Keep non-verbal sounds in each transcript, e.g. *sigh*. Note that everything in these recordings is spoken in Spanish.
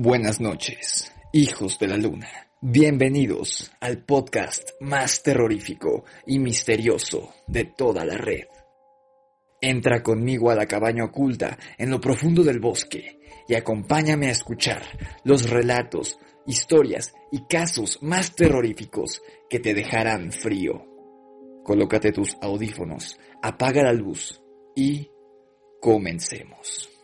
Buenas noches, hijos de la luna. Bienvenidos al podcast más terrorífico y misterioso de toda la red. Entra conmigo a la cabaña oculta en lo profundo del bosque y acompáñame a escuchar los relatos, historias y casos más terroríficos que te dejarán frío. Colócate tus audífonos, apaga la luz y comencemos.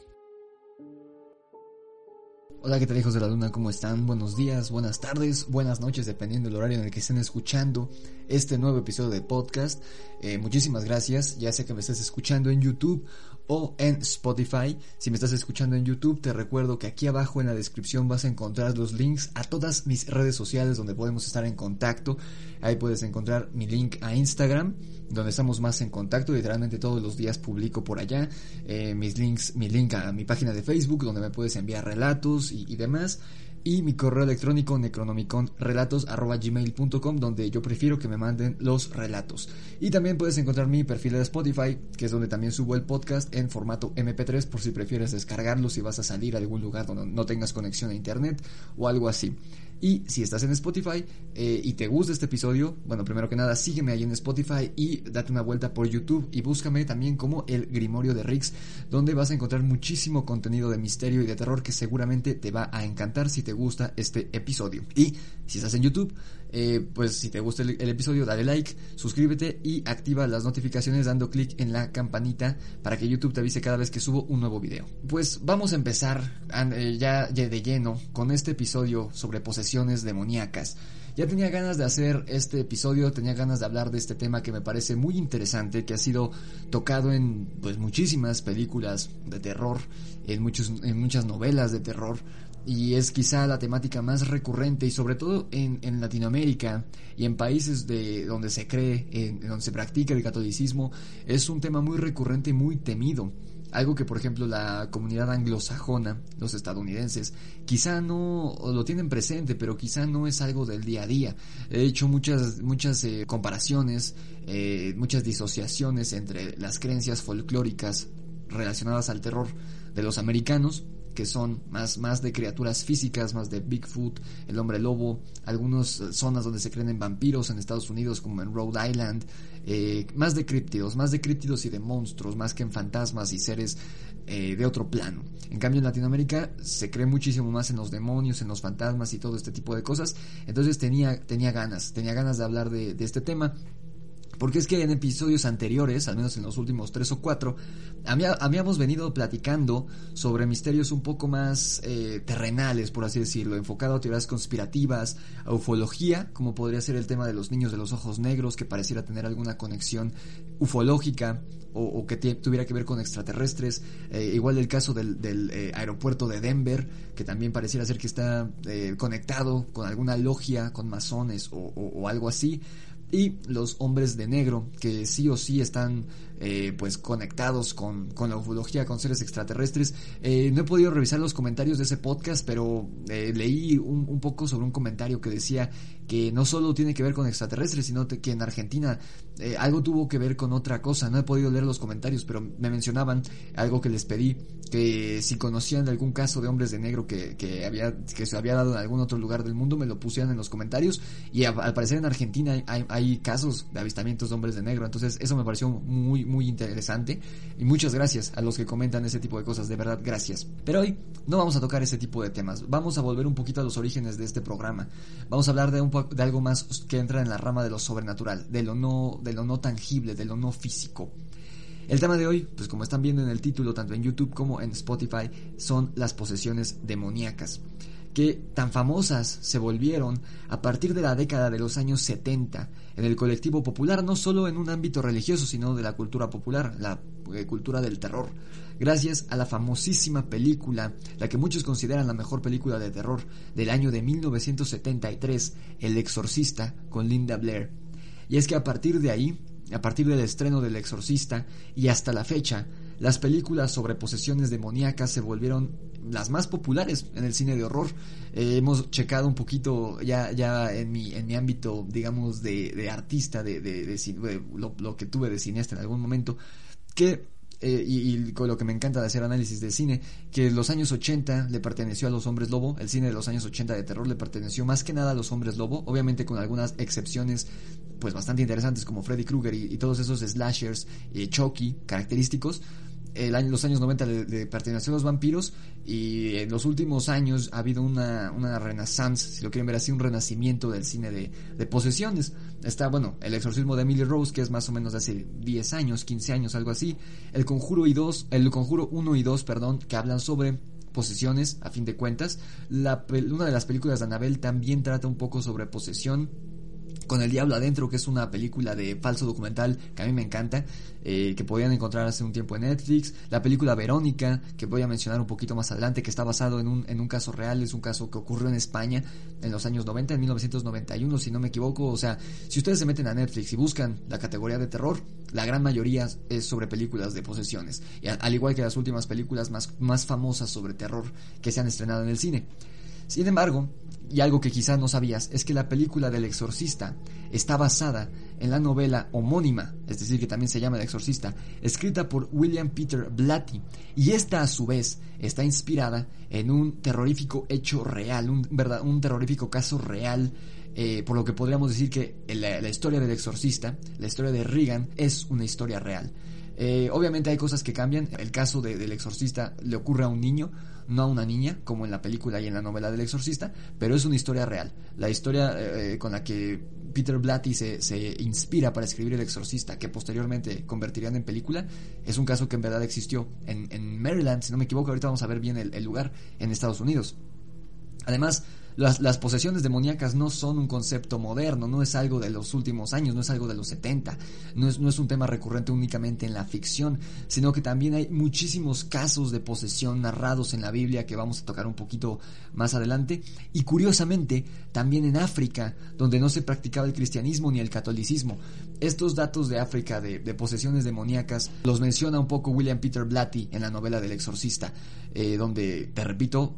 Hola, ¿qué tal hijos de la luna? ¿Cómo están? Buenos días, buenas tardes, buenas noches, dependiendo del horario en el que estén escuchando este nuevo episodio de podcast. Eh, muchísimas gracias, ya sé que me estás escuchando en YouTube o en Spotify. Si me estás escuchando en YouTube, te recuerdo que aquí abajo en la descripción vas a encontrar los links a todas mis redes sociales donde podemos estar en contacto. Ahí puedes encontrar mi link a Instagram, donde estamos más en contacto. Literalmente todos los días publico por allá eh, mis links, mi link a mi página de Facebook, donde me puedes enviar relatos y, y demás y mi correo electrónico necronomiconrelatos.gmail.com donde yo prefiero que me manden los relatos. Y también puedes encontrar mi perfil de Spotify, que es donde también subo el podcast en formato MP3 por si prefieres descargarlo si vas a salir a algún lugar donde no tengas conexión a internet o algo así. Y si estás en Spotify eh, y te gusta este episodio, bueno, primero que nada, sígueme ahí en Spotify y date una vuelta por YouTube y búscame también como el Grimorio de Rix, donde vas a encontrar muchísimo contenido de misterio y de terror que seguramente te va a encantar si te gusta este episodio. Y si estás en YouTube, eh, pues si te gusta el, episodio, dale like, suscríbete y activa las notificaciones dando clic en la campanita para que YouTube te avise cada vez que subo un nuevo video. Pues vamos a empezar eh, ya de lleno con este episodio sobre posesiones demoníacas. Ya tenía ganas de hacer este episodio, tenía ganas de hablar de este tema que me parece muy interesante, que ha sido tocado en pues muchísimas películas de terror, en, muchos, en muchas novelas de terror, y es quizá la temática más recurrente y sobre todo en, en Latinoamérica y en países de donde se cree, en, donde se practica el catolicismo, es un tema muy recurrente y muy temido. Algo que por ejemplo la comunidad anglosajona, los estadounidenses, quizá no lo tienen presente, pero quizá no es algo del día a día. He hecho muchas, muchas eh, comparaciones, eh, muchas disociaciones entre las creencias folclóricas relacionadas al terror de los americanos que son más, más de criaturas físicas, más de Bigfoot, el hombre lobo, algunas zonas donde se creen en vampiros en Estados Unidos como en Rhode Island, eh, más de críptidos, más de críptidos y de monstruos, más que en fantasmas y seres eh, de otro plano. En cambio en Latinoamérica se cree muchísimo más en los demonios, en los fantasmas y todo este tipo de cosas, entonces tenía, tenía ganas, tenía ganas de hablar de este tema porque es que en episodios anteriores, al menos en los últimos tres o cuatro, habíamos venido platicando sobre misterios un poco más eh, terrenales, por así decirlo, enfocado a teorías conspirativas, a ufología, como podría ser el tema de los niños de los ojos negros, que pareciera tener alguna conexión ufológica o, o que tuviera que ver con extraterrestres, eh, igual el caso del, eh, aeropuerto de Denver, que también pareciera ser que está conectado con alguna logia, con masones o, o algo así y los hombres de negro que sí o sí están eh, pues conectados con, con, la ufología, con seres extraterrestres. Eh, no he podido revisar los comentarios de ese podcast, pero eh, leí un, un, poco sobre un comentario que decía que no solo tiene que ver con extraterrestres, sino que en Argentina eh, algo tuvo que ver con otra cosa. No he podido leer los comentarios, pero me mencionaban algo que les pedí, que si conocían de algún caso de hombres de negro que, que, había, que se había dado en algún otro lugar del mundo, me lo pusieran en los comentarios. Y a, al parecer en Argentina hay, hay casos de avistamientos de hombres de negro. Entonces eso me pareció muy, muy interesante. Y muchas gracias a los que comentan ese tipo de cosas, de verdad, gracias. Pero hoy no vamos a tocar ese tipo de temas. Vamos a volver un poquito a los orígenes de este programa. Vamos a hablar de, un de algo más que entra en la rama de lo sobrenatural, de lo no, de lo no tangible, de lo no físico. El tema de hoy, pues como están viendo en el título, tanto en YouTube como en Spotify, son las posesiones demoníacas que tan famosas se volvieron a partir de la década de los años 70 en el colectivo popular, no solo en un ámbito religioso, sino de la cultura popular, la eh, cultura del terror, gracias a la famosísima película, la que muchos consideran la mejor película de terror del año de 1973, El Exorcista, con Linda Blair. Y es que a partir de ahí, a partir del estreno del Exorcista y hasta la fecha, las películas sobre posesiones demoníacas se volvieron las más populares en el cine de horror. Eh, hemos checado un poquito ya, ya en, mi, en mi ámbito, digamos, de, artista, de, de, de lo, que tuve de cineasta en algún momento, que eh, y, con lo que me encanta de hacer análisis de cine, que los años 80 le perteneció a los hombres lobo, el cine de los años 80 de terror le perteneció más que nada a los hombres lobo, obviamente con algunas excepciones pues bastante interesantes como Freddy Krueger y, todos esos slashers, y Chucky, característicos, el año, los años 90 le, perteneció a los vampiros y en los últimos años ha habido una, una renaissance, si lo quieren ver así, un renacimiento del cine de, de, posesiones. Está, bueno, El exorcismo de Emily Rose, que es más o menos de hace 10 años, 15 años, algo así. El Conjuro, y dos, el Conjuro 1 y 2, perdón, que hablan sobre posesiones, a fin de cuentas. La, una de las películas de Annabelle también trata un poco sobre posesión con el Diablo Adentro, que es una película de falso documental que a mí me encanta, eh, que podían encontrar hace un tiempo en Netflix. La película Verónica, que voy a mencionar un poquito más adelante, que está basado en un, en un caso real, es un caso que ocurrió en España en los años 90, en 1991, si no me equivoco. O sea, si ustedes se meten a Netflix y buscan la categoría de terror, la gran mayoría es sobre películas de posesiones, y al igual que las últimas películas más, más famosas sobre terror que se han estrenado en el cine. Sin embargo, y algo que quizás no sabías, es que la película del exorcista está basada en la novela homónima, es decir, que también se llama El exorcista, escrita por William Peter Blatty, y esta a su vez está inspirada en un terrorífico hecho real, un, verdad, un terrorífico caso real eh, por lo que podríamos decir que la, historia del exorcista, la historia de Regan, es una historia real. Eh, obviamente hay cosas que cambian. El caso del exorcista le ocurre a un niño, no a una niña, como en la película y en la novela del exorcista, pero es una historia real. La historia eh, con la que Peter Blatty se, se, inspira para escribir El exorcista, que posteriormente convertirían en película, es un caso que en verdad existió en, en Maryland, si no me equivoco, ahorita vamos a ver bien el lugar, en Estados Unidos. Además, las, posesiones demoníacas no son un concepto moderno, no es algo de los últimos años, no es algo de los 70, no es, no es un tema recurrente únicamente en la ficción, sino que también hay muchísimos casos de posesión narrados en la Biblia que vamos a tocar un poquito más adelante. Y curiosamente, también en África, donde no se practicaba el cristianismo ni el catolicismo. Estos datos de África de, posesiones demoníacas los menciona un poco William Peter Blatty en la novela del exorcista, eh, donde, te repito,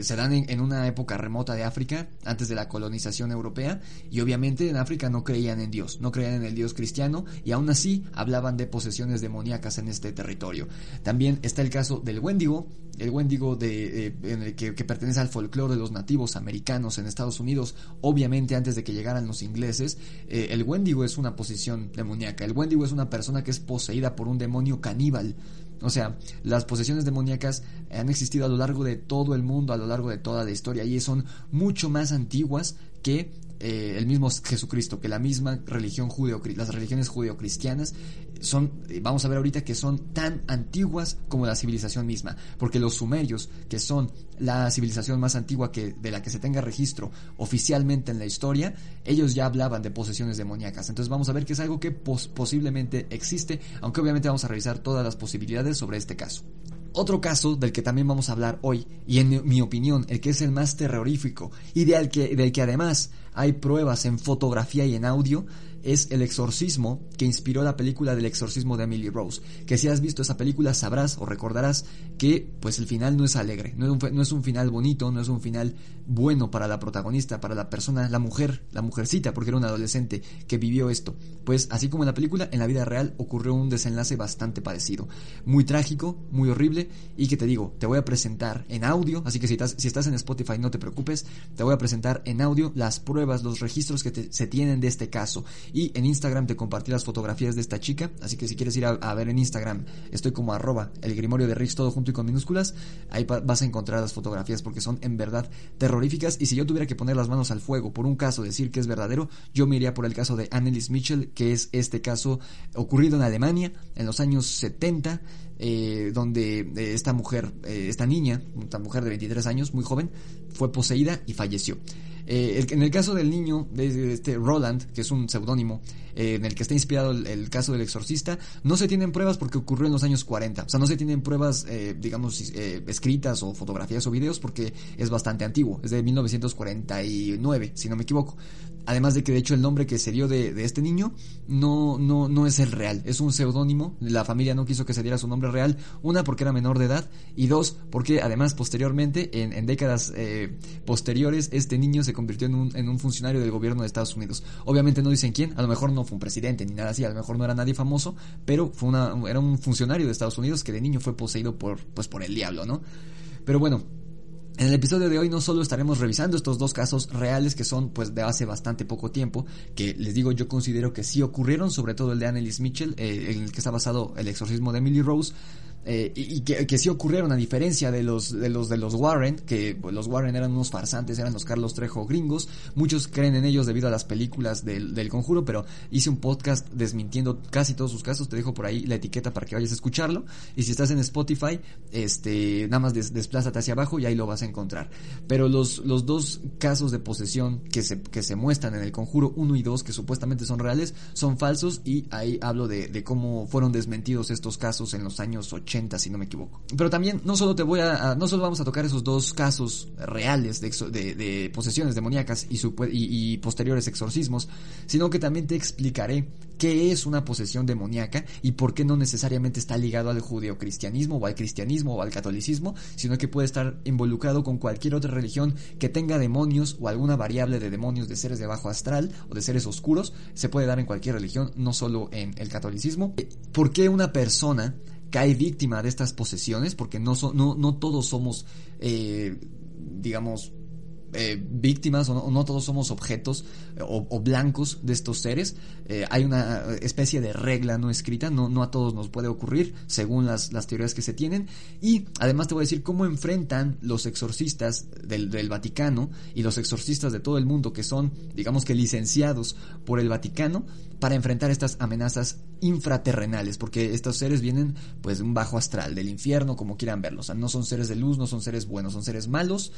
se dan en una época remota de África antes de la colonización europea y obviamente en África no creían en Dios, no creían en el Dios cristiano y aún así hablaban de posesiones demoníacas en este territorio. También está el caso del Wendigo, el Wendigo de, eh, que, pertenece al folclore de los nativos americanos en Estados Unidos, obviamente antes de que llegaran los ingleses, eh, el Wendigo es una posesión demoníaca, el Wendigo es una persona que es poseída por un demonio caníbal. O sea, las posesiones demoníacas han existido a lo largo de todo el mundo, a lo largo de toda la historia, y son mucho más antiguas que eh, el mismo Jesucristo, que la misma religión judeo, las religiones judeocristianas son, eh, vamos a ver ahorita que son tan antiguas como la civilización misma, porque los sumerios, que son la civilización más antigua que, de la que se tenga registro oficialmente en la historia, ellos ya hablaban de posesiones demoníacas. Entonces vamos a ver que es algo que posiblemente existe, aunque obviamente vamos a revisar todas las posibilidades sobre este caso. Otro caso del que también vamos a hablar hoy, y en mi opinión el que es el más terrorífico y del que, del que además hay pruebas en fotografía y en audio, es El Exorcismo, que inspiró la película del exorcismo de Emily Rose. Que si has visto esa película sabrás o recordarás que pues el final no es alegre, no es, un, no es un final bonito, no es un final bueno para la protagonista, para la persona, la mujer, la mujercita, porque era una adolescente que vivió esto. Pues así como en la película, en la vida real ocurrió un desenlace bastante parecido. Muy trágico, muy horrible y que te digo, te voy a presentar en audio, así que si estás, si estás en Spotify no te preocupes, te voy a presentar en audio las pruebas, los registros que se tienen de este caso y en Instagram te compartí las fotografías de esta chica. Así que si quieres ir a, ver en Instagram, estoy como arroba el grimorio de Rix todo junto y con minúsculas. Ahí vas a encontrar las fotografías porque son en verdad terroríficas. Y si yo tuviera que poner las manos al fuego por un caso, decir que es verdadero, yo me iría por el caso de Annelies Mitchell, que es este caso ocurrido en Alemania en los años 70. Eh, donde eh, esta mujer, eh, esta niña, esta mujer de 23 años, muy joven, fue poseída y falleció. Eh, en el caso del niño, de, este Roland, que es un seudónimo, eh, en el que está inspirado el, caso del exorcista, no se tienen pruebas porque ocurrió en los años 40. O sea, no se tienen pruebas, eh, digamos, escritas o fotografías o videos porque es bastante antiguo. Es de 1949, si no me equivoco. Además de que de hecho el nombre que se dio de, este niño no, no, no es el real, es un seudónimo, la familia no quiso que se diera su nombre real, una porque era menor de edad y dos porque además posteriormente, en, en décadas posteriores, este niño se convirtió en un, en un funcionario del gobierno de Estados Unidos. Obviamente no dicen quién, a lo mejor no fue un presidente ni nada así, a lo mejor no era nadie famoso, pero fue una, era un funcionario de Estados Unidos que de niño fue poseído por, pues, por el diablo, ¿no? Pero bueno, en el episodio de hoy no solo estaremos revisando estos dos casos reales que son pues de hace bastante poco tiempo, que les digo yo considero que sí ocurrieron, sobre todo el de Annelies Mitchell, eh, en el que está basado el exorcismo de Emily Rose, eh, y, que, que, sí ocurrieron a diferencia de los de los de los Warren que pues, los Warren eran unos farsantes eran los Carlos Trejo gringos. Muchos creen en ellos debido a las películas del, del conjuro pero hice un podcast desmintiendo casi todos sus casos. Te dejo por ahí la etiqueta para que vayas a escucharlo. Y si estás en Spotify este nada más des, desplázate hacia abajo y ahí lo vas a encontrar. Pero los los dos casos de posesión que se que se muestran en el conjuro 1 y 2 que supuestamente son reales son falsos. Y ahí hablo de, de cómo fueron desmentidos estos casos en los años 80 si no me equivoco. Pero también no solo te voy a, no solo vamos a tocar esos dos casos reales de, de, posesiones demoníacas y, y, posteriores exorcismos, sino que también te explicaré qué es una posesión demoníaca y por qué no necesariamente está ligado al judeocristianismo o al cristianismo o al catolicismo, sino que puede estar involucrado con cualquier otra religión que tenga demonios o alguna variable de demonios de seres de bajo astral o de seres oscuros, se puede dar en cualquier religión, no solo en el catolicismo. ¿Por qué una persona cae víctima de estas posesiones, porque no, no, no todos somos, eh, digamos, eh, víctimas o no, todos somos objetos eh, o, blancos de estos seres. hay una especie de regla no escrita, no, no a todos nos puede ocurrir según las, las, teorías que se tienen. Y además te voy a decir cómo enfrentan los exorcistas del, Vaticano y los exorcistas de todo el mundo que son, digamos que licenciados por el Vaticano para enfrentar estas amenazas infraterrenales, porque estos seres vienen pues de un bajo astral, del infierno, como quieran verlos. O sea, no son seres de luz, no son seres buenos, son seres malos,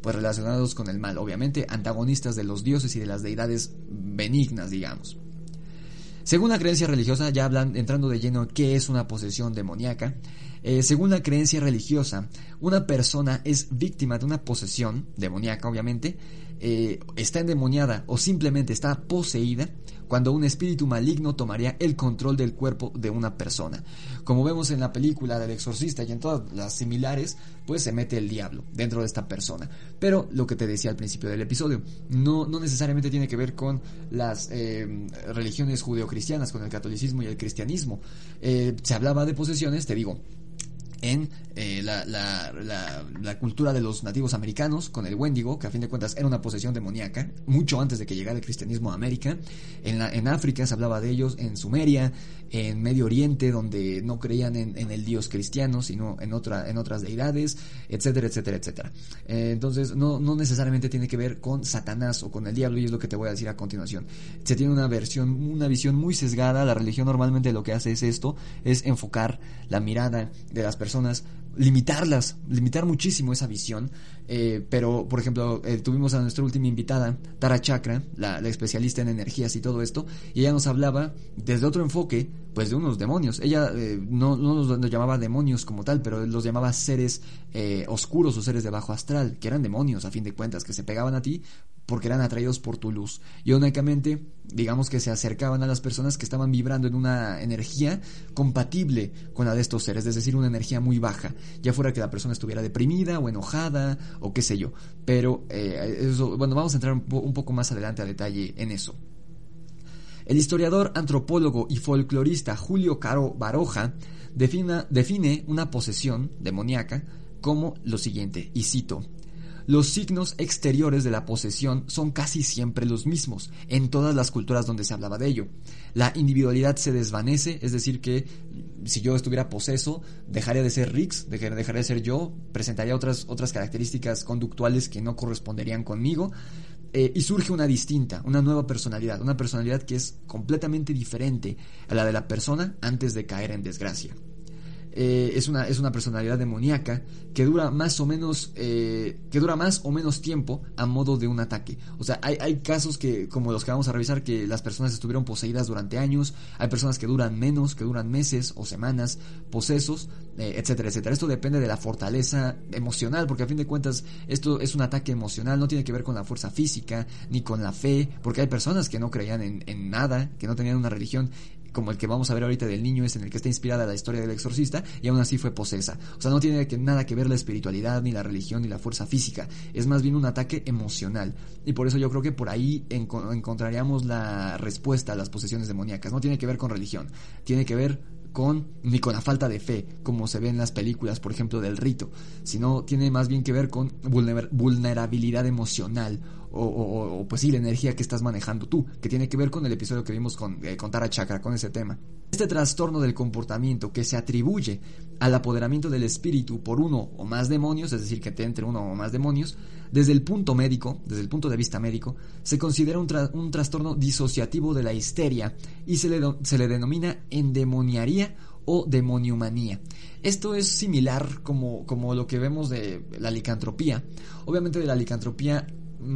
pues relacionados con el mal, obviamente antagonistas de los dioses y de las deidades benignas, digamos. Según la creencia religiosa, ya hablan, entrando de lleno qué es una posesión demoníaca, eh, según la creencia religiosa, una persona es víctima de una posesión demoníaca, obviamente, eh, está endemoniada o simplemente está poseída cuando un espíritu maligno tomaría el control del cuerpo de una persona. Como vemos en la película del exorcista y en todas las similares, pues se mete el diablo dentro de esta persona. Pero lo que te decía al principio del episodio, no, no necesariamente tiene que ver con las eh, religiones judeocristianas, con el catolicismo y el cristianismo. Eh, se hablaba de posesiones, te digo, en eh, la, la, la, cultura de los nativos americanos con el Wendigo, que a fin de cuentas era una posesión demoníaca, mucho antes de que llegara el cristianismo a América. En, la, en África se hablaba de ellos, en Sumeria, en Medio Oriente, donde no creían en, el dios cristiano, sino en, otra, en otras deidades, etcétera, etcétera, etcétera. Eh, entonces, no, no necesariamente tiene que ver con Satanás o con el diablo, y es lo que te voy a decir a continuación. Se tiene una versión, una visión muy sesgada, la religión normalmente lo que hace es esto, es enfocar la mirada de las personas limitarlas, limitar muchísimo esa visión. Eh, pero, por ejemplo, eh, tuvimos a nuestra última invitada, Tara Chakra, la, especialista en energías y todo esto, y ella nos hablaba desde otro enfoque, pues de unos demonios. Ella eh, no, no los, llamaba demonios como tal, pero los llamaba seres oscuros o seres de bajo astral, que eran demonios a fin de cuentas, que se pegaban a ti porque eran atraídos por tu luz. Y únicamente, digamos que se acercaban a las personas que estaban vibrando en una energía compatible con la de estos seres, es decir, una energía muy baja, ya fuera que la persona estuviera deprimida o enojada o qué sé yo. Pero, eh, eso, bueno, vamos a entrar un, poco más adelante a detalle en eso. El historiador, antropólogo y folclorista Julio Caro Baroja define una posesión demoníaca como lo siguiente, y cito, los signos exteriores de la posesión son casi siempre los mismos en todas las culturas donde se hablaba de ello. La individualidad se desvanece, es decir, que si yo estuviera poseso, dejaría de ser Rix, dejaría de ser yo, presentaría otras, otras características conductuales que no corresponderían conmigo. Eh, y surge una distinta, una nueva personalidad, una personalidad que es completamente diferente a la de la persona antes de caer en desgracia. Eh, es, una, es una personalidad demoníaca que dura más o menos eh, que dura más o menos tiempo a modo de un ataque. O sea hay, hay, casos que como los que vamos a revisar que las personas estuvieron poseídas durante años hay personas que duran menos que duran meses o semanas posesos eh, etcétera etcétera. Esto depende de la fortaleza emocional porque a fin de cuentas esto es un ataque emocional no tiene que ver con la fuerza física ni con la fe porque hay personas que no creían en, en nada que no tenían una religión como el que vamos a ver ahorita del niño es en el que está inspirada la historia del exorcista, y aún así fue posesa. O sea, no tiene nada que ver la espiritualidad, ni la religión, ni la fuerza física. Es más bien un ataque emocional. Y por eso yo creo que por ahí encontraríamos la respuesta a las posesiones demoníacas. No tiene que ver con religión, tiene que ver con ni con la falta de fe, como se ve en las películas, por ejemplo, del rito, sino tiene más bien que ver con vulnerabilidad emocional o, pues sí, la energía que estás manejando tú, que tiene que ver con el episodio que vimos con, eh, con Tara Chakra, con ese tema. Este trastorno del comportamiento que se atribuye al apoderamiento del espíritu por uno o más demonios, es decir, que te entre uno o más demonios, desde el punto médico, desde el punto de vista médico, se considera un, trastorno disociativo de la histeria y se le, se le denomina endemoniaría o demoniomanía. Esto es similar como, como lo que vemos de la licantropía. Obviamente de la licantropía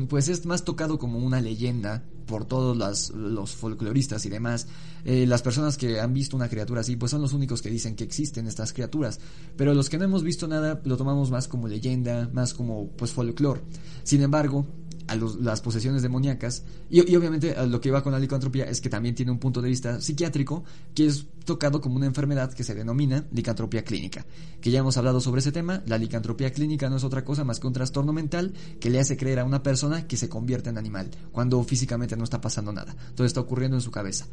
pues es más tocado como una leyenda por todos los folcloristas y demás. Eh, las personas que han visto una criatura así, pues son los únicos que dicen que existen estas criaturas. Pero los que no hemos visto nada lo tomamos más como leyenda, más como pues folclore. Sin embargo, a las posesiones demoníacas. Y, y, obviamente lo que va con la licantropía es que también tiene un punto de vista psiquiátrico que es tocado como una enfermedad que se denomina licantropía clínica. Que ya hemos hablado sobre ese tema. La licantropía clínica no es otra cosa más que un trastorno mental que le hace creer a una persona que se convierte en animal cuando físicamente no está pasando nada. Todo está ocurriendo en su cabeza.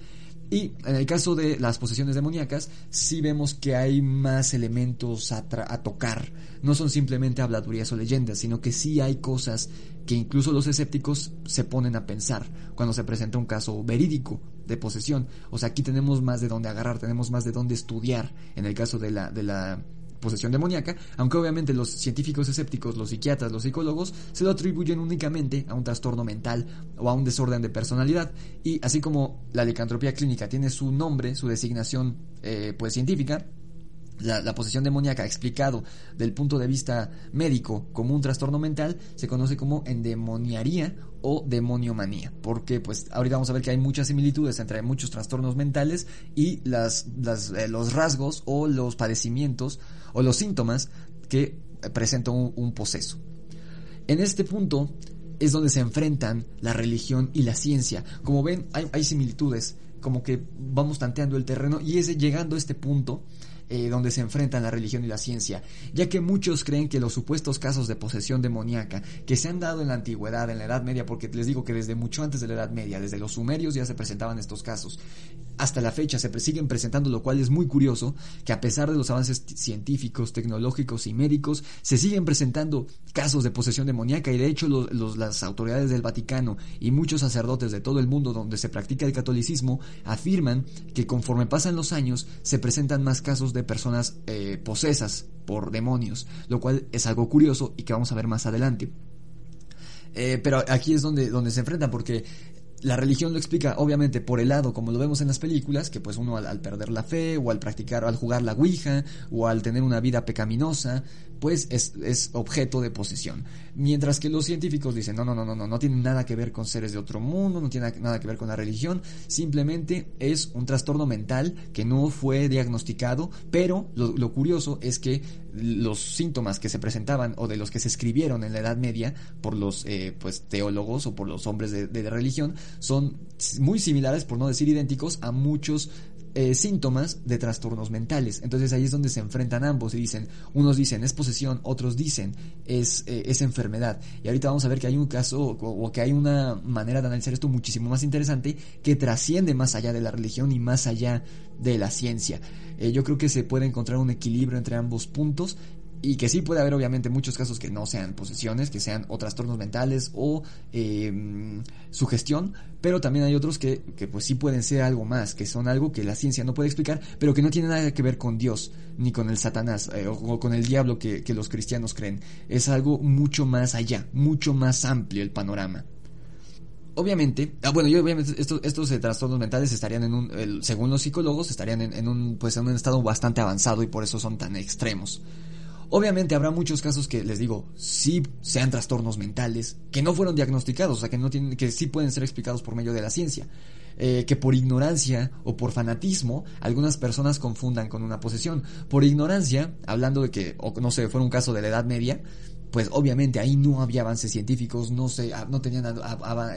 Y en el caso de las posesiones demoníacas, sí vemos que hay más elementos a, a tocar. No son simplemente habladurías o leyendas, sino que sí hay cosas que incluso los escépticos se ponen a pensar cuando se presenta un caso verídico de posesión. O sea, aquí tenemos más de dónde agarrar, tenemos más de dónde estudiar en el caso de la, de la posesión demoníaca, aunque obviamente los científicos escépticos, los psiquiatras, los psicólogos, se lo atribuyen únicamente a un trastorno mental o a un desorden de personalidad. Y así como la licantropía clínica tiene su nombre, su designación eh, pues científica, la, posesión demoníaca explicado del punto de vista médico como un trastorno mental se conoce como endemoniaría o demoniomanía porque pues ahorita vamos a ver que hay muchas similitudes entre muchos trastornos mentales y las, eh, los rasgos o los padecimientos o los síntomas que presenta un, poseso. En este punto es donde se enfrentan la religión y la ciencia. Como ven hay, hay similitudes como que vamos tanteando el terreno y es llegando a este punto eh, donde se enfrentan la religión y la ciencia, ya que muchos creen que los supuestos casos de posesión demoníaca que se han dado en la antigüedad, en la Edad Media, porque les digo que desde mucho antes de la Edad Media, desde los sumerios ya se presentaban estos casos, hasta la fecha se siguen presentando, lo cual es muy curioso, que a pesar de los avances científicos, tecnológicos y médicos, se siguen presentando casos de posesión demoníaca y de hecho las autoridades del Vaticano y muchos sacerdotes de todo el mundo donde se practica el catolicismo afirman que conforme pasan los años se presentan más casos de personas eh, posesas por demonios, lo cual es algo curioso y que vamos a ver más adelante. Eh, pero aquí es donde, donde se enfrentan, porque la religión lo explica, obviamente, por el lado, como lo vemos en las películas, que pues uno al, perder la fe, o al practicar, al jugar la Ouija, o al tener una vida pecaminosa, pues es, es, objeto de posesión. Mientras que los científicos dicen, no, no, no, no, no, no tiene nada que ver con seres de otro mundo, no tiene nada que ver con la religión, simplemente es un trastorno mental que no fue diagnosticado, pero lo, lo curioso es que los síntomas que se presentaban o de los que se escribieron en la Edad Media por los eh, pues teólogos o por los hombres de, de religión son muy similares, por no decir idénticos, a muchos eh, síntomas de trastornos mentales. Entonces ahí es donde se enfrentan ambos y dicen, unos dicen es posesión, otros dicen es, eh, es enfermedad. Y ahorita vamos a ver que hay un caso o, que hay una manera de analizar esto muchísimo más interesante que trasciende más allá de la religión y más allá de la ciencia. Eh, yo creo que se puede encontrar un equilibrio entre ambos puntos y que sí puede haber obviamente muchos casos que no sean posesiones, que sean o trastornos mentales o eh, sugestión, pero también hay otros que, que, pues sí pueden ser algo más, que son algo que la ciencia no puede explicar, pero que no tiene nada que ver con Dios, ni con el Satanás, eh, o, con el diablo que, que los cristianos creen. Es algo mucho más allá, mucho más amplio el panorama. Obviamente, ah, bueno, yo obviamente estos, estos eh, trastornos mentales estarían en un, según los psicólogos, estarían en, en, un, pues en un estado bastante avanzado y por eso son tan extremos. Obviamente habrá muchos casos que les digo, sí sean trastornos mentales, que no fueron diagnosticados, o sea, que no tienen, que sí pueden ser explicados por medio de la ciencia. Eh, que por ignorancia o por fanatismo algunas personas confundan con una posesión. Por ignorancia, hablando de que, o no sé, fuera un caso de la Edad Media, pues obviamente ahí no había avances científicos, no se, no tenían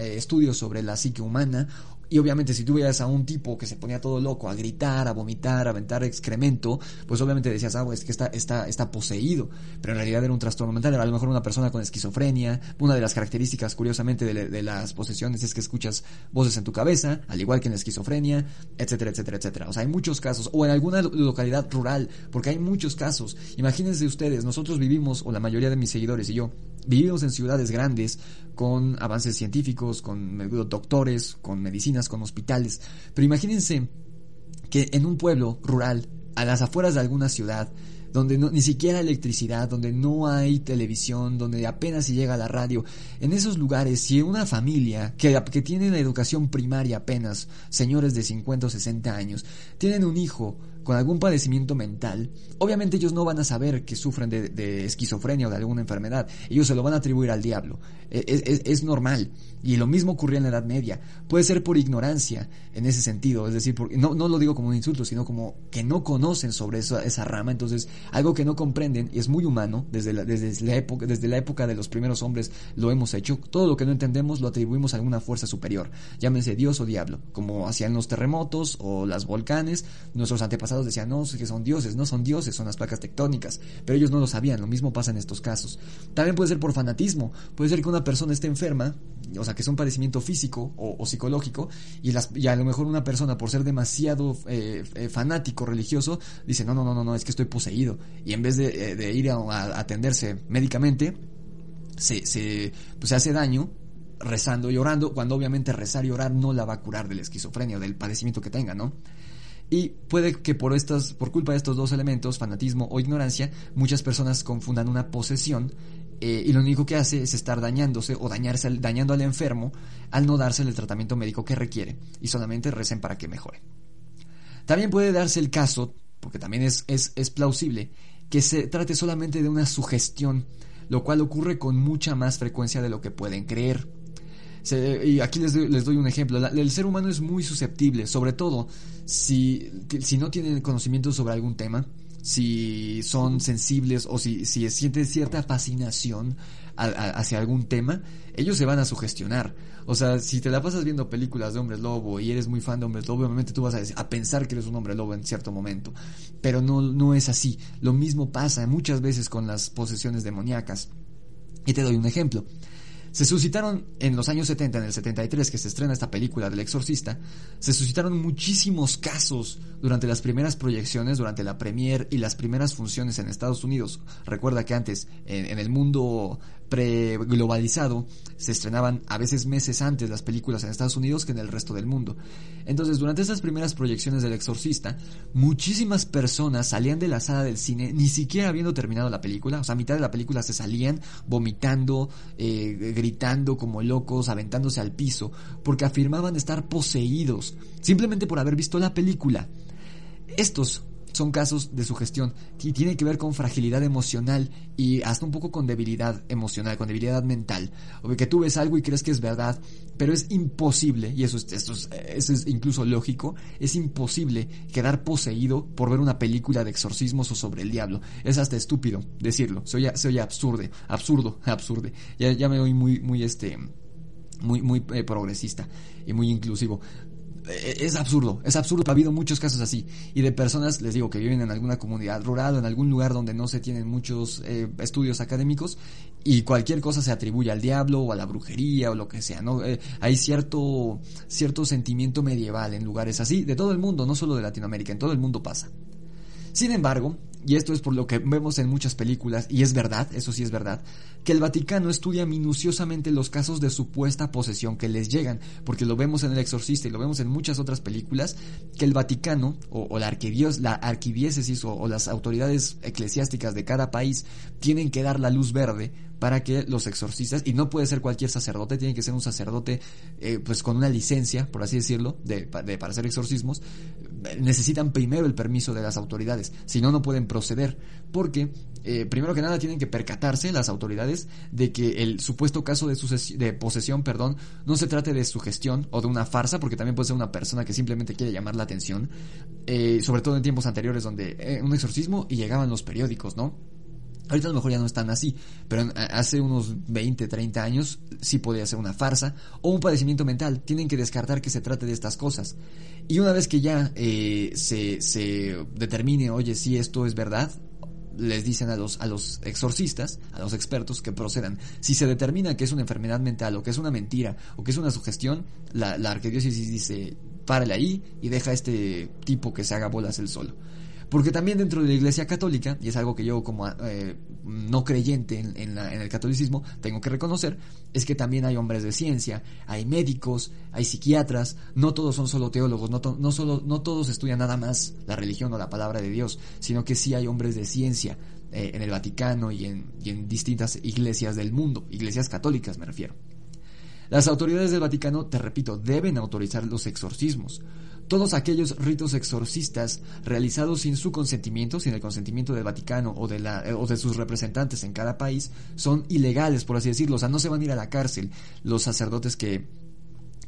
estudios sobre la psique humana Y obviamente si tú veías a un tipo que se ponía todo loco a gritar, a vomitar, a aventar excremento, pues obviamente decías, ah, es que está, está, está poseído. Pero en realidad era un trastorno mental, era a lo mejor una persona con esquizofrenia. Una de las características, curiosamente, de, de las posesiones es que escuchas voces en tu cabeza, al igual que en la esquizofrenia, etcétera, etcétera, etcétera. O sea, hay muchos casos. O en alguna localidad rural, porque hay muchos casos. Imagínense ustedes, nosotros vivimos, o la mayoría de mis seguidores y yo, vivimos en ciudades grandes con avances científicos, con doctores, con con hospitales. Pero imagínense que en un pueblo rural, a las afueras de alguna ciudad, donde no, ni siquiera hay electricidad, donde no hay televisión, donde apenas si llega la radio. En esos lugares, si una familia que, que tiene la educación primaria apenas, señores de 50 o 60 años, tienen un hijo con algún padecimiento mental, obviamente ellos no van a saber que sufren de, esquizofrenia o de alguna enfermedad. Ellos se lo van a atribuir al diablo. E, es, es, normal. Y lo mismo ocurría en la Edad Media. Puede ser por ignorancia en ese sentido. Es decir, no, no lo digo como un insulto, sino como que no conocen sobre esa, esa rama. Entonces, algo que no comprenden y es muy humano. Desde la, desde, la época, desde la época de los primeros hombres lo hemos hecho. Todo lo que no entendemos lo atribuimos a alguna fuerza superior. Llámense Dios o diablo. Como hacían los terremotos o las volcanes. Nuestros antepasados decían, no, que son dioses, no son dioses, son las placas tectónicas, pero ellos no lo sabían, lo mismo pasa en estos casos. También puede ser por fanatismo, puede ser que una persona esté enferma, o sea, que es un padecimiento físico o, psicológico, y, las, a lo mejor una persona por ser demasiado eh, eh, fanático religioso, dice, no, no, no, no, no, es que estoy poseído, y en vez de, eh, ir a, atenderse médicamente, pues, se hace daño rezando y orando, cuando obviamente rezar y orar no la va a curar de la esquizofrenia o del padecimiento que tenga, ¿no? Y puede que por estas, por culpa de estos dos elementos, fanatismo o ignorancia, muchas personas confundan una posesión eh, y lo único que hace es estar dañándose o dañarse, dañando al enfermo al no darse el tratamiento médico que requiere y solamente recen para que mejore. También puede darse el caso, porque también es, es, plausible, que se trate solamente de una sugestión, lo cual ocurre con mucha más frecuencia de lo que pueden creer y aquí les doy, les doy un ejemplo. el ser humano es muy susceptible, sobre todo si, si no tienen conocimiento sobre algún tema, si son sensibles o si, si sienten cierta fascinación hacia algún tema, ellos se van a sugestionar. O sea, si te la pasas viendo películas de hombres lobo y eres muy fan de hombres lobo, obviamente tú vas a, a, pensar que eres un hombre lobo en cierto momento. Pero no, no es así. Lo mismo pasa muchas veces con las posesiones demoníacas. Y te doy un ejemplo. Se suscitaron en los años 70, en el 73 que se estrena esta película del exorcista, se suscitaron muchísimos casos durante las primeras proyecciones, durante la premier y las primeras funciones en Estados Unidos. Recuerda que antes en, el mundo pre-globalizado se estrenaban a veces meses antes las películas en Estados Unidos que en el resto del mundo. Entonces, durante estas primeras proyecciones del Exorcista, muchísimas personas salían de la sala del cine ni siquiera habiendo terminado la película, o sea, a mitad de la película se salían vomitando, eh, gritando como locos, aventándose al piso, porque afirmaban estar poseídos, simplemente por haber visto la película. Estos son casos de sugestión y tiene que ver con fragilidad emocional y hasta un poco con debilidad emocional, con debilidad mental. O que tú ves algo y crees que es verdad, pero es imposible, y eso es, eso es, incluso lógico, es imposible quedar poseído por ver una película de exorcismos o sobre el diablo. Es hasta estúpido decirlo, se oye, se absurdo, absurdo, *laughs* absurde. Ya, ya me oí muy, muy este muy, muy eh, progresista y muy inclusivo. Eh, es absurdo, es absurdo. Ha habido muchos casos así. Y de personas, les digo, que viven en alguna comunidad rural o en algún lugar donde no se tienen muchos eh, estudios académicos y cualquier cosa se atribuye al diablo o a la brujería o lo que sea, ¿no? Eh, hay cierto, cierto sentimiento medieval en lugares así, de todo el mundo, no solo de Latinoamérica, en todo el mundo pasa. Sin embargo, y esto es por lo que vemos en muchas películas, y es verdad, eso sí es verdad, que el Vaticano estudia minuciosamente los casos de supuesta posesión que les llegan, porque lo vemos en El Exorcista y lo vemos en muchas otras películas, que el Vaticano o, la, la arquidiócesis o las autoridades eclesiásticas de cada país tienen que dar la luz verde para que los exorcistas, y no puede ser cualquier sacerdote, tiene que ser un sacerdote eh, pues con una licencia, por así decirlo, de, para hacer exorcismos, necesitan primero el permiso de las autoridades, si no, no pueden proceder, porque eh, primero que nada tienen que percatarse las autoridades de que el supuesto caso de, de posesión, perdón, no se trate de sugestión o de una farsa, porque también puede ser una persona que simplemente quiere llamar la atención, eh, sobre todo en tiempos anteriores donde un exorcismo y llegaban los periódicos, ¿no? Ahorita a lo mejor ya no están así, pero hace unos 20, 30 años sí podía ser una farsa o un padecimiento mental. Tienen que descartar que se trate de estas cosas. Y una vez que ya eh, se, se determine, oye, si esto es verdad, les dicen a los, a los exorcistas, a los expertos que procedan. Si se determina que es una enfermedad mental o que es una mentira o que es una sugestión, la, la arquidiócesis dice, párale ahí y deja a este tipo que se haga bolas él solo. Porque también dentro de la Iglesia Católica, y es algo que yo como eh, no creyente en, el catolicismo tengo que reconocer, es que también hay hombres de ciencia, hay médicos, hay psiquiatras, no todos son solo teólogos, no, no, solo, no todos estudian nada más la religión o la palabra de Dios, sino que sí hay hombres de ciencia eh, en el Vaticano y en distintas iglesias del mundo, iglesias católicas me refiero. Las autoridades del Vaticano, te repito, deben autorizar los exorcismos. Todos aquellos ritos exorcistas realizados sin su consentimiento, sin el consentimiento del Vaticano o de, la, o de sus representantes en cada país, son ilegales, por así decirlo. O sea, no se van a ir a la cárcel los sacerdotes que,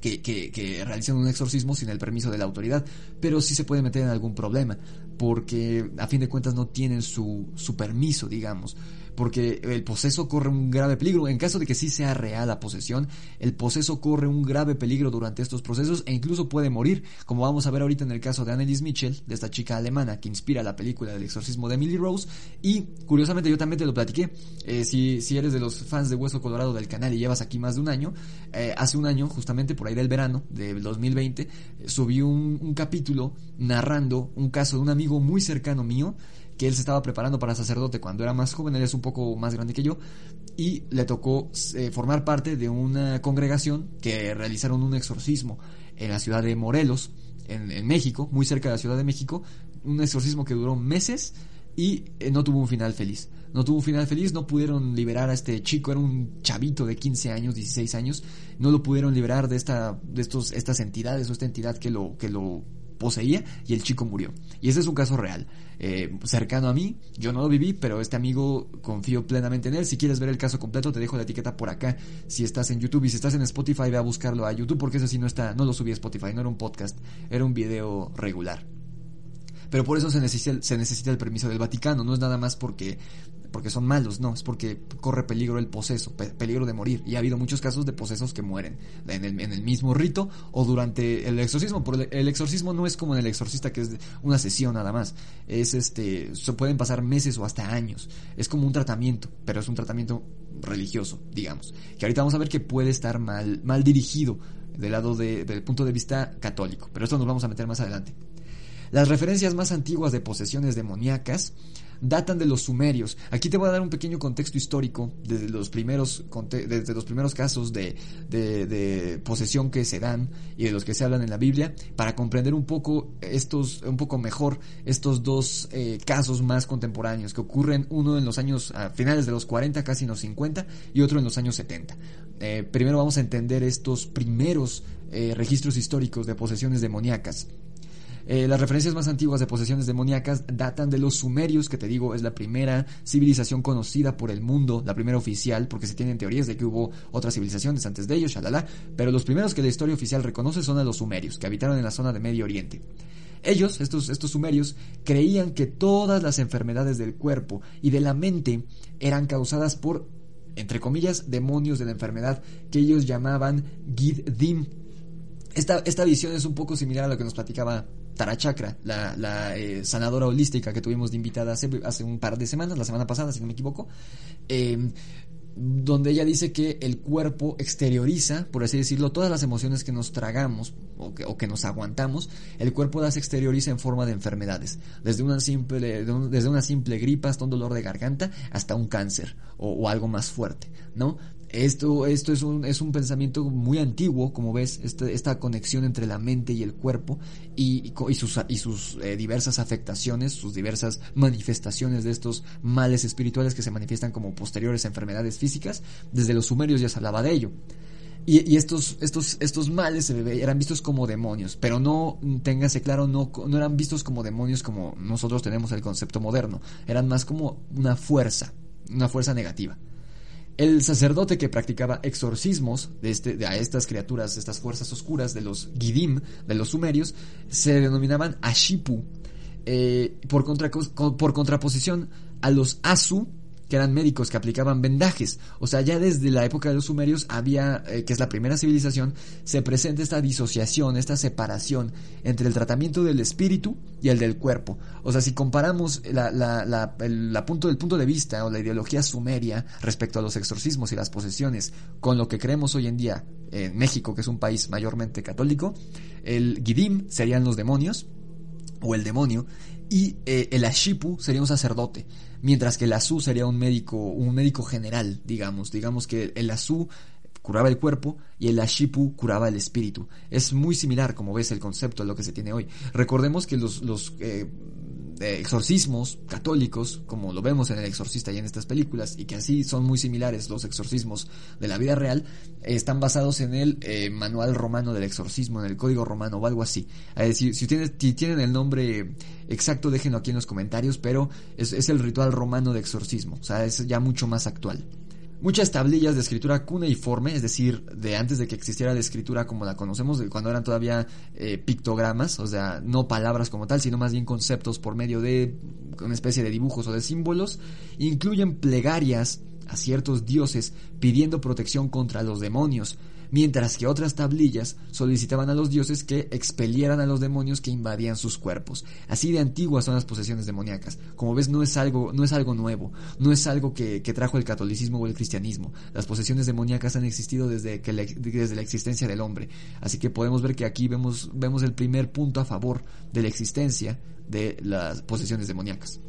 que, que, un exorcismo sin el permiso de la autoridad, pero sí se puede meter en algún problema, porque a fin de cuentas no tienen su, su permiso, digamos porque el poseso corre un grave peligro. En caso de que sí sea real la posesión, el poseso corre un grave peligro durante estos procesos e incluso puede morir, como vamos a ver ahorita en el caso de Annelies Mitchell, de esta chica alemana que inspira la película del exorcismo de Emily Rose. Y curiosamente yo también te lo platiqué, eh, si, si eres de los fans de Hueso Colorado del canal y llevas aquí más de un año, eh, hace un año, justamente por ahí del verano de 2020, eh, subí un capítulo narrando un caso de un amigo muy cercano mío, que él se estaba preparando para sacerdote cuando era más joven, él es un poco más grande que yo, y le tocó eh, formar parte de una congregación que realizaron un exorcismo en la ciudad de Morelos, en, México, muy cerca de la Ciudad de México, un exorcismo que duró meses y eh, no tuvo un final feliz. No tuvo un final feliz, no pudieron liberar a este chico, era un chavito de 15 años, 16 años, no lo pudieron liberar de esta de estos estas entidades o esta entidad que lo que lo poseía y el chico murió. Y ese es un caso real, eh, cercano a mí, yo no lo viví, pero este amigo confío plenamente en él. Si quieres ver el caso completo, te dejo la etiqueta por acá. Si estás en YouTube y si estás en Spotify, ve a buscarlo a YouTube porque ese sí no está, no lo subí a Spotify, no era un podcast, era un video regular. Pero por eso se necesita, se necesita el permiso del Vaticano, no es nada más porque porque son malos, no, es porque corre peligro el poseso, peligro de morir. Y ha habido muchos casos de posesos que mueren en el, mismo rito o durante el exorcismo. Por el, exorcismo no es como en el exorcista que es una sesión nada más. Es este, se pueden pasar meses o hasta años. Es como un tratamiento, pero es un tratamiento religioso, digamos. Que ahorita vamos a ver que puede estar mal, mal dirigido del lado de, del punto de vista católico. Pero esto nos vamos a meter más adelante. Las referencias más antiguas de posesiones demoníacas datan de los sumerios. Aquí te voy a dar un pequeño contexto histórico desde los primeros, desde los primeros casos de, de, posesión que se dan y de los que se hablan en la Biblia para comprender un poco estos, un poco mejor estos dos eh, casos más contemporáneos que ocurren uno en los años a finales de los 40, casi en los 50 y otro en los años 70. Eh, primero vamos a entender estos primeros eh, registros históricos de posesiones demoníacas. Eh, las referencias más antiguas de posesiones demoníacas datan de los sumerios, que te digo es la primera civilización conocida por el mundo, la primera oficial, porque se tienen teorías de que hubo otras civilizaciones antes de ellos, shalala, pero los primeros que la historia oficial reconoce son a los sumerios, que habitaron en la zona de Medio Oriente. Ellos, estos, estos sumerios, creían que todas las enfermedades del cuerpo y de la mente eran causadas por, entre comillas, demonios de la enfermedad que ellos llamaban Giddim. Esta, esta visión es un poco similar a lo que nos platicaba Tara Chakra, la, eh, sanadora holística que tuvimos de invitada hace, hace, un par de semanas, la semana pasada, si no me equivoco, em, donde ella dice que el cuerpo exterioriza, por así decirlo, todas las emociones que nos tragamos o que, o que nos aguantamos, el cuerpo las exterioriza en forma de enfermedades, desde una simple, desde una simple gripa hasta un dolor de garganta, hasta un cáncer o algo más fuerte, ¿no? Esto, esto es, un, es un pensamiento muy antiguo, como ves, este, esta conexión entre la mente y el cuerpo y, y sus, y sus eh, diversas afectaciones, sus diversas manifestaciones de estos males espirituales que se manifiestan como posteriores enfermedades físicas. Desde los sumerios ya se hablaba de ello. Y, y, estos, estos, estos males eran vistos como demonios, pero no, téngase claro, no, no eran vistos como demonios como nosotros tenemos el concepto moderno, eran más como una fuerza, una fuerza negativa. El sacerdote que practicaba exorcismos de, este, de a estas criaturas, estas fuerzas oscuras de los Gidim, de los sumerios, se denominaban Ashipu, eh, por, contra, por contraposición a los Asu, que eran médicos que aplicaban vendajes. O sea, ya desde la época de los sumerios había, eh, que es la primera civilización, se presenta esta disociación, esta separación entre el tratamiento del espíritu y el del cuerpo. O sea, si comparamos la, la, el, punto, punto de vista o la ideología sumeria respecto a los exorcismos y las posesiones con lo que creemos hoy en día en México, que es un país mayormente católico, el Gidim serían los demonios, o el demonio, y eh, el Ashipu sería un sacerdote, mientras que el Azu sería un médico, un médico general, digamos, digamos que el Azu curaba el cuerpo y el Ashipu curaba el espíritu. Es muy similar, como ves, el concepto de lo que se tiene hoy. Recordemos que los, los eh, exorcismos católicos, como lo vemos en El Exorcista y en estas películas, y que así son muy similares los exorcismos de la vida real, están basados en el eh, manual romano del exorcismo, en el código romano o algo así. si, tienen, si, tienen, el nombre exacto, déjenlo aquí en los comentarios, pero es, es el ritual romano de exorcismo, o sea, es ya mucho más actual. Muchas tablillas de escritura cuneiforme, es decir, de antes de que existiera la escritura como la conocemos, cuando eran todavía eh, pictogramas, o sea, no palabras como tal, sino más bien conceptos por medio de una especie de dibujos o de símbolos, incluyen plegarias a ciertos dioses pidiendo protección contra los demonios, mientras que otras tablillas solicitaban a los dioses que expelieran a los demonios que invadían sus cuerpos. Así de antiguas son las posesiones demoníacas. Como ves, no es algo, no es algo nuevo, no es algo que, trajo el catolicismo o el cristianismo. Las posesiones demoníacas han existido desde, que desde la existencia del hombre. Así que podemos ver que aquí vemos, vemos el primer punto a favor de la existencia de las posesiones demoníacas.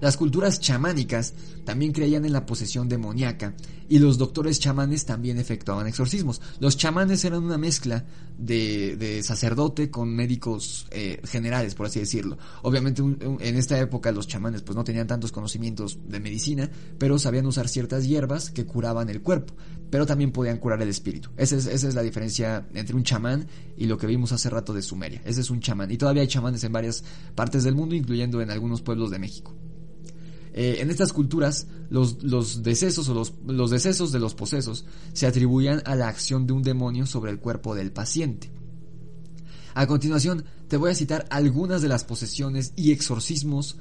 Las culturas chamánicas también creían en la posesión demoníaca y los doctores chamanes también efectuaban exorcismos. Los chamanes eran una mezcla de, sacerdote con médicos eh, generales, por así decirlo. Obviamente en esta época los chamanes pues no tenían tantos conocimientos de medicina, pero sabían usar ciertas hierbas que curaban el cuerpo, pero también podían curar el espíritu. Esa es, esa es la diferencia entre un chamán y lo que vimos hace rato de Sumeria. Ese es un chamán. Y todavía hay chamanes en varias partes del mundo, incluyendo en algunos pueblos de México. Eh, en estas culturas, los, los decesos o los, los decesos de los posesos se atribuían a la acción de un demonio sobre el cuerpo del paciente. A continuación, te voy a citar algunas de las posesiones y exorcismos,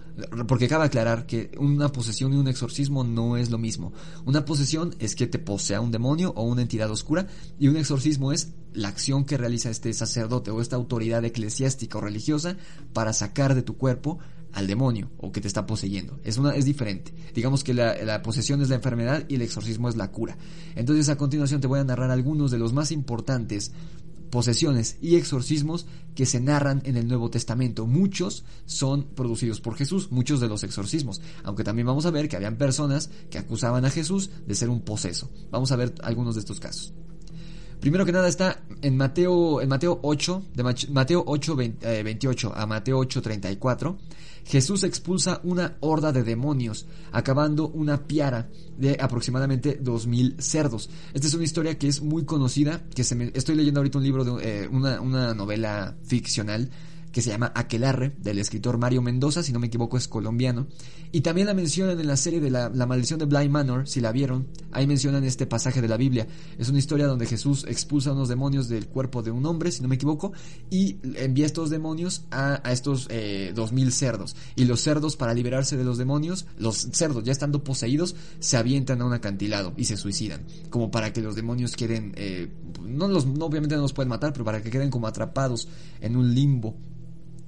porque cabe aclarar que una posesión y un exorcismo no es lo mismo. Una posesión es que te posea un demonio o una entidad oscura, y un exorcismo es la acción que realiza este sacerdote o esta autoridad eclesiástica o religiosa para sacar de tu cuerpo al demonio o que te está poseyendo. Es, una, es diferente. Digamos que la, posesión es la enfermedad y el exorcismo es la cura. Entonces a continuación te voy a narrar algunos de los más importantes posesiones y exorcismos que se narran en el Nuevo Testamento. Muchos son producidos por Jesús, muchos de los exorcismos, aunque también vamos a ver que habían personas que acusaban a Jesús de ser un poseso. Vamos a ver algunos de estos casos. Primero que nada está en Mateo, en Mateo 8, de Mateo 8, 28 a Mateo 8, 34. Jesús expulsa una horda de demonios, acabando una piara de aproximadamente 2.000 cerdos. Esta es una historia que es muy conocida, que se me, estoy leyendo ahorita un libro de eh, una, una novela ficcional que se llama Aquelarre, del escritor Mario Mendoza, si no me equivoco es colombiano. Y también la mencionan en la serie de la, maldición de Blind Manor, si la vieron. Ahí mencionan este pasaje de la Biblia. Es una historia donde Jesús expulsa a unos demonios del cuerpo de un hombre, si no me equivoco, y envía estos demonios a, estos eh, dos mil cerdos. Y los cerdos, para liberarse de los demonios, los cerdos ya estando poseídos, se avientan a un acantilado y se suicidan. Como para que los demonios queden, eh, no los, obviamente no los pueden matar, pero para que queden como atrapados en un limbo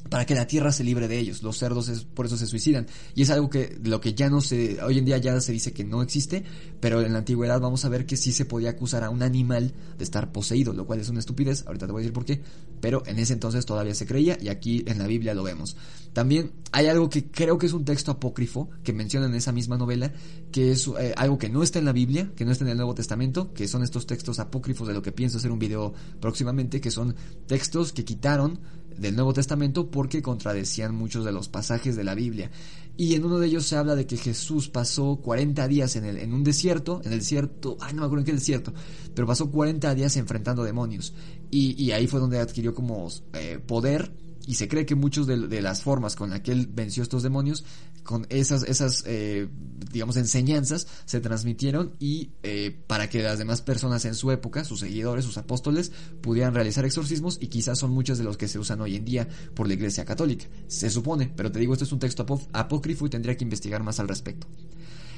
para que la tierra se libre de ellos. Los cerdos es, por eso se suicidan. Y es algo que lo que ya no se, hoy en día ya se dice que no existe, pero en la antigüedad vamos a ver que sí se podía acusar a un animal de estar poseído, lo cual es una estupidez, ahorita te voy a decir por qué, pero en ese entonces todavía se creía y aquí en la Biblia lo vemos. También hay algo que creo que es un texto apócrifo que menciona en esa misma novela, que es eh, algo que no está en la Biblia, que no está en el Nuevo Testamento, que son estos textos apócrifos de lo que pienso hacer un video próximamente, que son textos que quitaron del Nuevo Testamento porque contradecían muchos de los pasajes de la Biblia. Y en uno de ellos se habla de que Jesús pasó 40 días en, el, en un desierto, en el desierto, ay no me acuerdo en qué desierto, pero pasó 40 días enfrentando demonios. Y, y ahí fue donde adquirió como eh, poder y se cree que muchos de, las formas con las que él venció estos demonios, con esas, esas eh, digamos, enseñanzas, se transmitieron y eh, para que las demás personas en su época, sus seguidores, sus apóstoles, pudieran realizar exorcismos y quizás son muchos de los que se usan hoy en día por la Iglesia Católica. Se supone, pero te digo, esto es un texto apócrifo y tendría que investigar más al respecto.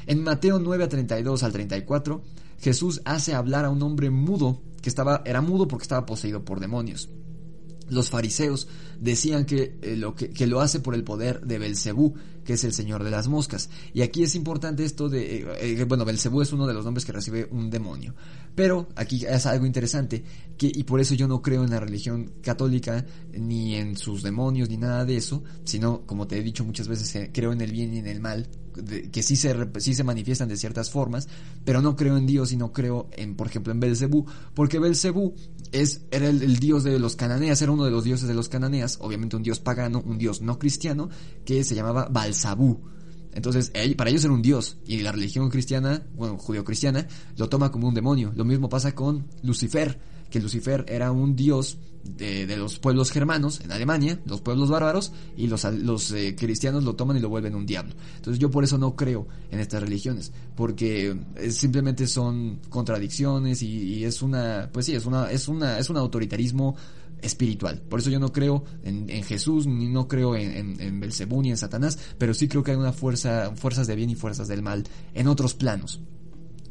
En Mateo 9 a 32 al 34, Jesús hace hablar a un hombre mudo que estaba, era mudo porque estaba poseído por demonios. Los fariseos decían que, eh, lo, que, que, lo hace por el poder de Belcebú, que es el señor de las moscas. Y aquí es importante esto de, eh, eh, bueno, Belcebú es uno de los nombres que recibe un demonio. Pero aquí es algo interesante, y por eso yo no creo en la religión católica, ni en sus demonios, ni nada de eso, sino, como te he dicho muchas veces, creo en el bien y en el mal, que sí se, sí se manifiestan de ciertas formas, pero no creo en Dios y no creo en, por ejemplo, en Belcebú, porque Belcebú es, era el, dios de los cananeas, era uno de los dioses de los cananeas, obviamente un dios pagano, un dios no cristiano, que se llamaba Balsabú. Entonces, para ellos era un dios, y la religión cristiana, bueno, judío-cristiana, lo toma como un demonio. Lo mismo pasa con Lucifer, que Lucifer era un dios de, de los pueblos germanos en Alemania, los pueblos bárbaros, y los, los eh, cristianos lo toman y lo vuelven un diablo. Entonces yo por eso no creo en estas religiones, porque es, simplemente son contradicciones y, y, es una, pues sí, es una, es una, es un autoritarismo espiritual. Por eso yo no creo en, en Jesús, ni no creo en, en, en Belcebú ni en Satanás, pero sí creo que hay una fuerza, fuerzas de bien y fuerzas del mal en otros planos.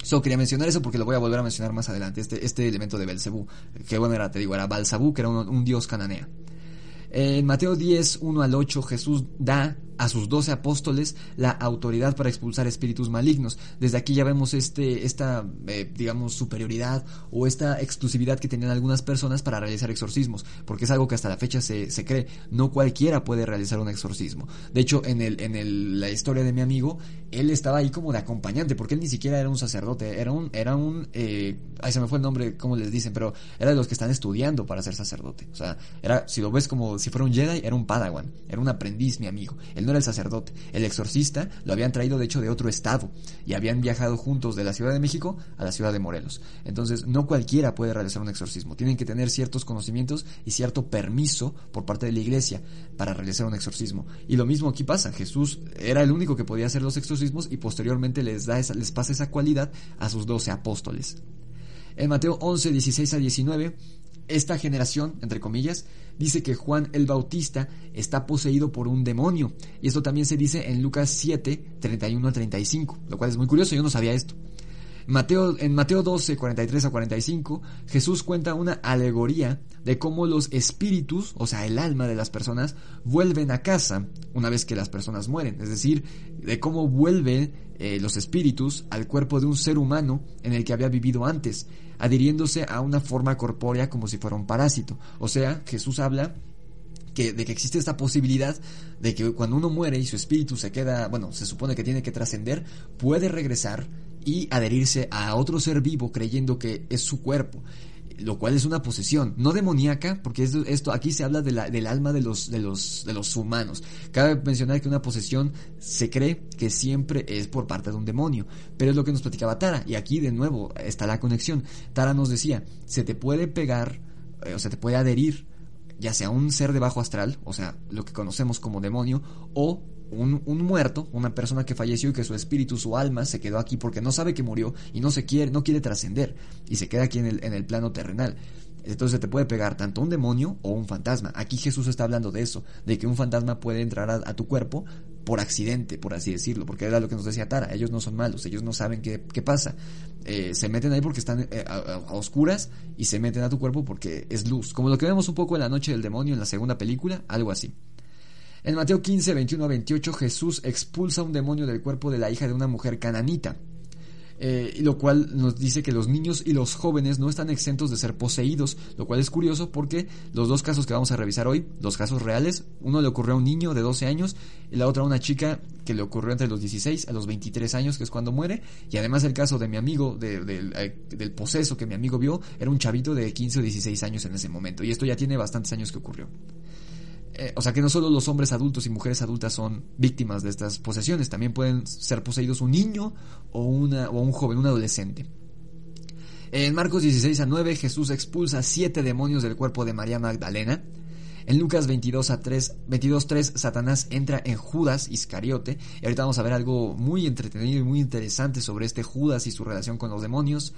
Solo quería mencionar eso porque lo voy a volver a mencionar más adelante, este, este elemento de Belcebú, que bueno era, te digo, era Balsabú, que era un, un dios cananea. En Mateo 10, 1 al 8, Jesús da a sus doce apóstoles la autoridad para expulsar espíritus malignos. Desde aquí ya vemos este, esta, eh, digamos, superioridad o esta exclusividad que tenían algunas personas para realizar exorcismos, porque es algo que hasta la fecha se, se cree. No cualquiera puede realizar un exorcismo. De hecho, en, el, en el, la historia de mi amigo, él estaba ahí como de acompañante, porque él ni siquiera era un sacerdote, era un, era un, eh, se me fue el nombre, como les dicen, pero era de los que están estudiando para ser sacerdote. O sea, era, si lo ves como si fuera un Jedi, era un Padawan, era un aprendiz, mi amigo. No era el sacerdote. El exorcista lo habían traído de hecho de otro estado y habían viajado juntos de la Ciudad de México a la Ciudad de Morelos. Entonces no cualquiera puede realizar un exorcismo. Tienen que tener ciertos conocimientos y cierto permiso por parte de la iglesia para realizar un exorcismo. Y lo mismo aquí pasa. Jesús era el único que podía hacer los exorcismos y posteriormente les, da esa, les pasa esa cualidad a sus doce apóstoles. En Mateo 11, 16 a 19, esta generación, entre comillas, dice que Juan el Bautista está poseído por un demonio. Y esto también se dice en Lucas 7, 31 al 35, lo cual es muy curioso, yo no sabía esto. Mateo, en Mateo 12, 43 a 45, Jesús cuenta una alegoría de cómo los espíritus, o sea, el alma de las personas, vuelven a casa una vez que las personas mueren. Es decir, de cómo vuelven eh, los espíritus al cuerpo de un ser humano en el que había vivido antes, adhiriéndose a una forma corpórea como si fuera un parásito. O sea, Jesús habla que, de que existe esta posibilidad de que cuando uno muere y su espíritu se queda, bueno, se supone que tiene que trascender, puede regresar y adherirse a otro ser vivo creyendo que es su cuerpo lo cual es una posesión, no demoníaca, porque esto, aquí se habla de la, del alma de los, de, los, de los humanos. Cabe mencionar que una posesión se cree que siempre es por parte de un demonio, pero es lo que nos platicaba Tara, y aquí de nuevo está la conexión. Tara nos decía, se te puede pegar, eh, o se te puede adherir, ya sea un ser de bajo astral, o sea, lo que conocemos como demonio, o un, muerto, una persona que falleció y que su espíritu, su alma se quedó aquí porque no sabe que murió y no se quiere, no quiere trascender y se queda aquí en el, en el plano terrenal. Entonces te puede pegar tanto un demonio o un fantasma. Aquí Jesús está hablando de eso, de que un fantasma puede entrar a, tu cuerpo por accidente, por así decirlo, porque era lo que nos decía Tara, ellos no son malos, ellos no saben qué, pasa. Eh, se meten ahí porque están eh, a, oscuras y se meten a tu cuerpo porque es luz, como lo que vemos un poco en la noche del demonio en la segunda película, algo así. En Mateo 15, 21 a 28, Jesús expulsa un demonio del cuerpo de la hija de una mujer cananita. Eh, lo cual nos dice que los niños y los jóvenes no están exentos de ser poseídos, lo cual es curioso porque los dos casos que vamos a revisar hoy, los casos reales, uno le ocurrió a un niño de 12 años y la otra a una chica que le ocurrió entre los 16 a los 23 años, que es cuando muere, y además el caso de mi amigo, de, eh, del poseso que mi amigo vio, era un chavito de 15 o 16 años en ese momento, y esto ya tiene bastantes años que ocurrió. Eh, o sea que no solo los hombres adultos y mujeres adultas son víctimas de estas posesiones, también pueden ser poseídos un niño o, una, o un joven, un adolescente. En Marcos 16 a 9 Jesús expulsa siete demonios del cuerpo de María Magdalena. En Lucas 22 a 3, 22 3 Satanás entra en Judas Iscariote. Y ahorita vamos a ver algo muy entretenido y muy interesante sobre este Judas y su relación con los demonios.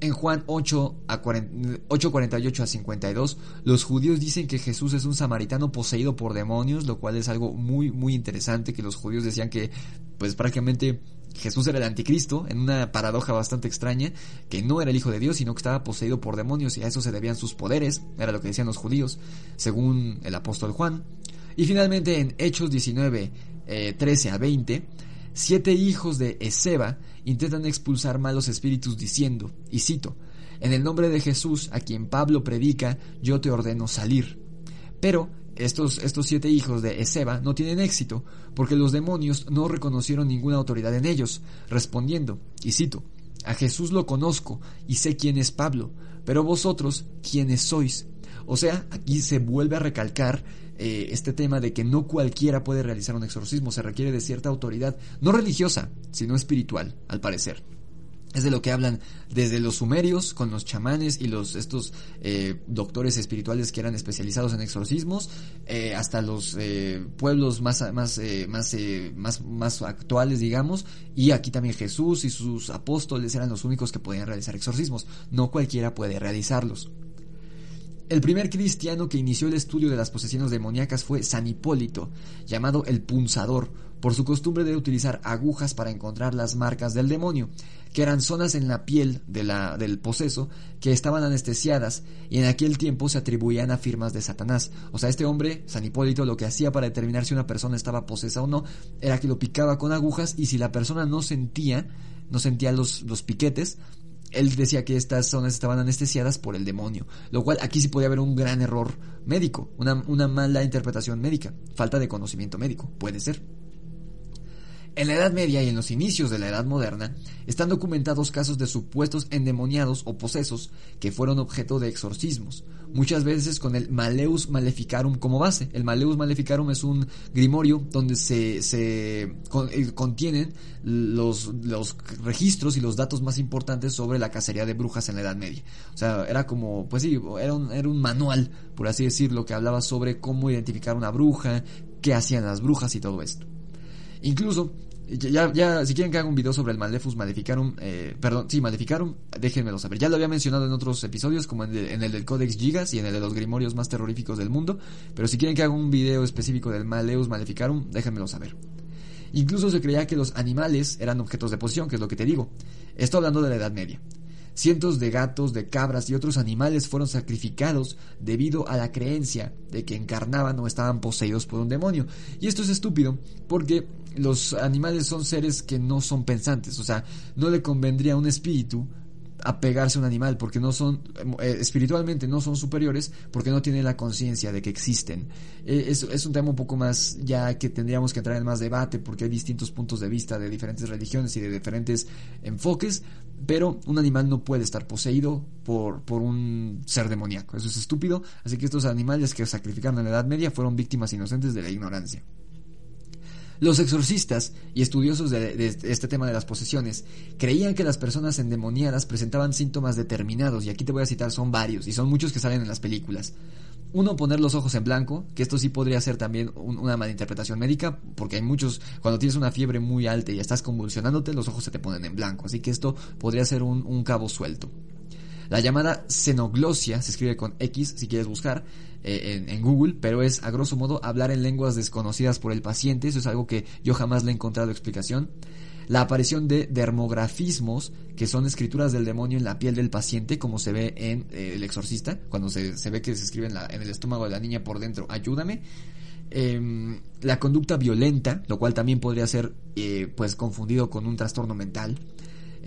En Juan 8, a 48 a 52, los judíos dicen que Jesús es un samaritano poseído por demonios, lo cual es algo muy, muy interesante, que los judíos decían que pues prácticamente Jesús era el anticristo, en una paradoja bastante extraña, que no era el Hijo de Dios, sino que estaba poseído por demonios y a eso se debían sus poderes, era lo que decían los judíos, según el apóstol Juan. Y finalmente en Hechos 19, 13 eh, a 20, siete hijos de Ezeba intentan expulsar malos espíritus diciendo, y cito, en el nombre de Jesús, a quien Pablo predica, yo te ordeno salir. Pero estos, estos siete hijos de Ezeba no tienen éxito, porque los demonios no reconocieron ninguna autoridad en ellos, respondiendo, y cito, A Jesús lo conozco y sé quién es Pablo, pero vosotros, ¿quiénes sois? O sea, aquí se vuelve a recalcar eh, este tema de que no cualquiera puede realizar un exorcismo, se requiere de cierta autoridad, no religiosa, sino espiritual, al parecer. Es de lo que hablan desde los sumerios con los chamanes y los estos eh, doctores espirituales que eran especializados en exorcismos, eh, hasta los pueblos más más más más más actuales, digamos, y aquí también Jesús y sus apóstoles eran los únicos que podían realizar exorcismos. No cualquiera puede realizarlos. El primer cristiano que inició el estudio de las posesiones demoníacas fue San Hipólito, llamado el punzador, por su costumbre de utilizar agujas para encontrar las marcas del demonio, que eran zonas en la piel del poseso que estaban anestesiadas y en aquel tiempo se atribuían a firmas de Satanás. O sea, este hombre, San Hipólito, lo que hacía para determinar si una persona estaba posesa o no, era que lo picaba con agujas y si la persona no sentía, no sentía los, los piquetes, él decía que estas zonas estaban anestesiadas por el demonio, lo cual aquí sí podía haber un gran error médico, una, una mala interpretación médica, falta de conocimiento médico, puede ser. En la Edad Media y en los inicios de la Edad Moderna están documentados casos de supuestos endemoniados o posesos que fueron objeto de exorcismos, muchas veces con el Maleus Maleficarum como base. El Maleus Maleficarum es un grimorio donde se, se eh, contienen los, los registros y los datos más importantes sobre la cacería de brujas en la Edad Media. O sea, era como, pues sí, era un, era un manual, por así decirlo, que hablaba sobre cómo identificar una bruja, qué hacían las brujas y todo esto. Incluso ya, ya, si quieren que haga un video sobre el Malefus Maleficarum, eh, perdón, sí, Maleficarum, déjenmelo saber. Ya lo había mencionado en otros episodios, como en el, del Codex Gigas y en el de los Grimorios más terroríficos del mundo. Pero si quieren que haga un video específico del Maleus Maleficarum, déjenmelo saber. Incluso se creía que los animales eran objetos de posición, que es lo que te digo. Esto hablando de la Edad Media. Cientos de gatos, de cabras y otros animales fueron sacrificados debido a la creencia de que encarnaban o estaban poseídos por un demonio. Y esto es estúpido porque los animales son seres que no son pensantes, o sea, no le convendría a un espíritu apegarse a un animal porque no son eh, espiritualmente no son superiores porque no tienen la conciencia de que existen. Eh, es, un tema un poco más ya que tendríamos que entrar en más debate porque hay distintos puntos de vista de diferentes religiones y de diferentes enfoques pero un animal no puede estar poseído por, por un ser demoníaco. Eso es estúpido. Así que estos animales que sacrificaron en la Edad Media fueron víctimas inocentes de la ignorancia los exorcistas y estudiosos de, este tema de las posesiones creían que las personas endemoniadas presentaban síntomas determinados, y aquí te voy a citar, son varios, y son muchos que salen en las películas. Uno, poner los ojos en blanco, que esto sí podría ser también una malinterpretación médica, porque hay muchos, cuando tienes una fiebre muy alta y estás convulsionándote, los ojos se te ponen en blanco, así que esto podría ser un, un cabo suelto. La llamada xenoglosia, se escribe con X si quieres buscar, eh, en, Google, pero es a grosso modo hablar en lenguas desconocidas por el paciente, eso es algo que yo jamás le he encontrado explicación. La aparición de dermografismos, que son escrituras del demonio en la piel del paciente, como se ve en eh, El Exorcista, cuando se, ve que se escribe en, el estómago de la niña por dentro, ayúdame. Em, la conducta violenta, lo cual también podría ser eh, pues confundido con un trastorno mental.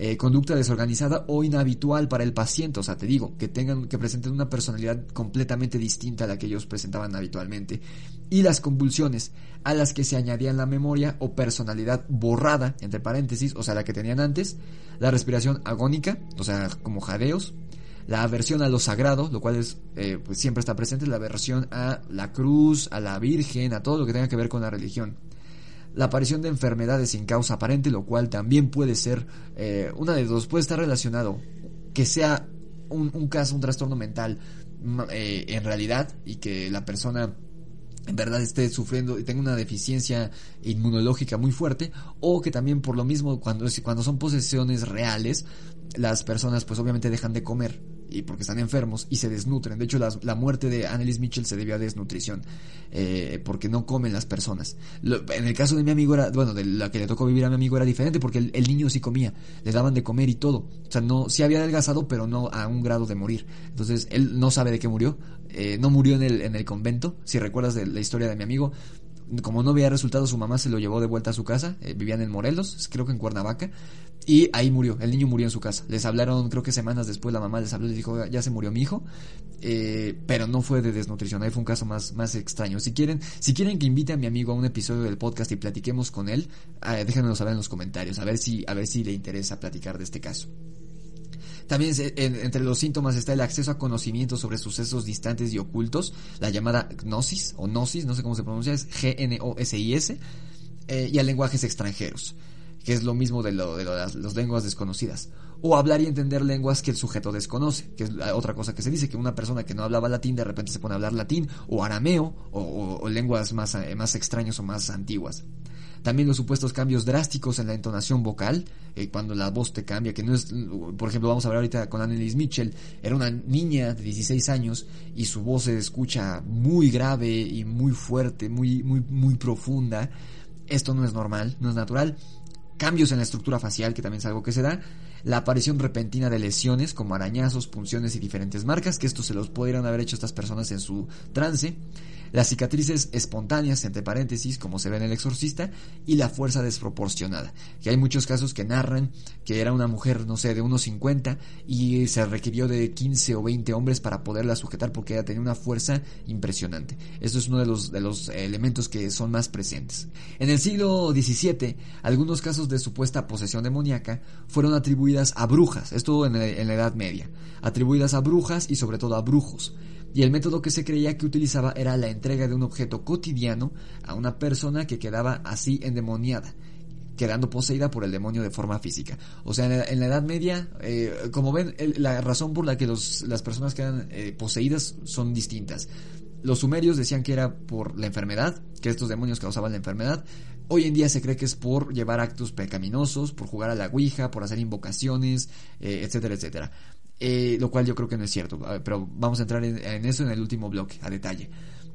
Eh, conducta desorganizada o inhabitual para el paciente, o sea, te digo, que tengan, que presenten una personalidad completamente distinta a la que ellos presentaban habitualmente, y las convulsiones, a las que se añadían la memoria o personalidad borrada, entre paréntesis, o sea, la que tenían antes, la respiración agónica, o sea, como jadeos, la aversión a lo sagrado, lo cual es, eh, pues siempre está presente, la aversión a la cruz, a la Virgen, a todo lo que tenga que ver con la religión la aparición de enfermedades sin causa aparente, lo cual también puede ser eh, una de dos, puede estar relacionado que sea un, caso, un trastorno mental eh, en realidad y que la persona en verdad esté sufriendo y tenga una deficiencia inmunológica muy fuerte o que también por lo mismo cuando, cuando son posesiones reales las personas pues obviamente dejan de comer y porque están enfermos y se desnutren. De hecho, la, muerte de Annelies Mitchell se debió a desnutrición, eh, porque no comen las personas. en el caso de mi amigo era, bueno, de la que le tocó vivir a mi amigo era diferente porque el, niño sí comía, le daban de comer y todo. O sea, no, sí había adelgazado, pero no a un grado de morir. Entonces, él no sabe de qué murió. Eh, no murió en el, en el convento. Si recuerdas de la historia de mi amigo, como no había resultado, su mamá se lo llevó de vuelta a su casa. Eh, vivían en Morelos, creo que en Cuernavaca. Y ahí murió, el niño murió en su casa. Les hablaron, creo que semanas después, la mamá les habló y les dijo, ya se murió mi hijo. Eh, pero no fue de desnutrición, ahí fue un caso más, más extraño. Si quieren, si quieren que invite a mi amigo a un episodio del podcast y platiquemos con él, eh, déjenmelo saber en los comentarios, a ver si, a ver si le interesa platicar de este caso. También entre los síntomas está el acceso a conocimientos sobre sucesos distantes y ocultos, la llamada gnosis o gnosis, no sé cómo se pronuncia, es G-N-O-S-I-S, eh, y a lenguajes extranjeros, que es lo mismo de, lo, de las, lenguas desconocidas. O hablar y entender lenguas que el sujeto desconoce, que es otra cosa que se dice, que una persona que no hablaba latín de repente se pone a hablar latín, o arameo, o, lenguas más, más extrañas o más antiguas. También los supuestos cambios drásticos en la entonación vocal, eh, cuando la voz te cambia, que no es, por ejemplo, vamos a ver ahorita con Annelies Mitchell, era una niña de 16 años y su voz se escucha muy grave y muy fuerte, muy, muy, muy profunda. Esto no es normal, no es natural. Cambios en la estructura facial, que también es algo que se da la aparición repentina de lesiones como arañazos, punciones y diferentes marcas, que esto se los pudieran haber hecho estas personas en su trance, las cicatrices espontáneas, entre paréntesis, como se ve en el exorcista, y la fuerza desproporcionada, que hay muchos casos que narran que era una mujer, no sé, de unos 50 y se requirió de 15 o 20 hombres para poderla sujetar porque ella tenía una fuerza impresionante. Esto es uno de los, de los elementos que son más presentes. En el siglo XVII, algunos casos de supuesta posesión demoníaca fueron atribuidas a brujas, esto en, en la Edad Media, atribuidas a brujas y sobre todo a brujos y el método que se creía que utilizaba era la entrega de un objeto cotidiano a una persona que quedaba así endemoniada quedando poseída por el demonio de forma física. O sea, en la, Edad Media, eh, como ven, la razón por la que las personas quedan eh, poseídas son distintas. Los sumerios decían que era por la enfermedad, que estos demonios causaban la enfermedad. Hoy en día se cree que es por llevar actos pecaminosos, por jugar a la Ouija, por hacer invocaciones, eh, etcétera, etcétera. Eh, lo cual yo creo que no es cierto, pero vamos a entrar en, eso en el último bloque, a detalle.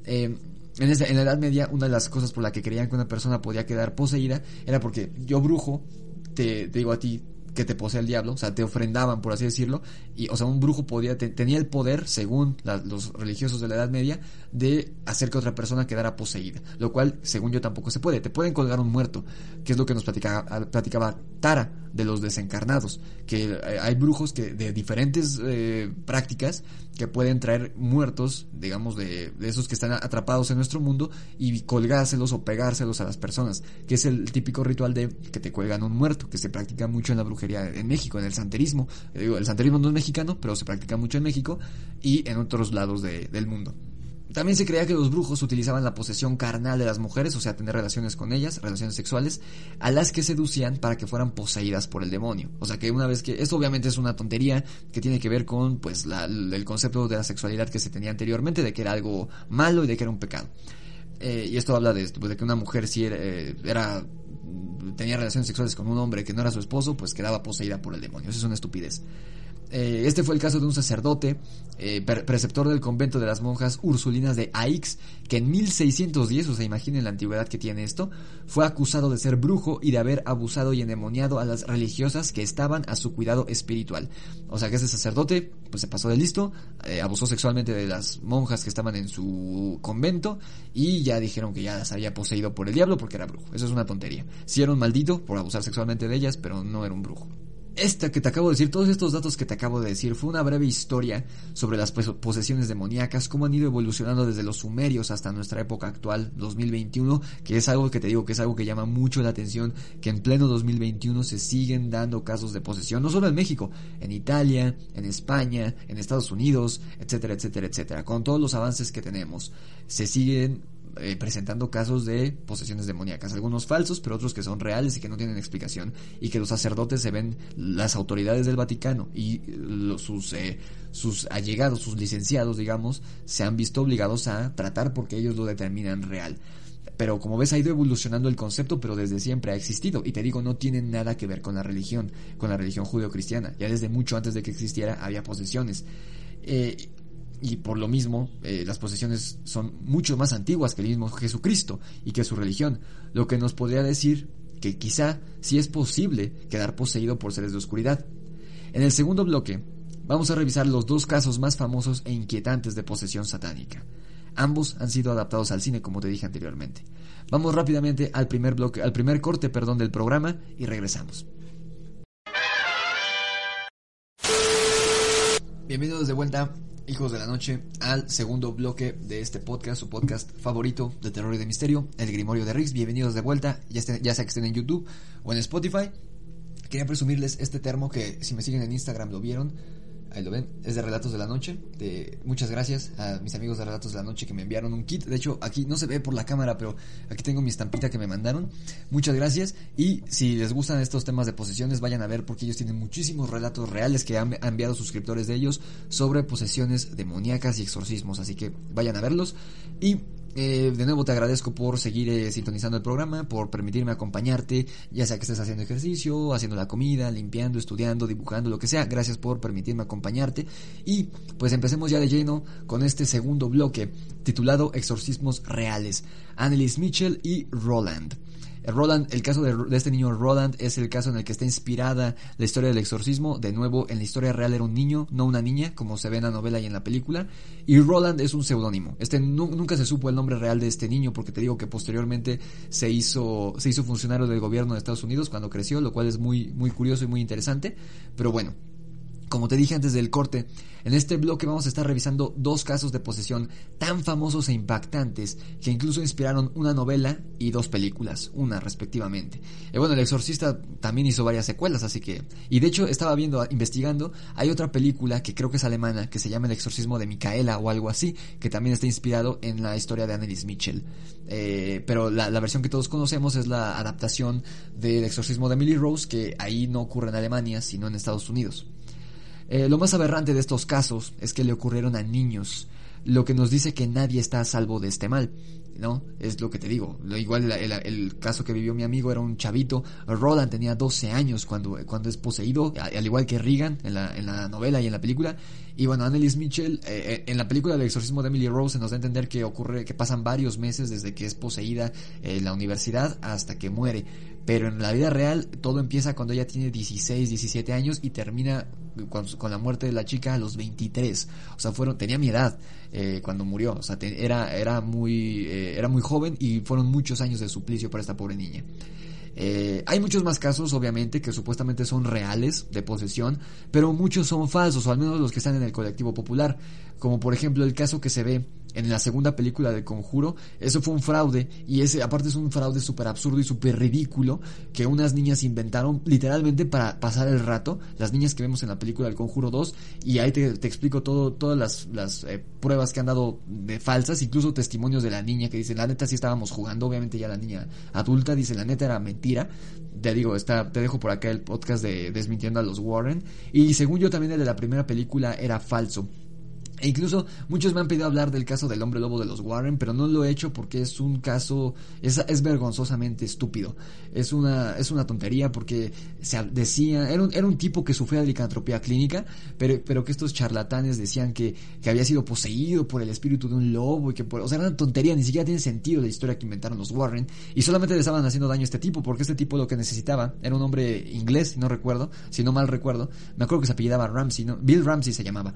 Eh, en, en, la Edad Media, una de las cosas por la que creían que una persona podía quedar poseída era porque yo brujo, te, te digo a ti, que te posee el diablo, o sea, te ofrendaban, por así decirlo, y, o sea, un brujo podía, tenía el poder, según los religiosos de la Edad Media, de hacer que otra persona quedara poseída, lo cual, según yo, tampoco se puede. Te pueden colgar un muerto, que es lo que nos platicaba, platicaba Tara de los desencarnados, que eh, hay brujos que de diferentes eh, prácticas que pueden traer muertos, digamos, de, de, esos que están atrapados en nuestro mundo y colgárselos o pegárselos a las personas, que es el típico ritual de que te cuelgan un muerto, que se practica mucho en la brujería en México, en el santerismo. Digo, el santerismo no es mexicano, pero se practica mucho en México y en otros lados del mundo. También se creía que los brujos utilizaban la posesión carnal de las mujeres, o sea, tener relaciones con ellas, relaciones sexuales, a las que seducían para que fueran poseídas por el demonio. O sea, que una vez que esto obviamente es una tontería que tiene que ver con pues el concepto de la sexualidad que se tenía anteriormente, de que era algo malo y de que era un pecado. Eh, y esto habla de pues, que una mujer si eh, era, tenía relaciones sexuales con un hombre que no era su esposo, pues quedaba poseída por el demonio. Eso es una estupidez. Eh, este fue el caso de un sacerdote, eh, preceptor del convento de las monjas ursulinas de Aix, que en 1610, o sea, imaginen la antigüedad que tiene esto, fue acusado de ser brujo y de haber abusado y endemoniado a las religiosas que estaban a su cuidado espiritual. O sea que ese sacerdote, pues se pasó de listo, eh, abusó sexualmente de las monjas que estaban en su convento y ya dijeron que ya las había poseído por el diablo porque era brujo. Eso es una tontería. Sí era un maldito por abusar sexualmente de ellas, pero no era un brujo esta que te acabo de decir, todos estos datos que te acabo de decir, fue una breve historia sobre las posesiones demoníacas, cómo han ido evolucionando desde los sumerios hasta nuestra época actual, 2021, que es algo que te digo que es algo que llama mucho la atención, que en pleno 2021 se siguen dando casos de posesión, no solo en México, en Italia, en España, en Estados Unidos, etcétera, etcétera, etcétera. Con todos los avances que tenemos, se siguen eh, presentando casos de posesiones demoníacas, algunos falsos, pero otros que son reales y que no tienen explicación, y que los sacerdotes se ven, las autoridades del Vaticano y sus, eh, sus allegados, sus licenciados, digamos, se han visto obligados a tratar porque ellos lo determinan real. Pero como ves ha ido evolucionando el concepto, pero desde siempre ha existido. Y te digo, no tiene nada que ver con la religión, con la religión judeocristiana. Ya desde mucho antes de que existiera había posesiones. Eh, y por lo mismo, eh, las posesiones son mucho más antiguas que el mismo Jesucristo y que su religión. Lo que nos podría decir que quizá sí es posible quedar poseído por seres de oscuridad. En el segundo bloque, vamos a revisar los dos casos más famosos e inquietantes de posesión satánica. Ambos han sido adaptados al cine, como te dije anteriormente. Vamos rápidamente al primer bloque, al primer corte, perdón, del programa y regresamos. Bienvenidos de vuelta, hijos de la noche, al segundo bloque de este podcast, su podcast favorito de terror y de misterio, El Grimorio de Riggs. Bienvenidos de vuelta, ya, ya sea que estén en YouTube o en Spotify. Quería presumirles este termo que si me siguen en Instagram lo vieron Ahí lo ven, es de Relatos de la Noche. De, muchas gracias a mis amigos de Relatos de la Noche que me enviaron un kit. De hecho, aquí no se ve por la cámara, pero aquí tengo mi estampita que me mandaron. Muchas gracias. Y si les gustan estos temas de posesiones, vayan a ver porque ellos tienen muchísimos relatos reales que han, enviado suscriptores de ellos sobre posesiones demoníacas y exorcismos. Así que vayan a verlos. Y eh, de nuevo te agradezco por seguir eh, sintonizando el programa, por permitirme acompañarte, ya sea que estés haciendo ejercicio, haciendo la comida, limpiando, estudiando, dibujando, lo que sea. Gracias por permitirme acompañarte. Y pues empecemos ya de lleno con este segundo bloque titulado Exorcismos Reales. Annelies Mitchell y Roland. Roland, el caso de, este niño Roland es el caso en el que está inspirada la historia del exorcismo. De nuevo, en la historia real era un niño, no una niña, como se ve en la novela y en la película. Y Roland es un seudónimo. Este nunca se supo el nombre real de este niño porque te digo que posteriormente se hizo se hizo funcionario del gobierno de Estados Unidos cuando creció, lo cual es muy muy curioso y muy interesante. Pero bueno, como te dije antes del corte, en este bloque vamos a estar revisando dos casos de posesión tan famosos e impactantes que incluso inspiraron una novela y dos películas, una respectivamente. Y bueno, El Exorcista también hizo varias secuelas, así que... Y de hecho estaba viendo, investigando, hay otra película que creo que es alemana, que se llama El Exorcismo de Micaela o algo así, que también está inspirado en la historia de Annelies Mitchell. Eh, pero la, la versión que todos conocemos es la adaptación del Exorcismo de Emily Rose, que ahí no ocurre en Alemania, sino en Estados Unidos. Eh, lo más aberrante de estos casos es que le ocurrieron a niños, lo que nos dice que nadie está a salvo de este mal. ¿no? Es lo que te digo. Lo, igual el, caso que vivió mi amigo era un chavito. Roland tenía 12 años cuando, cuando es poseído, al igual que Regan en la, en la novela y en la película. Y bueno, Annelies Mitchell, eh, eh, en la película del exorcismo de Emily Rose nos da a entender que ocurre, que pasan varios meses desde que es poseída en la universidad hasta que muere. Pero en la vida real todo empieza cuando ella tiene 16, 17 años y termina con, la muerte de la chica a los 23. O sea, fueron, tenía mi edad eh, cuando murió. O sea, era, era, muy, eh, era muy joven y fueron muchos años de suplicio para esta pobre niña. Eh, hay muchos más casos, obviamente, que supuestamente son reales de posesión, pero muchos son falsos, o al menos los que están en el colectivo popular, como por ejemplo el caso que se ve en la segunda película de Conjuro, eso fue un fraude y ese aparte es un fraude súper absurdo y súper ridículo que unas niñas inventaron literalmente para pasar el rato, las niñas que vemos en la película del Conjuro 2 y ahí te, explico todo, todas las, eh, pruebas que han dado de falsas, incluso testimonios de la niña que dicen la neta sí estábamos jugando, obviamente ya la niña adulta dice la neta era mentira, te digo, está, te dejo por acá el podcast de Desmintiendo a los Warren y según yo también el de la primera película era falso. E incluso muchos me han pedido hablar del caso del hombre lobo de los Warren, pero no lo he hecho porque es un caso, es, es vergonzosamente estúpido. Es una, es una tontería porque se decía, era un, era un tipo que sufría de licantropía clínica, pero, pero que estos charlatanes decían que, que había sido poseído por el espíritu de un lobo y que por, o sea, era una tontería, ni siquiera tiene sentido la historia que inventaron los Warren y solamente le estaban haciendo daño a este tipo porque este tipo lo que necesitaba era un hombre inglés, no recuerdo, si no mal recuerdo, me acuerdo que se apellidaba Ramsey, ¿no? Bill Ramsey se llamaba.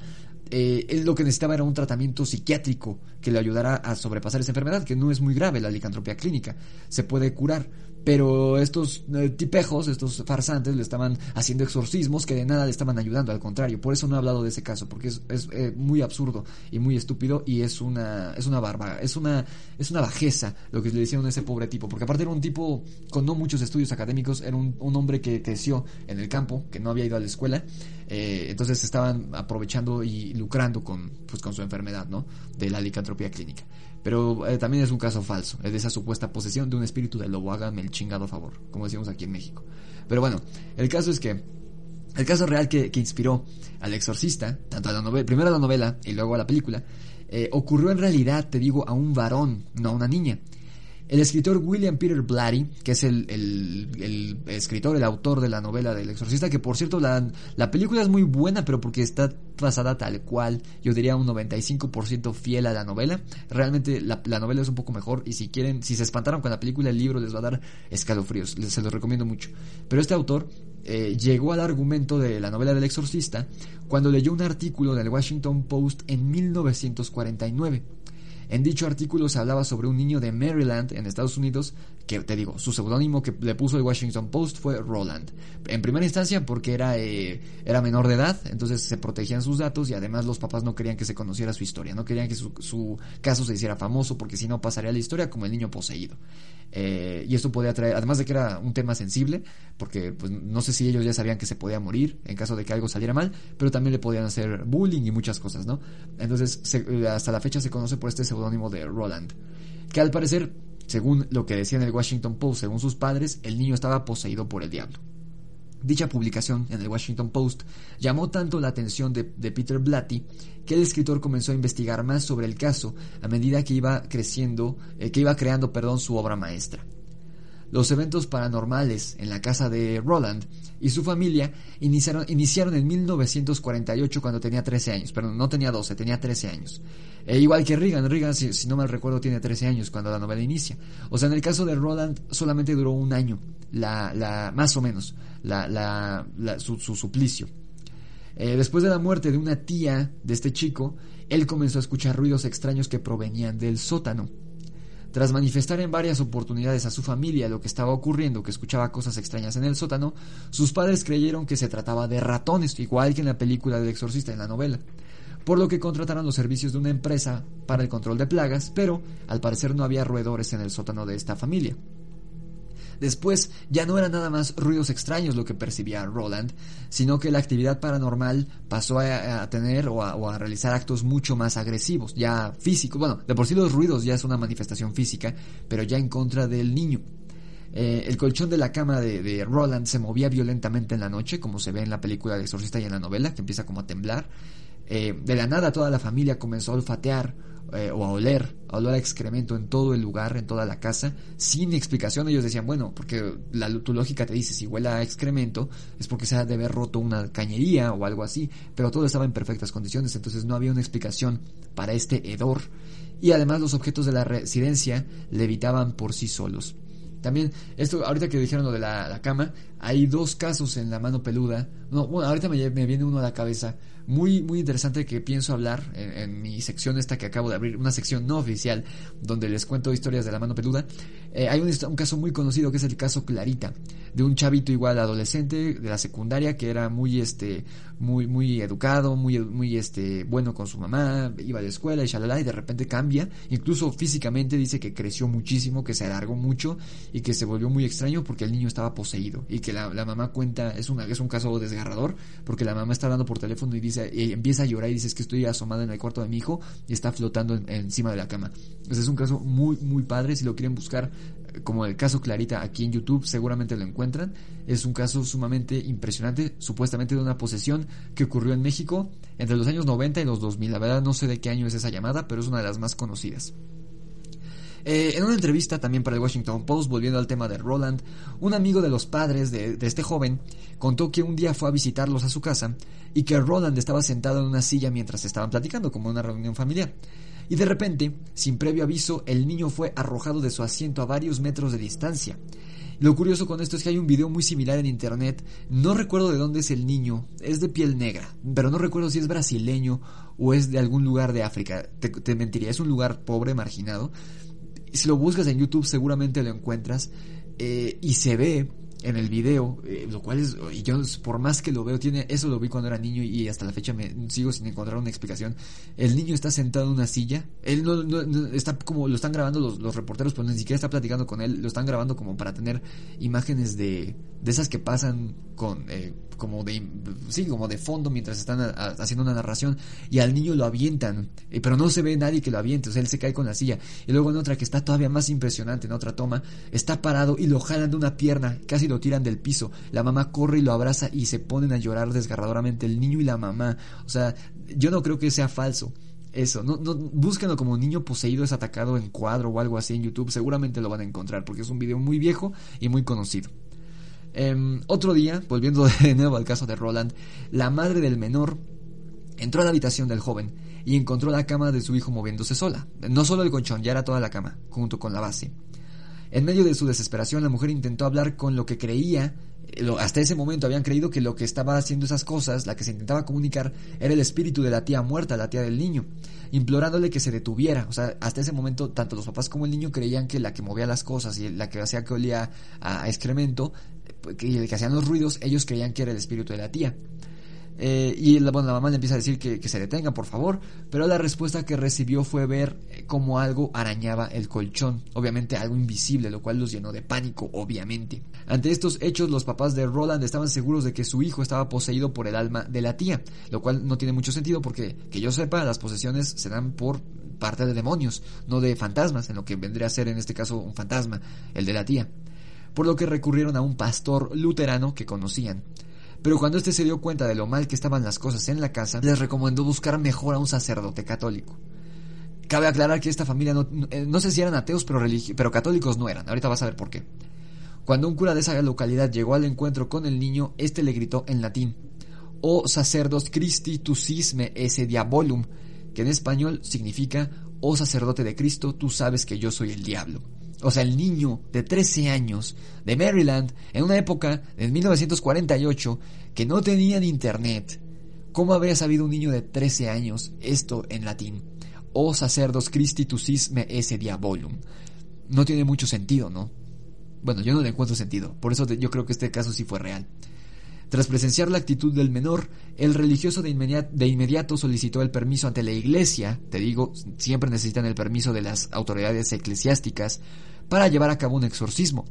Eh, él lo que necesitaba era un tratamiento psiquiátrico que le ayudara a sobrepasar esa enfermedad, que no es muy grave, la licantropía clínica. Se puede curar. Pero estos eh, tipejos, estos farsantes, le estaban haciendo exorcismos que de nada le estaban ayudando, al contrario. Por eso no he hablado de ese caso, porque es, eh, muy absurdo y muy estúpido y es una, es una barba, es una, es una bajeza lo que le hicieron a ese pobre tipo. Porque aparte era un tipo con no muchos estudios académicos, era un, un hombre que creció en el campo, que no había ido a la escuela. Eh, entonces estaban aprovechando y lucrando con, pues, con su enfermedad, ¿no? De la licantropía clínica. Pero eh, también es un caso falso, es de esa supuesta posesión de un espíritu de lobo, hágame el chingado favor, como decimos aquí en México. Pero bueno, el caso es que el caso real que, inspiró al exorcista, tanto a la novela, primero a la novela y luego a la película, eh, ocurrió en realidad, te digo, a un varón, no a una niña. El escritor William Peter Blatty, que es el, escritor, el autor de la novela del exorcista, que por cierto la, la película es muy buena, pero porque está basada tal cual, yo diría un 95% fiel a la novela. Realmente la, la, novela es un poco mejor y si quieren, si se espantaron con la película, el libro les va a dar escalofríos, se los recomiendo mucho. Pero este autor eh, llegó al argumento de la novela del exorcista cuando leyó un artículo del Washington Post en 1949 en dicho artículo se hablaba sobre un niño de Maryland, en Estados Unidos, que te digo, su seudónimo que le puso el Washington Post fue Roland. En primera instancia porque era, eh, era menor de edad, entonces se protegían sus datos y además los papás no querían que se conociera su historia, no querían que su, caso se hiciera famoso porque si no pasaría la historia como el niño poseído. Eh, y esto podía traer, además de que era un tema sensible, porque pues, no sé si ellos ya sabían que se podía morir en caso de que algo saliera mal, pero también le podían hacer bullying y muchas cosas, ¿no? Entonces, hasta la fecha se conoce por este seudónimo de Roland, que al parecer, según lo que decía en el Washington Post, según sus padres, el niño estaba poseído por el diablo. Dicha publicación en el Washington Post llamó tanto la atención de, Peter Blatty que el escritor comenzó a investigar más sobre el caso a medida que iba creciendo, eh, que iba creando, perdón, su obra maestra. Los eventos paranormales en la casa de Roland y su familia iniciaron, iniciaron en 1948 cuando tenía 13 años, pero no tenía 12, tenía 13 años. E igual que Regan, Regan si, no mal recuerdo tiene 13 años cuando la novela inicia. O sea, en el caso de Roland solamente duró un año, la, la, más o menos, la, la, su, suplicio. Eh, después de la muerte de una tía de este chico, él comenzó a escuchar ruidos extraños que provenían del sótano. Tras manifestar en varias oportunidades a su familia lo que estaba ocurriendo, que escuchaba cosas extrañas en el sótano, sus padres creyeron que se trataba de ratones, igual que en la película del exorcista en la novela. Por lo que contrataron los servicios de una empresa para el control de plagas, pero al parecer no había roedores en el sótano de esta familia. Después ya no eran nada más ruidos extraños lo que percibía Roland, sino que la actividad paranormal pasó a, tener o a, realizar actos mucho más agresivos, ya físicos. Bueno, de por sí los ruidos ya es una manifestación física, pero ya en contra del niño. Eh, el colchón de la cama de, de, Roland se movía violentamente en la noche, como se ve en la película de Exorcista y en la novela, que empieza como a temblar. Eh, de la nada toda la familia comenzó a olfatear eh, o a oler, a oler a excremento en todo el lugar, en toda la casa, sin explicación. Ellos decían, bueno, porque la, tu lógica te dice, si huele a excremento, es porque se ha de haber roto una cañería o algo así, pero todo estaba en perfectas condiciones, entonces no había una explicación para este hedor. Y además los objetos de la residencia levitaban por sí solos. También, esto, ahorita que dijeron lo de la, cama, hay dos casos en la mano peluda. No, bueno, ahorita me, me, viene uno a la cabeza muy, muy interesante que pienso hablar en, mi sección esta que acabo de abrir, una sección no oficial, donde les cuento historias de la mano peluda. Eh, hay un, un, caso muy conocido que es el caso Clarita, de un chavito igual adolescente de la secundaria que era muy, este, muy, muy educado, muy, muy, este, bueno con su mamá, iba a la escuela y shalala, y de repente cambia, incluso físicamente dice que creció muchísimo, que se alargó mucho y que se volvió muy extraño porque el niño estaba poseído y que la, la mamá cuenta, es, una, es un caso desgarrador, porque la mamá está hablando por teléfono y dice y empieza a llorar y dices que estoy asomada en el cuarto de mi hijo y está flotando encima de la cama. Ese es un caso muy, muy padre. Si lo quieren buscar, como el caso Clarita aquí en YouTube, seguramente lo encuentran. Es un caso sumamente impresionante, supuestamente de una posesión que ocurrió en México entre los años 90 y los 2000. La verdad no sé de qué año es esa llamada, pero es una de las más conocidas. Eh, en una entrevista también para el Washington Post, volviendo al tema de Roland, un amigo de los padres de, este joven contó que un día fue a visitarlos a su casa y que Roland estaba sentado en una silla mientras estaban platicando, como una reunión familiar. Y de repente, sin previo aviso, el niño fue arrojado de su asiento a varios metros de distancia. Lo curioso con esto es que hay un video muy similar en internet. No recuerdo de dónde es el niño. Es de piel negra. Pero no recuerdo si es brasileño o es de algún lugar de África. Te, mentiría. Es un lugar pobre, marginado si lo buscas en YouTube seguramente lo encuentras eh, y se ve en el video, eh, lo cual es, y yo por más que lo veo, tiene, eso lo vi cuando era niño y hasta la fecha me sigo sin encontrar una explicación. El niño está sentado en una silla, él no, está como, lo están grabando los, los, reporteros, pero ni siquiera está platicando con él, lo están grabando como para tener imágenes de, de esas que pasan con, eh, como de, sí, como de fondo mientras están haciendo una narración y al niño lo avientan, eh, pero no se ve nadie que lo aviente, o sea, él se cae con la silla. Y luego en otra que está todavía más impresionante, en otra toma, está parado y lo jalan de una pierna, casi lo tiran del piso. La mamá corre y lo abraza y se ponen a llorar desgarradoramente el niño y la mamá. O sea, yo no creo que sea falso Eso, no, no, búsquenlo como niño poseído es atacado en cuadro o algo así en YouTube, seguramente lo van a encontrar porque es un video muy viejo y muy conocido. Em, otro día, volviendo *laughs* de nuevo al caso de Roland, la madre del menor entró a la habitación del joven y encontró la cama de su hijo moviéndose sola. No solo el colchón, ya era toda la cama, junto con la base. En medio de su desesperación, la mujer intentó hablar con lo que creía, hasta ese momento habían creído que lo que estaba haciendo esas cosas, la que se intentaba comunicar, era el espíritu de la tía muerta, la tía del niño, implorándole que se detuviera. O sea, hasta ese momento, tanto los papás como el niño creían que la que movía las cosas y la que hacía que olía a excremento, y que hacían los ruidos, ellos creían que era el espíritu de la tía. Eh, y la, mamá le empieza a decir que, se detenga, por favor. Pero la respuesta que recibió fue ver eh, cómo algo arañaba el colchón. Obviamente algo invisible, lo cual los llenó de pánico, obviamente. Ante estos hechos, los papás de Roland estaban seguros de que su hijo estaba poseído por el alma de la tía. Lo cual no tiene mucho sentido porque, que yo sepa, las posesiones se dan por parte de demonios, no de fantasmas, en lo que vendría a ser en este caso un fantasma, el de la tía. Por lo que recurrieron a un pastor luterano que conocían. Pero cuando éste se dio cuenta de lo mal que estaban las cosas en la casa, les recomendó buscar mejor a un sacerdote católico. Cabe aclarar que esta familia no, eh, no, sé si eran ateos, pero, pero católicos no eran. Ahorita vas a ver por qué. Cuando un cura de esa localidad llegó al encuentro con el niño, este le gritó en latín: O sacerdos Christi tu cisme esse diabolum, que en español significa: Oh sacerdote de Cristo, tú sabes que yo soy el diablo o sea, el niño de 13 años de Maryland, en una época, en 1948, que no tenían internet. ¿Cómo habría sabido un niño de 13 años esto en latín? O sacerdos Christi tu cisme esse diabolum. No tiene mucho sentido, ¿no? Bueno, yo no le encuentro sentido. Por eso yo creo que este caso sí fue real. Tras presenciar la actitud del menor, el religioso de, inmediato solicitó el permiso ante la iglesia, te digo, siempre necesitan el permiso de las autoridades eclesiásticas, para llevar a cabo un exorcismo.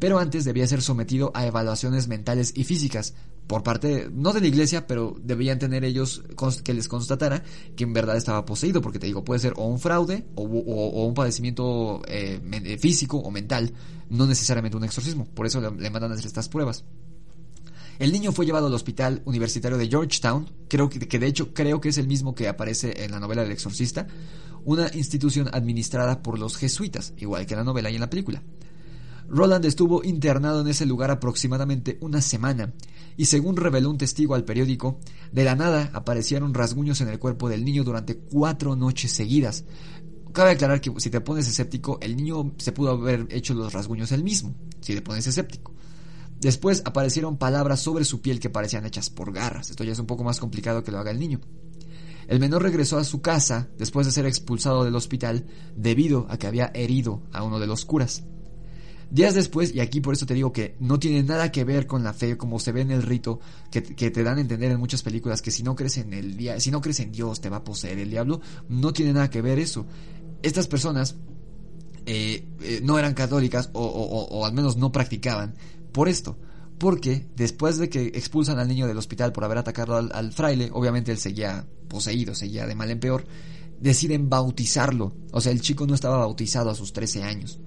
Pero antes debía ser sometido a evaluaciones mentales y físicas, por parte, no de la iglesia, pero debían tener ellos que les constatara que en verdad estaba poseído, porque te digo, puede ser o un fraude o, un padecimiento eh, físico o mental, no necesariamente un exorcismo, por eso le, mandan a hacer estas pruebas. El niño fue llevado al hospital universitario de Georgetown, creo que de hecho creo que es el mismo que aparece en la novela del exorcista, una institución administrada por los jesuitas, igual que en la novela y en la película. Roland estuvo internado en ese lugar aproximadamente una semana, y según reveló un testigo al periódico, de la nada aparecieron rasguños en el cuerpo del niño durante cuatro noches seguidas. Cabe aclarar que si te pones escéptico, el niño se pudo haber hecho los rasguños él mismo, si te pones escéptico. Después aparecieron palabras sobre su piel que parecían hechas por garras. Esto ya es un poco más complicado que lo haga el niño. El menor regresó a su casa después de ser expulsado del hospital debido a que había herido a uno de los curas. Días después, y aquí por eso te digo que no tiene nada que ver con la fe, como se ve en el rito, que, te dan a entender en muchas películas que si no crees en el si no crees en Dios, te va a poseer el diablo, no tiene nada que ver eso. Estas personas eh, eh, no eran católicas o, al menos no practicaban, por esto. Porque después de que expulsan al niño del hospital por haber atacado al, fraile, obviamente él seguía poseído, seguía de mal en peor, deciden bautizarlo. O sea, el chico no estaba bautizado a sus 13 años.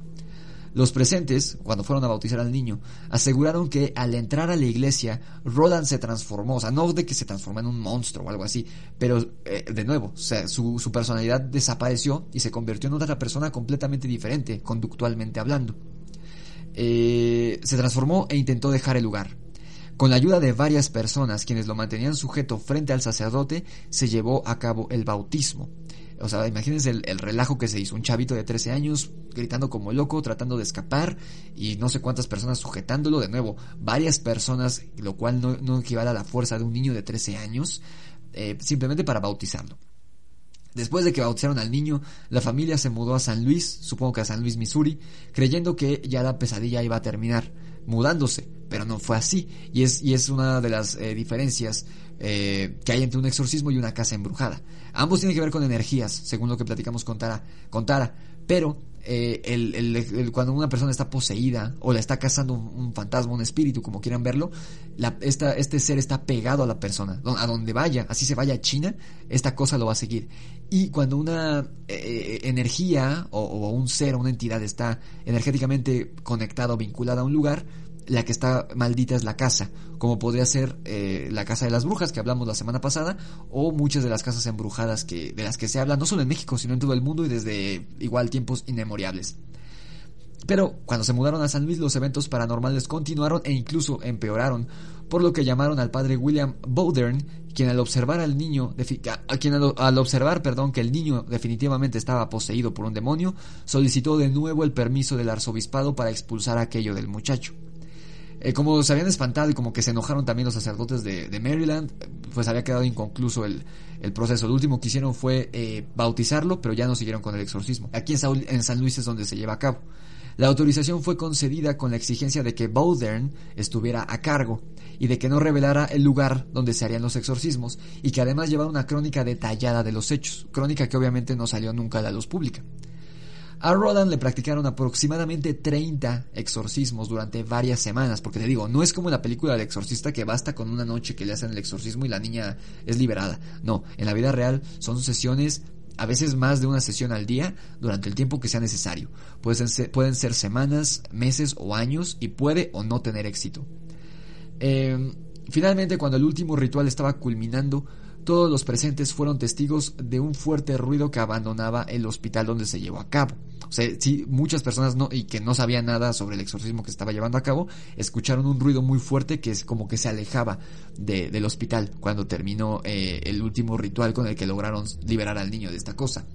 Los presentes, cuando fueron a bautizar al niño, aseguraron que al entrar a la iglesia, Roland se transformó, o sea, no de que se transformó en un monstruo o algo así, pero eh, de nuevo, o sea, su, su personalidad desapareció y se convirtió en otra persona completamente diferente, conductualmente hablando. Eh, se transformó e intentó dejar el lugar. Con la ayuda de varias personas quienes lo mantenían sujeto frente al sacerdote, se llevó a cabo el bautismo. O sea, imagínense el, relajo que se hizo. Un chavito de 13 años gritando como loco, tratando de escapar y no sé cuántas personas sujetándolo. De nuevo, varias personas, lo cual no, equivale a la fuerza de un niño de 13 años, eh, simplemente para bautizarlo. Después de que bautizaron al niño, la familia se mudó a San Luis, supongo que a San Luis, Missouri, creyendo que ya la pesadilla iba a terminar, mudándose, pero no fue así, y es, y es una de las eh, diferencias eh, que hay entre un exorcismo y una casa embrujada. Ambos tienen que ver con energías, según lo que platicamos con Tara, con Tara pero eh, el, cuando una persona está poseída o la está cazando un, fantasma, un espíritu, como quieran verlo, esta, este ser está pegado a la persona. A donde vaya, así se vaya a China, esta cosa lo va a seguir. Y cuando una eh, eh, energía o, un ser o una entidad está energéticamente conectado, vinculada a un lugar, la que está maldita es la casa, como podría ser eh, la casa de las brujas que hablamos la semana pasada, o muchas de las casas embrujadas que, de las que se habla no solo en México, sino en todo el mundo y desde igual tiempos inmemoriales. Pero cuando se mudaron a San Luis los eventos paranormales continuaron e incluso empeoraron, por lo que llamaron al padre William Bowdern, quien al observar al niño, a quien al, observar, perdón, que el niño definitivamente estaba poseído por un demonio, solicitó de nuevo el permiso del arzobispado para expulsar aquello del muchacho. Eh, como se habían espantado y como que se enojaron también los sacerdotes de, Maryland, pues había quedado inconcluso el, proceso. Lo último que hicieron fue eh, bautizarlo, pero ya no siguieron con el exorcismo. Aquí en San Luis es donde se lleva a cabo. La autorización fue concedida con la exigencia de que Bowdern estuviera a cargo y de que no revelara el lugar donde se harían los exorcismos y que además llevara una crónica detallada de los hechos, crónica que obviamente no salió nunca a la luz pública. A Rodan le practicaron aproximadamente 30 exorcismos durante varias semanas, porque te digo, no es como la película del exorcista que basta con una noche que le hacen el exorcismo y la niña es liberada. No, en la vida real son sesiones a veces más de una sesión al día durante el tiempo que sea necesario. Pueden ser, pueden ser semanas, meses o años y puede o no tener éxito. Em, finalmente, cuando el último ritual estaba culminando, todos los presentes fueron testigos de un fuerte ruido que abandonaba el hospital donde se llevó a cabo. O sea, sí, muchas personas no, y que no sabían nada sobre el exorcismo que estaba llevando a cabo, escucharon un ruido muy fuerte que es como que se alejaba del hospital cuando terminó eh, el último ritual con el que lograron liberar al niño de esta cosa.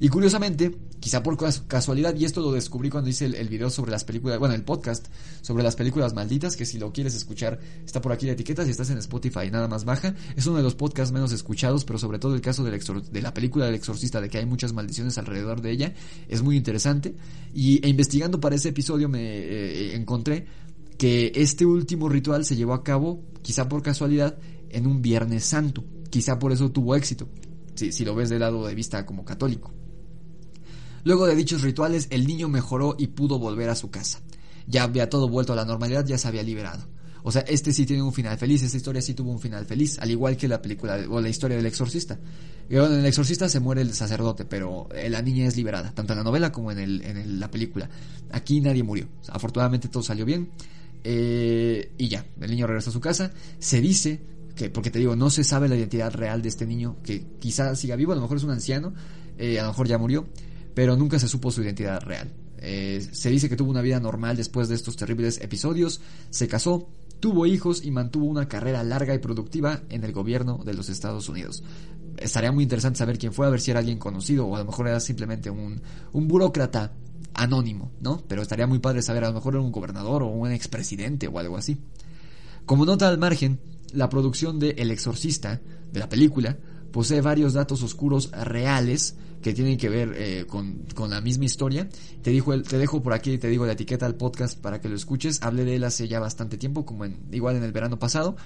Y curiosamente, quizá por casualidad, y esto lo descubrí cuando hice el, video sobre las películas, bueno, el podcast sobre las películas malditas, que si lo quieres escuchar, está por aquí la etiqueta, si estás en Spotify nada más baja. Es uno de los podcasts menos escuchados, pero sobre todo el caso de la película del exorcista, de que hay muchas maldiciones alrededor de ella, es muy interesante. Y e investigando para ese episodio me eh, encontré que este último ritual se llevó a cabo, quizá por casualidad, en un Viernes Santo. Quizá por eso tuvo éxito, si, si lo ves del lado de vista como católico. Luego de dichos rituales, el niño mejoró y pudo volver a su casa. Ya había todo vuelto a la normalidad, ya se había liberado. O sea, este sí tiene un final feliz, esta historia sí tuvo un final feliz, al igual que la película o la historia del exorcista. en el exorcista se muere el sacerdote, pero eh, la niña es liberada, tanto en la novela como en, la película. Aquí nadie murió, afortunadamente todo salió bien. Eh, y ya, el niño regresa a su casa. Se dice que, porque te digo, no se sabe la identidad real de este niño, que quizás siga vivo, a lo mejor es un anciano, eh, a lo mejor ya murió pero nunca se supo su identidad real. Eh, se dice que tuvo una vida normal después de estos terribles episodios, se casó, tuvo hijos y mantuvo una carrera larga y productiva en el gobierno de los Estados Unidos. Estaría muy interesante saber quién fue, a ver si era alguien conocido o a lo mejor era simplemente un, un burócrata anónimo, ¿no? Pero estaría muy padre saber, a lo mejor era un gobernador o un expresidente o algo así. Como nota al margen, la producción de El Exorcista, de la película, posee varios datos oscuros reales que tienen que ver eh, con, la misma historia. Te, dijo, te dejo por aquí, te digo la etiqueta al podcast para que lo escuches. Hablé de él hace ya bastante tiempo, como en, igual en el verano pasado.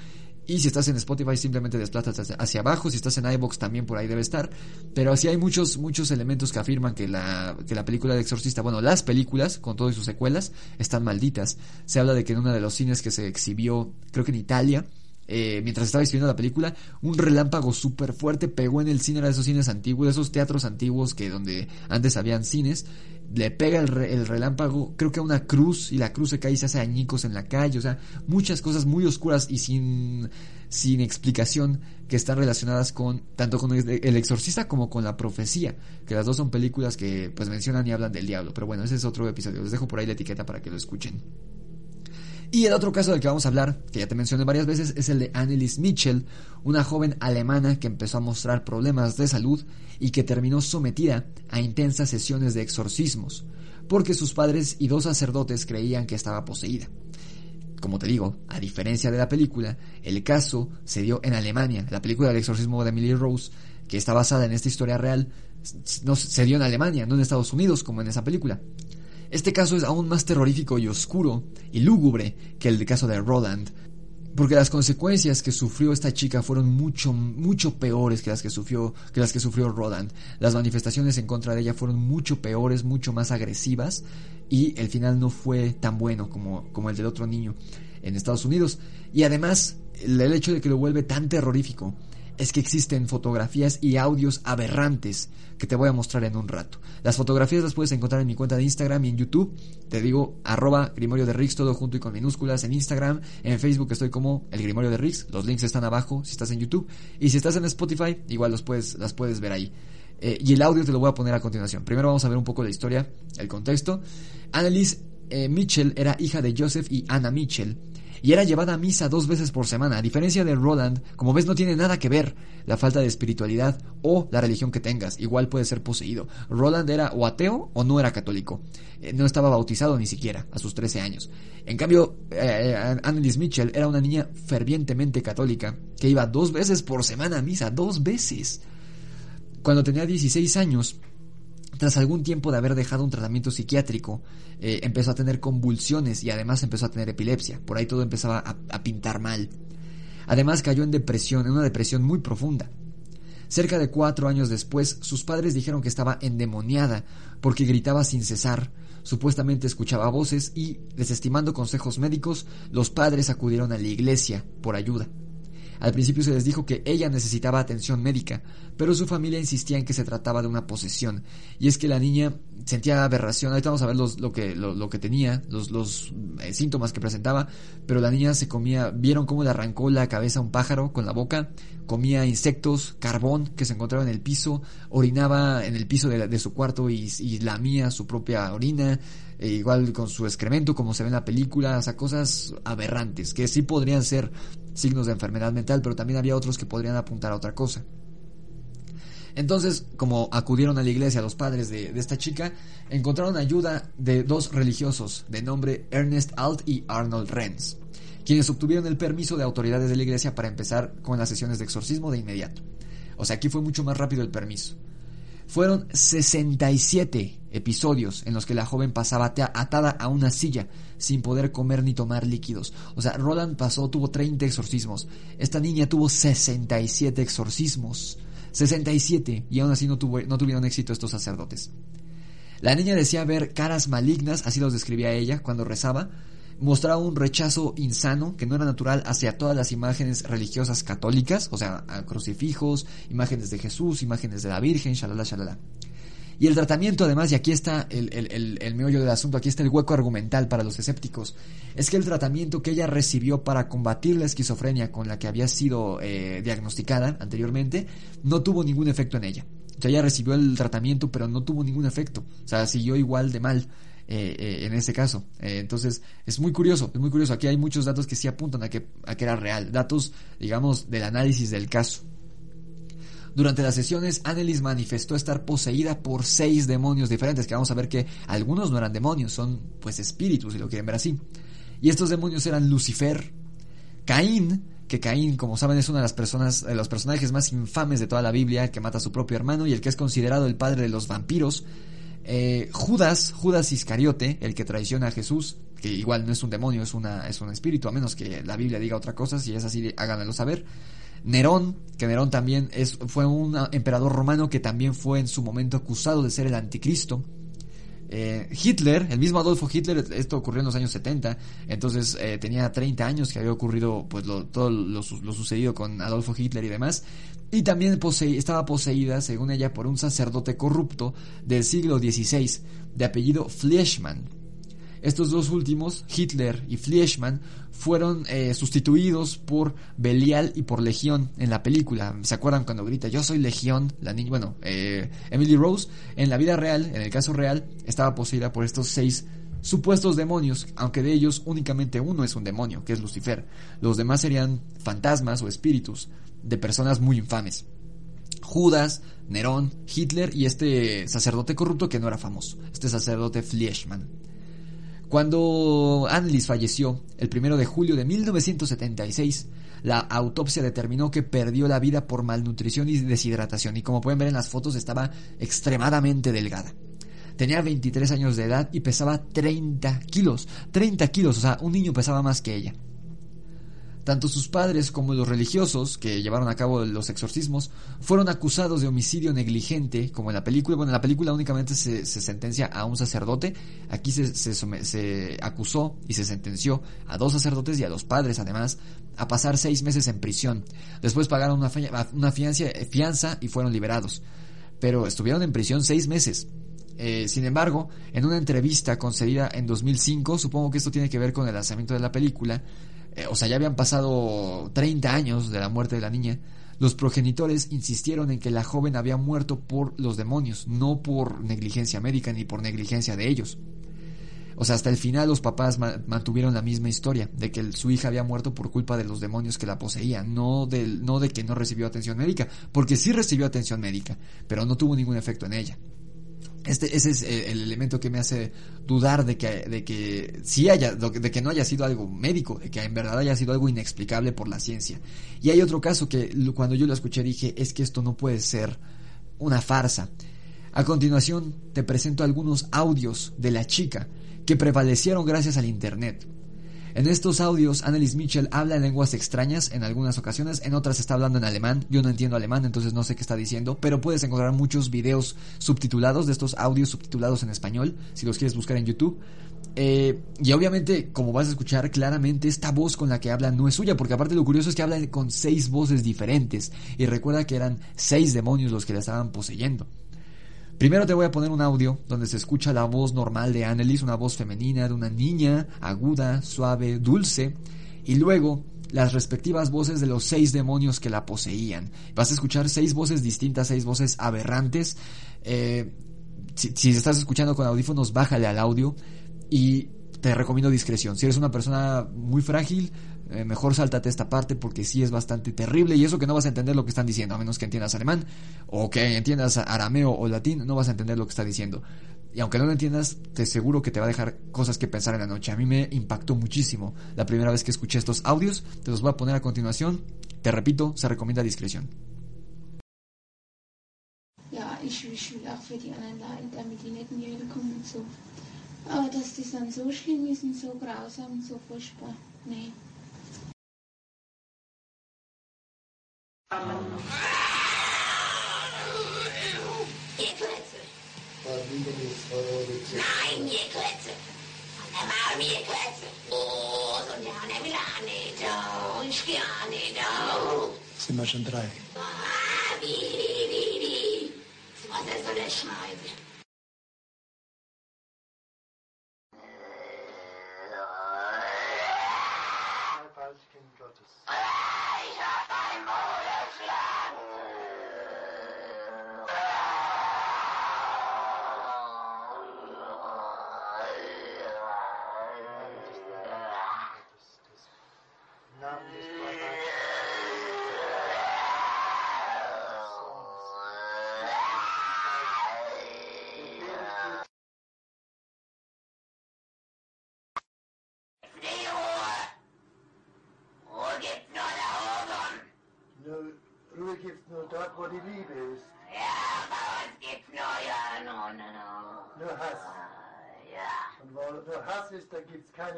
Y si estás en Spotify, simplemente desplazas hacia abajo. Si estás en iBox, también por ahí debe estar. Pero sí hay muchos, muchos elementos que afirman que la, que la película de Exorcista, bueno, las películas, con todas sus secuelas, están malditas. Se habla de que en uno de los cines que se exhibió, creo que en Italia, eh, mientras estaba viendo la película, un relámpago súper fuerte pegó en el cine, de esos cines antiguos, de esos teatros antiguos que donde antes habían cines, le pega el, el, relámpago, creo que a una cruz, y la cruz se cae y se hace añicos en la calle, o sea, muchas cosas muy oscuras y sin, sin explicación que están relacionadas con, tanto con el exorcista como con la profecía, que las dos son películas que pues mencionan y hablan del diablo, pero bueno, ese es otro episodio, les dejo por ahí la etiqueta para que lo escuchen. Y el otro caso del que vamos a hablar, que ya te mencioné varias veces, es el de Annelies Mitchell, una joven alemana que empezó a mostrar problemas de salud y que terminó sometida a intensas sesiones de exorcismos, porque sus padres y dos sacerdotes creían que estaba poseída. Como te digo, a diferencia de la película, el caso se dio en Alemania. La película del exorcismo de Emily Rose, que está basada en esta historia real, no, se dio en Alemania, no en Estados Unidos como en esa película. Este caso es aún más terrorífico y oscuro y lúgubre que el caso de Roland, porque las consecuencias que sufrió esta chica fueron mucho mucho peores que las que sufrió que las que sufrió Roland. Las manifestaciones en contra de ella fueron mucho peores, mucho más agresivas y el final no fue tan bueno como como el del otro niño en Estados Unidos y además el hecho de que lo vuelve tan terrorífico es que existen fotografías y audios aberrantes que te voy a mostrar en un rato. Las fotografías las puedes encontrar en mi cuenta de Instagram y en YouTube. Te digo arroba Grimorio de Rix, todo junto y con minúsculas en Instagram. En Facebook estoy como el Grimorio de Rix. Los links están abajo si estás en YouTube. Y si estás en Spotify, igual los puedes, las puedes ver ahí. Eh, y el audio te lo voy a poner a continuación. Primero vamos a ver un poco la historia, el contexto. Annalise eh, Mitchell era hija de Joseph y Anna Mitchell y era llevada a misa dos veces por semana. A diferencia de Roland, como ves no tiene nada que ver la falta de espiritualidad o la religión que tengas. Igual puede ser poseído. Roland era o ateo o no era católico. Eh, no estaba bautizado ni siquiera a sus 13 años. En cambio, eh, Annelies Mitchell era una niña fervientemente católica que iba dos veces por semana a misa. Dos veces. Cuando tenía 16 años, tras algún tiempo de haber dejado un tratamiento psiquiátrico, eh, empezó a tener convulsiones y además empezó a tener epilepsia. Por ahí todo empezaba a, pintar mal. Además cayó en depresión, en una depresión muy profunda. Cerca de cuatro años después, sus padres dijeron que estaba endemoniada porque gritaba sin cesar, supuestamente escuchaba voces y, desestimando consejos médicos, los padres acudieron a la iglesia por ayuda. Al principio se les dijo que ella necesitaba atención médica, pero su familia insistía en que se trataba de una posesión, y es que la niña sentía aberración, ahorita vamos a ver lo, que, lo, que tenía, los, los eh, síntomas que presentaba, pero la niña se comía, vieron cómo le arrancó la cabeza a un pájaro con la boca, comía insectos, carbón que se encontraba en el piso, orinaba en el piso de, su cuarto y, y lamía su propia orina, e igual con su excremento como se ve en la película, o sea, cosas aberrantes, que sí podrían ser signos de enfermedad mental, pero también había otros que podrían apuntar a otra cosa. Entonces, como acudieron a la iglesia los padres de, esta chica, encontraron ayuda de dos religiosos de nombre Ernest Alt y Arnold Renz, quienes obtuvieron el permiso de autoridades de la iglesia para empezar con las sesiones de exorcismo de inmediato. O sea, aquí fue mucho más rápido el permiso. Fueron 67 episodios en los que la joven pasaba atada a una silla sin poder comer ni tomar líquidos. O sea, Roland pasó, tuvo 30 exorcismos. Esta niña tuvo 67 exorcismos. 67 y aún así no, tuvo, no tuvieron éxito estos sacerdotes. La niña decía ver caras malignas, así los describía ella cuando rezaba, mostraba un rechazo insano que no era natural hacia todas las imágenes religiosas católicas, o sea, crucifijos, imágenes de Jesús, imágenes de la Virgen, shalala, shalala. Y el tratamiento, además, y aquí está el, el, el, meollo del asunto, aquí está el hueco argumental para los escépticos, es que el tratamiento que ella recibió para combatir la esquizofrenia con la que había sido eh, diagnosticada anteriormente, no tuvo ningún efecto en ella. O sea, ella recibió el tratamiento, pero no tuvo ningún efecto. O sea, siguió igual de mal. Eh, eh, en ese caso. Eh, entonces, es muy curioso, es muy curioso. Aquí hay muchos datos que sí apuntan a que, a que era real. Datos, digamos, del análisis del caso. Durante las sesiones, Annelies manifestó estar poseída por seis demonios diferentes, que vamos a ver que algunos no eran demonios, son pues espíritus, si lo quieren ver así. Y estos demonios eran Lucifer, Caín, que Caín, como saben, es una de las personas, de los personajes más infames de toda la Biblia, el que mata a su propio hermano y el que es considerado el padre de los vampiros, eh, Judas, Judas Iscariote, el que traiciona a Jesús, que igual no es un demonio, es, una, es un espíritu, a menos que la Biblia diga otra cosa, si es así, háganmelo saber. Nerón, que Nerón también es, fue un emperador romano que también fue en su momento acusado de ser el anticristo. Eh, Hitler, el mismo Adolfo Hitler, esto ocurrió en los años 70, entonces eh, tenía 30 años que había ocurrido pues todo lo, sucedido con Adolfo Hitler y demás, y también estaba poseída, según ella, por un sacerdote corrupto del siglo XVI, de apellido Fleischmann. Estos dos últimos, Hitler y Fleischmann, fueron eh, sustituidos por Belial y por Legión en la película. ¿Se acuerdan cuando grita yo soy Legión? La niña, bueno, eh, Emily Rose, en la vida real, en el caso real, estaba poseída por estos seis supuestos demonios, aunque de ellos únicamente uno es un demonio, que es Lucifer. Los demás serían fantasmas o espíritus de personas muy infames. Judas, Nerón, Hitler y este sacerdote corrupto que no era famoso, este sacerdote Fleischmann. Cuando Annelies falleció, el primero de julio de 1976, la autopsia determinó que perdió la vida por malnutrición y deshidratación y como pueden ver en las fotos estaba extremadamente delgada. Tenía 23 años de edad y pesaba 30 kilos. 30 kilos, o sea, un niño pesaba más que ella. Tanto sus padres como los religiosos que llevaron a cabo los exorcismos fueron acusados de homicidio negligente, como en la película. Bueno, en la película únicamente se, sentencia a un sacerdote. Aquí se, se, acusó y se sentenció a dos sacerdotes y a los padres, además, a pasar seis meses en prisión. Después pagaron una, una fianza y fueron liberados. Pero estuvieron en prisión seis meses. Eh, sin embargo, en una entrevista concedida en 2005, supongo que esto tiene que ver con el lanzamiento de la película, eh, o sea, ya habían pasado 30 años de la muerte de la niña, los progenitores insistieron en que la joven había muerto por los demonios, no por negligencia médica ni por negligencia de ellos. O sea, hasta el final los papás mantuvieron la misma historia, de que su hija había muerto por culpa de los demonios que la poseían, no no de que no recibió atención médica, porque sí recibió atención médica, pero no tuvo ningún efecto en ella. Este, ese es el elemento que me hace dudar de que, de que haya, de que no haya sido algo médico, de que en verdad haya sido algo inexplicable por la ciencia. Y hay otro caso que cuando yo lo escuché dije, es que esto no puede ser una farsa. A continuación te presento algunos audios de la chica que prevalecieron gracias al Internet. En estos audios, Annelies Mitchell habla en lenguas extrañas en algunas ocasiones, en otras está hablando en alemán. Yo no entiendo alemán, entonces no sé qué está diciendo, pero puedes encontrar muchos videos subtitulados de estos audios subtitulados en español, si los quieres buscar en YouTube. Eh, y obviamente, como vas a escuchar claramente, esta voz con la que habla no es suya, porque aparte lo curioso es que habla con seis voces diferentes. Y recuerda que eran seis demonios los que la estaban poseyendo. Primero te voy a poner un audio donde se escucha la voz normal de Annelies, una voz femenina de una niña, aguda, suave, dulce, y luego las respectivas voces de los seis demonios que la poseían. Vas a escuchar seis voces distintas, seis voces aberrantes. Eh, si, si estás escuchando con audífonos, bájale al audio y te recomiendo discreción. Si eres una persona muy frágil, eh, mejor sáltate esta parte porque sí es bastante terrible y eso que no vas a entender lo que están diciendo, a menos que entiendas alemán o que entiendas arameo o latín, no vas a entender lo que está diciendo. Y aunque no lo entiendas, te aseguro que te va a dejar cosas que pensar en la noche. A mí me impactó muchísimo la primera vez que escuché estos audios, te los voy a poner a continuación. Te repito, se recomienda discreción. Aber dass das dann so schlimm ist und so grausam und so furchtbar, nee. Nein, Gekletze. Und dann machen wir Gekletze. Oh, so ja, der will auch nicht. Oh, ich gehe auch nicht. Oh. Sind wir schon drei? Ah, wie, wie, wie, wie. Was ist so eine Scheibe?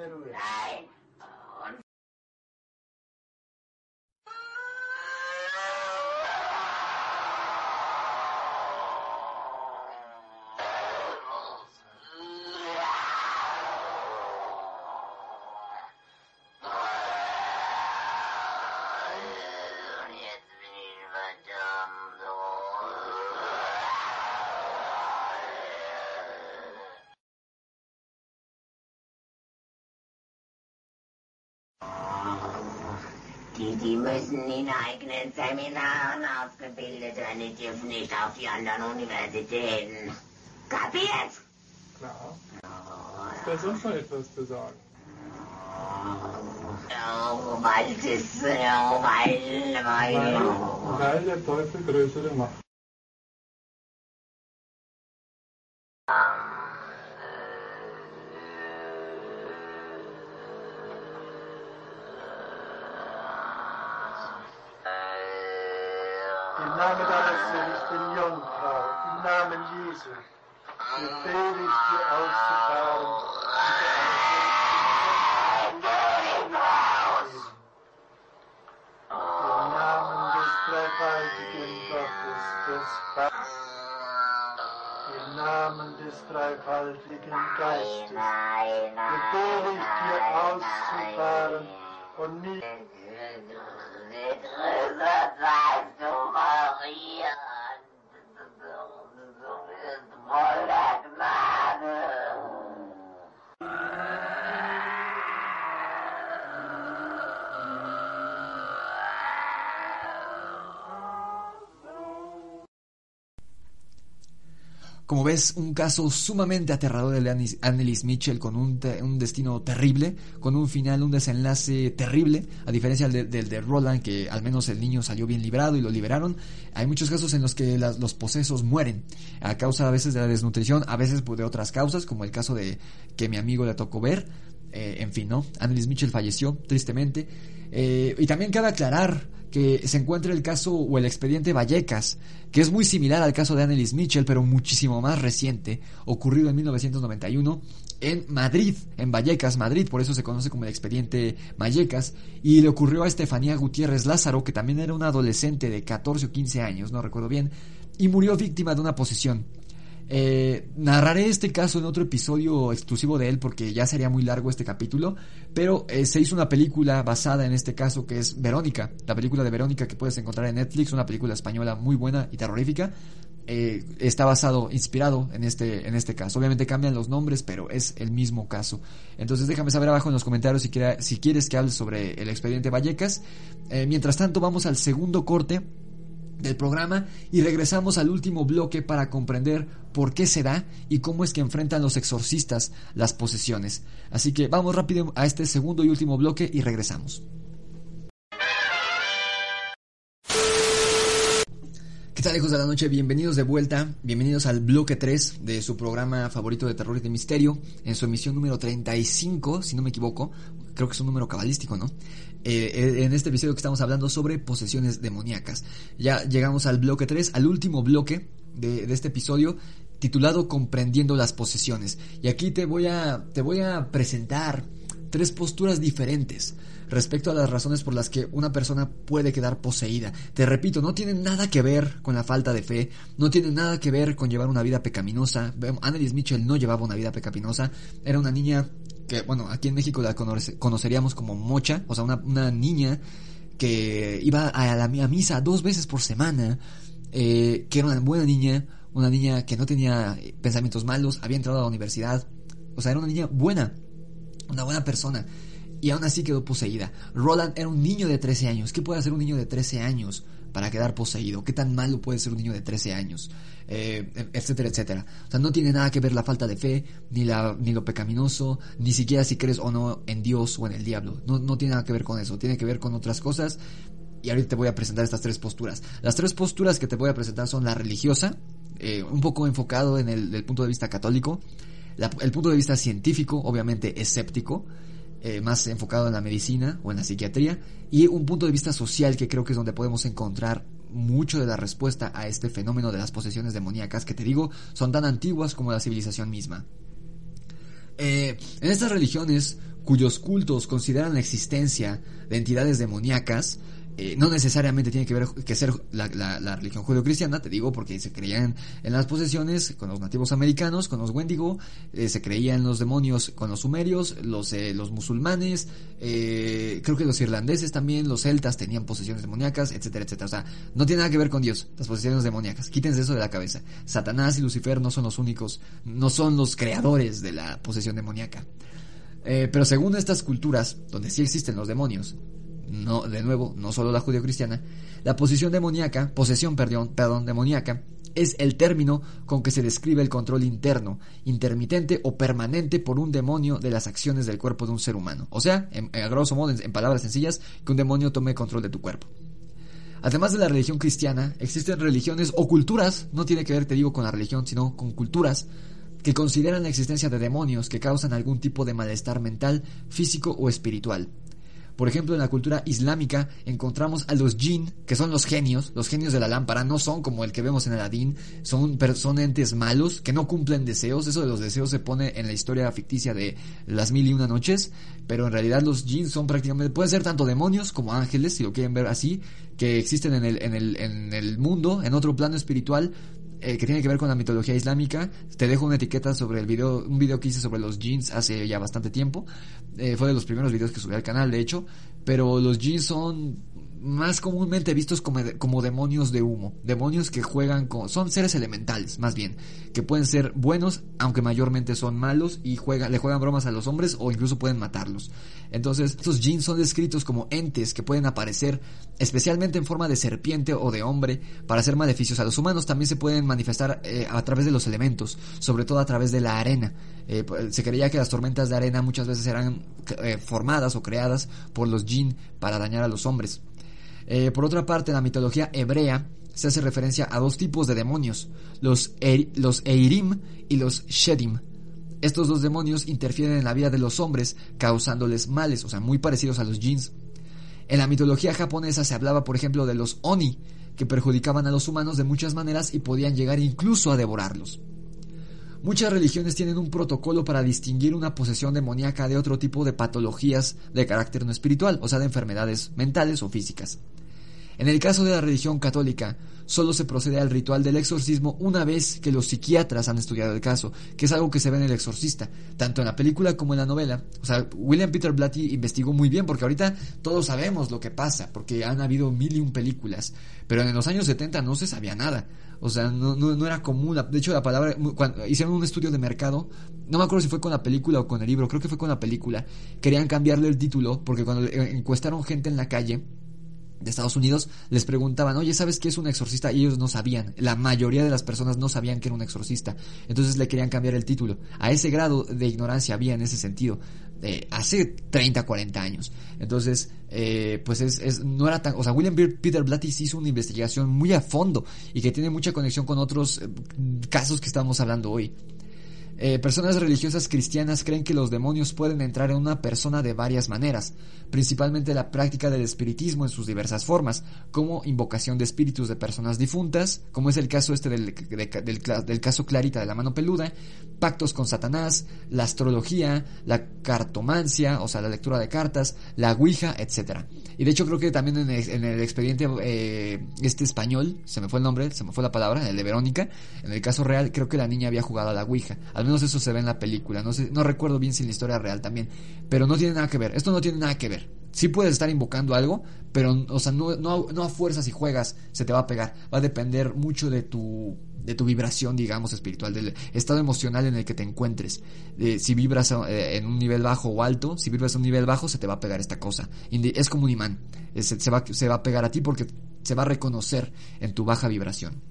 Gibt's Die, müssen in eigenen Seminaren ausgebildet werden, die dürfen nicht auf die anderen Universitäten. Kapiert? Klar. Ist da sonst noch etwas zu sagen? Oh, weil es oh, weil... Weil, weil der Teufel größere Macht. Como ves, un caso sumamente aterrador de Annelies Mitchell con un, un destino terrible, con un final, un desenlace terrible, a diferencia del de, de Roland, que al menos el niño salió bien librado y lo liberaron. Hay muchos casos en los que los posesos mueren, a causa a veces de la desnutrición, a veces de otras causas, como el caso de que mi amigo le tocó ver. Eh, en fin, ¿no? Annelies Mitchell falleció, tristemente. Eh, y también cabe aclarar que se encuentra el caso o el expediente Vallecas, que es muy similar al caso de Annelies Mitchell, pero muchísimo más reciente, ocurrido en 1991 en Madrid, en Vallecas, Madrid, por eso se conoce como el expediente Vallecas, y le ocurrió a Estefanía Gutiérrez Lázaro, que también era una adolescente de 14 o 15 años, no recuerdo bien, y murió víctima de una posesión. Eh, narraré este caso en otro episodio exclusivo de él porque ya sería muy largo este capítulo, pero eh, se hizo una película basada en este caso que es Verónica, la película de Verónica que puedes encontrar en Netflix, una película española muy buena y terrorífica. Eh, está basado, inspirado en este, en este caso. Obviamente cambian los nombres, pero es el mismo caso. Entonces déjame saber abajo en los comentarios si, quiera- si quieres que hable sobre el expediente Vallecas. Eh, mientras tanto, vamos al segundo corte del programa y regresamos al último bloque para comprender por qué se da y cómo es que enfrentan los exorcistas las posesiones. Así que vamos rápido a este segundo y último bloque y regresamos. ¿Qué tal hijos de la noche? Bienvenidos de vuelta, bienvenidos al bloque 3 de su programa favorito de terror y de misterio, en su emisión número 35, si no me equivoco, creo que es un número cabalístico, ¿no? Eh, en este episodio que estamos hablando sobre posesiones demoníacas. Ya llegamos al bloque 3, al último bloque de, de este episodio titulado Comprendiendo las posesiones. Y aquí te voy a, te voy a presentar tres posturas diferentes respecto a las razones por las que una persona puede quedar poseída. Te repito, no tiene nada que ver con la falta de fe, no tiene nada que ver con llevar una vida pecaminosa. Annelies Mitchell no llevaba una vida pecaminosa, era una niña que, bueno, aquí en México la conoce- conoceríamos como mocha, o sea, una, una niña que iba a la misa dos veces por semana, eh, que era una buena niña, una niña que no tenía eh, pensamientos malos, había entrado a la universidad, o sea, era una niña buena, una buena persona. Y aún así quedó poseída. Roland era un niño de 13 años. ¿Qué puede hacer un niño de 13 años para quedar poseído? ¿Qué tan malo puede ser un niño de 13 años? Eh, etcétera, etcétera. O sea, no tiene nada que ver la falta de fe, ni, la, ni lo pecaminoso, ni siquiera si crees o no en Dios o en el diablo. No, no tiene nada que ver con eso. Tiene que ver con otras cosas. Y ahorita te voy a presentar estas tres posturas. Las tres posturas que te voy a presentar son la religiosa, eh, un poco enfocado en el, punto de vista católico, el punto de vista científico, obviamente escéptico, eh, más enfocado en la medicina o en la psiquiatría, y un punto de vista social que creo que es donde podemos encontrar mucho de la respuesta a este fenómeno de las posesiones demoníacas que te digo son tan antiguas como la civilización misma. Eh, en estas religiones cuyos cultos consideran la existencia de entidades demoníacas, eh, no necesariamente tiene que ver que ser la, religión judio-cristiana, te digo, porque se creían en las posesiones con los nativos americanos, con los Wendigo, eh, se creía en los demonios con los sumerios, los, eh, los musulmanes, creo que los irlandeses también, los celtas tenían posesiones demoníacas, etcétera, etcétera. O sea, no tiene nada que ver con Dios, las posesiones demoníacas. Quítense eso de la cabeza. Satanás y Lucifer no son los únicos, no son los creadores de la posesión demoníaca. Pero según estas culturas, donde sí existen los demonios, no, de nuevo, no solo la judio-cristiana, la posesión demoníaca, posesión, perdón, perdón, demoníaca, es el término con que se describe el control interno, intermitente o permanente por un demonio de las acciones del cuerpo de un ser humano. O sea, en, a grosso modo, en palabras sencillas, que un demonio tome control de tu cuerpo. Además de la religión cristiana, existen religiones o culturas, no tiene que ver, te digo, con la religión, sino con culturas, que consideran la existencia de demonios que causan algún tipo de malestar mental, físico o espiritual. Por ejemplo, en la cultura islámica encontramos a los jinn, que son los genios, los genios de la lámpara, no son como el que vemos en Aladdin, son, son entes malos que no cumplen deseos, eso de los deseos se pone en la historia ficticia de las mil y una noches, pero en realidad los jinn son prácticamente, pueden ser tanto demonios como ángeles, si lo quieren ver así, que existen en el, en el, en el mundo, en otro plano espiritual, eh, que tiene que ver con la mitología islámica. Te dejo una etiqueta sobre el video, un video que hice sobre los jeans hace ya bastante tiempo. Eh, fue de los primeros videos que subí al canal, de hecho. Pero los jeans son más comúnmente vistos como, como, demonios de humo, demonios que juegan con, son seres elementales, más bien, que pueden ser buenos, aunque mayormente son malos y juegan, le juegan bromas a los hombres o incluso pueden matarlos. Entonces, estos jeans son descritos como entes que pueden aparecer especialmente en forma de serpiente o de hombre para hacer maleficios a los humanos. También se pueden manifestar eh, a través de los elementos, sobre todo a través de la arena. Eh, pues, se creía que las tormentas de arena muchas veces eran eh, formadas o creadas por los jinn para dañar a los hombres. Eh, por otra parte, en la mitología hebrea se hace referencia a dos tipos de demonios, los, los Eirim y los Shedim. Estos dos demonios interfieren en la vida de los hombres, causándoles males, o sea, muy parecidos a los jinns. En la mitología japonesa se hablaba, por ejemplo, de los Oni, que perjudicaban a los humanos de muchas maneras y podían llegar incluso a devorarlos. Muchas religiones tienen un protocolo para distinguir una posesión demoníaca de otro tipo de patologías de carácter no espiritual, o sea, de enfermedades mentales o físicas. En el caso de la religión católica, solo se procede al ritual del exorcismo una vez que los psiquiatras han estudiado el caso, que es algo que se ve en el exorcista, tanto en la película como en la novela. O sea, William Peter Blatty investigó muy bien, porque ahorita todos sabemos lo que pasa, porque han habido mil y un películas, pero en los años 70 no se sabía nada. O sea, no, no, era común. De hecho, la palabra, cuando hicieron un estudio de mercado, no me acuerdo si fue con la película o con el libro, creo que fue con la película, querían cambiarle el título, porque cuando encuestaron gente en la calle, de Estados Unidos les preguntaban, oye, ¿sabes qué es un exorcista? Y ellos no sabían. La mayoría de las personas no sabían que era un exorcista. Entonces le querían cambiar el título. A ese grado de ignorancia había en ese sentido. Eh, hace 30, 40 años. Entonces, eh, pues es, es, no era tan... O sea, William Peter Blatty hizo una investigación muy a fondo y que tiene mucha conexión con otros eh, casos que estamos hablando hoy. Eh, personas religiosas cristianas creen que los demonios pueden entrar en una persona de varias maneras, principalmente la práctica del espiritismo en sus diversas formas, como invocación de espíritus de personas difuntas, como es el caso este del, del, caso Clarita de la mano peluda, pactos con Satanás, la astrología, la cartomancia, o sea, la lectura de cartas, la ouija, etc. Y de hecho creo que también en el, expediente eh, este español, se me fue el nombre, se me fue la palabra, el de Verónica, en el caso real creo que la niña había jugado a la ouija, al menos eso se ve en la película. No, sé, no recuerdo bien si en la historia real también. Pero no tiene nada que ver. Esto no tiene nada que ver. Sí puedes estar invocando algo, pero, o sea, no, no, no a fuerzas y juegas se te va a pegar. Va a depender mucho de tu de tu vibración, digamos, espiritual, del estado emocional en el que te encuentres. si vibras eh, en un nivel bajo o alto, si vibras en un nivel bajo, se te va a pegar esta cosa. Es como un imán. se, va, se va a pegar a ti porque se va a reconocer en tu baja vibración.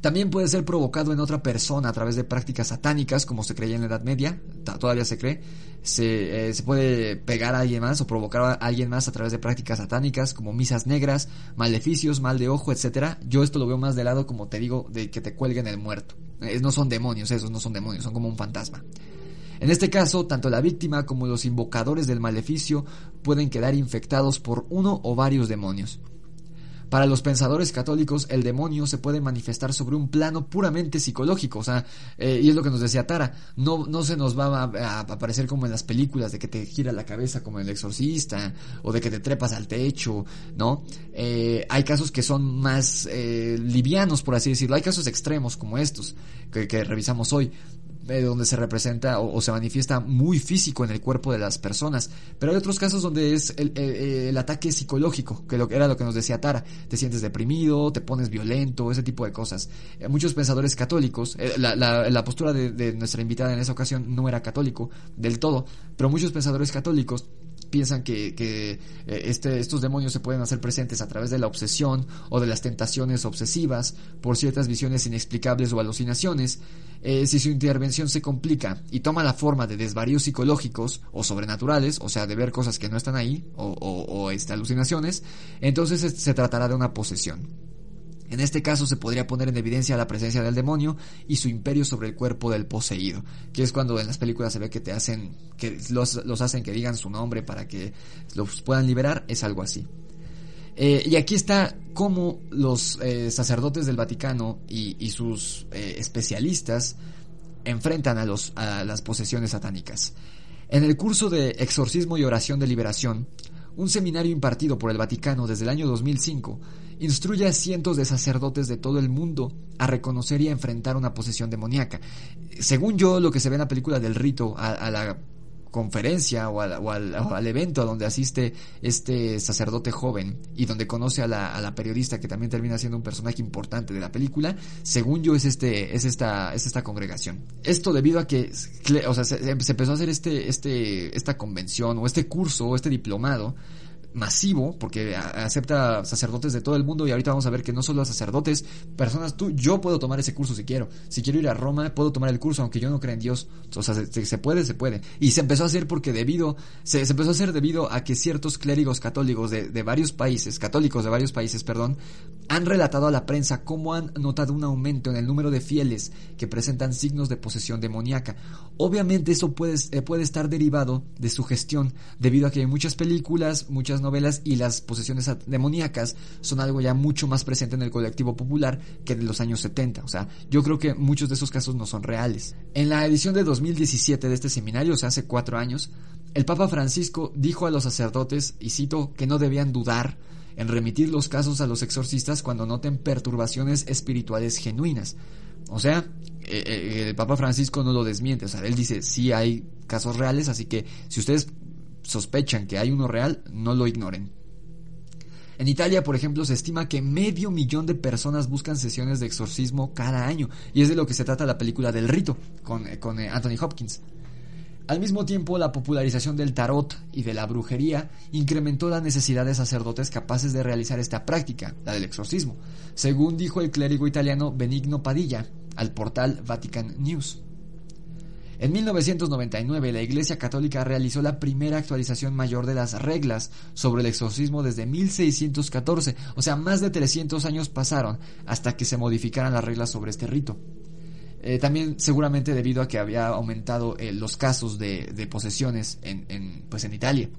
También puede ser provocado en otra persona a través de prácticas satánicas, como se creía en la Edad Media, todavía se cree. Se, eh, se, puede pegar a alguien más o provocar a alguien más a través de prácticas satánicas, como misas negras, maleficios, mal de ojo, etcétera. Yo esto lo veo más de lado, como te digo, de que te cuelguen el muerto. No son demonios, esos no son demonios, son como un fantasma. En este caso, tanto la víctima como los invocadores del maleficio pueden quedar infectados por uno o varios demonios. Para los pensadores católicos, el demonio se puede manifestar sobre un plano puramente psicológico, o sea, eh, y es lo que nos decía Tara, no, no se nos va a, aparecer como en las películas de que te gira la cabeza como el exorcista, o de que te trepas al techo, ¿no? Eh, hay casos que son más eh, livianos, por así decirlo, hay casos extremos como estos que, que revisamos hoy, donde se representa o, se manifiesta muy físico en el cuerpo de las personas. Pero hay otros casos donde es el, ataque psicológico, que lo, era lo que nos decía Tara. Te sientes deprimido, te pones violento, ese tipo de cosas. Eh, muchos pensadores católicos, eh, la, la, postura de, de nuestra invitada en esa ocasión no era católico del todo, pero muchos pensadores católicos piensan que, que eh, este, estos demonios se pueden hacer presentes a través de la obsesión o de las tentaciones obsesivas por ciertas visiones inexplicables o alucinaciones. Eh, si su intervención se complica y toma la forma de desvaríos psicológicos o sobrenaturales, o sea, de ver cosas que no están ahí o, o, este, alucinaciones, entonces se tratará de una posesión. En este caso se podría poner en evidencia la presencia del demonio y su imperio sobre el cuerpo del poseído, que es cuando en las películas se ve que te hacen, que los, los hacen que digan su nombre para que los puedan liberar, es algo así. Eh, y aquí está cómo los eh, sacerdotes del Vaticano y, sus eh, especialistas enfrentan a, los, a las posesiones satánicas. En el curso de Exorcismo y Oración de Liberación, un seminario impartido por el Vaticano desde el año 2005 instruye a cientos de sacerdotes de todo el mundo a reconocer y a enfrentar una posesión demoníaca. Según yo, lo que se ve en la película del rito, a la conferencia o al, evento donde asiste este sacerdote joven y donde conoce a la, periodista que también termina siendo un personaje importante de la película, según yo es este es esta es esta congregación. Esto debido a que o se, se empezó a hacer este este esta convención o este curso o este diplomado masivo, porque acepta sacerdotes de todo el mundo y ahorita vamos a ver que no solo sacerdotes, personas, tú, yo puedo tomar ese curso si quiero. Si quiero ir a Roma, puedo tomar el curso, aunque yo no crea en Dios. O sea, se, puede, se puede. Y se empezó a hacer porque debido, se, empezó a hacer debido a que ciertos clérigos católicos de, de varios países, católicos de varios países, perdón, han relatado a la prensa cómo han notado un aumento en el número de fieles que presentan signos de posesión demoníaca. Obviamente eso puede, eh, puede estar derivado de su gestión, debido a que hay muchas películas, muchas novelas y las posesiones demoníacas son algo ya mucho más presente en el colectivo popular que de los años 70. O sea, yo creo que muchos de esos casos no son reales. En la edición de 2017 de este seminario, o sea, hace cuatro años, el Papa Francisco dijo a los sacerdotes, y cito, que no debían dudar en remitir los casos a los exorcistas cuando noten perturbaciones espirituales genuinas. O sea, eh, eh, el Papa Francisco no lo desmiente, o sea, él dice, sí hay casos reales, así que si ustedes sospechan que hay uno real, no lo ignoren. En Italia, por ejemplo, se estima que medio millón de personas buscan sesiones de exorcismo cada año, y es de lo que se trata la película del rito, con, eh, con Anthony Hopkins. Al mismo tiempo, la popularización del tarot y de la brujería incrementó la necesidad de sacerdotes capaces de realizar esta práctica, la del exorcismo, según dijo el clérigo italiano Benigno Padilla al portal Vatican News. En 1999, la Iglesia Católica realizó la primera actualización mayor de las reglas sobre el exorcismo desde 1614, o sea, más de 300 años pasaron hasta que se modificaran las reglas sobre este rito. Eh, también seguramente debido a que había aumentado eh, los casos de, posesiones en, pues en Italia.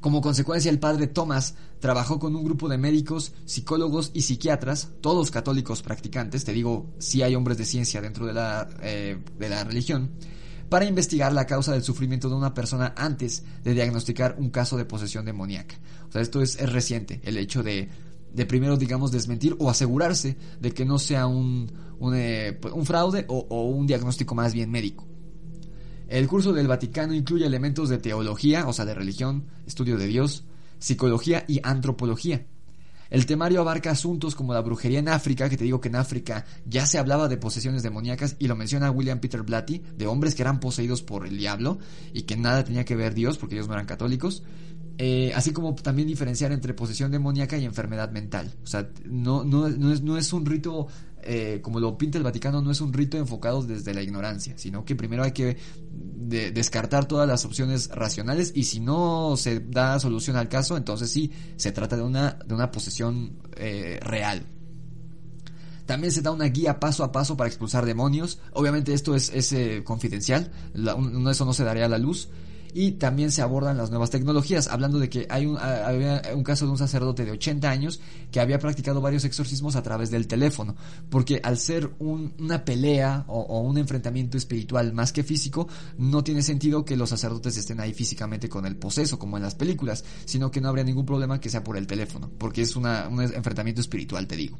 Como consecuencia, el padre Thomas trabajó con un grupo de médicos, psicólogos y psiquiatras, todos católicos practicantes, te digo, si hay hombres de ciencia dentro de la, eh, de la religión, para investigar la causa del sufrimiento de una persona antes de diagnosticar un caso de posesión demoníaca. O sea, esto es reciente, el hecho de de primero, digamos, desmentir o asegurarse de que no sea un, un, eh, fraude o, un diagnóstico más bien médico. El curso del Vaticano incluye elementos de teología, o sea, de religión, estudio de Dios, psicología y antropología. El temario abarca asuntos como la brujería en África, que te digo que en África ya se hablaba de posesiones demoníacas y lo menciona William Peter Blatty, de hombres que eran poseídos por el diablo y que nada tenía que ver Dios porque ellos no eran católicos. Eh, así como también diferenciar entre posesión demoníaca y enfermedad mental. O sea, no, no, no, es, no es un rito, eh, como lo pinta el Vaticano, no es un rito enfocado desde la ignorancia, sino que primero hay que descartar todas las opciones racionales y si no se da solución al caso, entonces sí, se trata de una, de una posesión eh, real. También se da una guía paso a paso para expulsar demonios. Obviamente esto es, es confidencial, eso no se daría a la luz y también se abordan las nuevas tecnologías, hablando de que hay un, había un caso de un sacerdote de 80 años que había practicado varios exorcismos a través del teléfono, porque al ser una pelea o, un enfrentamiento espiritual más que físico, no tiene sentido que los sacerdotes estén ahí físicamente con el poseso, como en las películas, sino que no habría ningún problema que sea por el teléfono, porque es un enfrentamiento espiritual, te digo.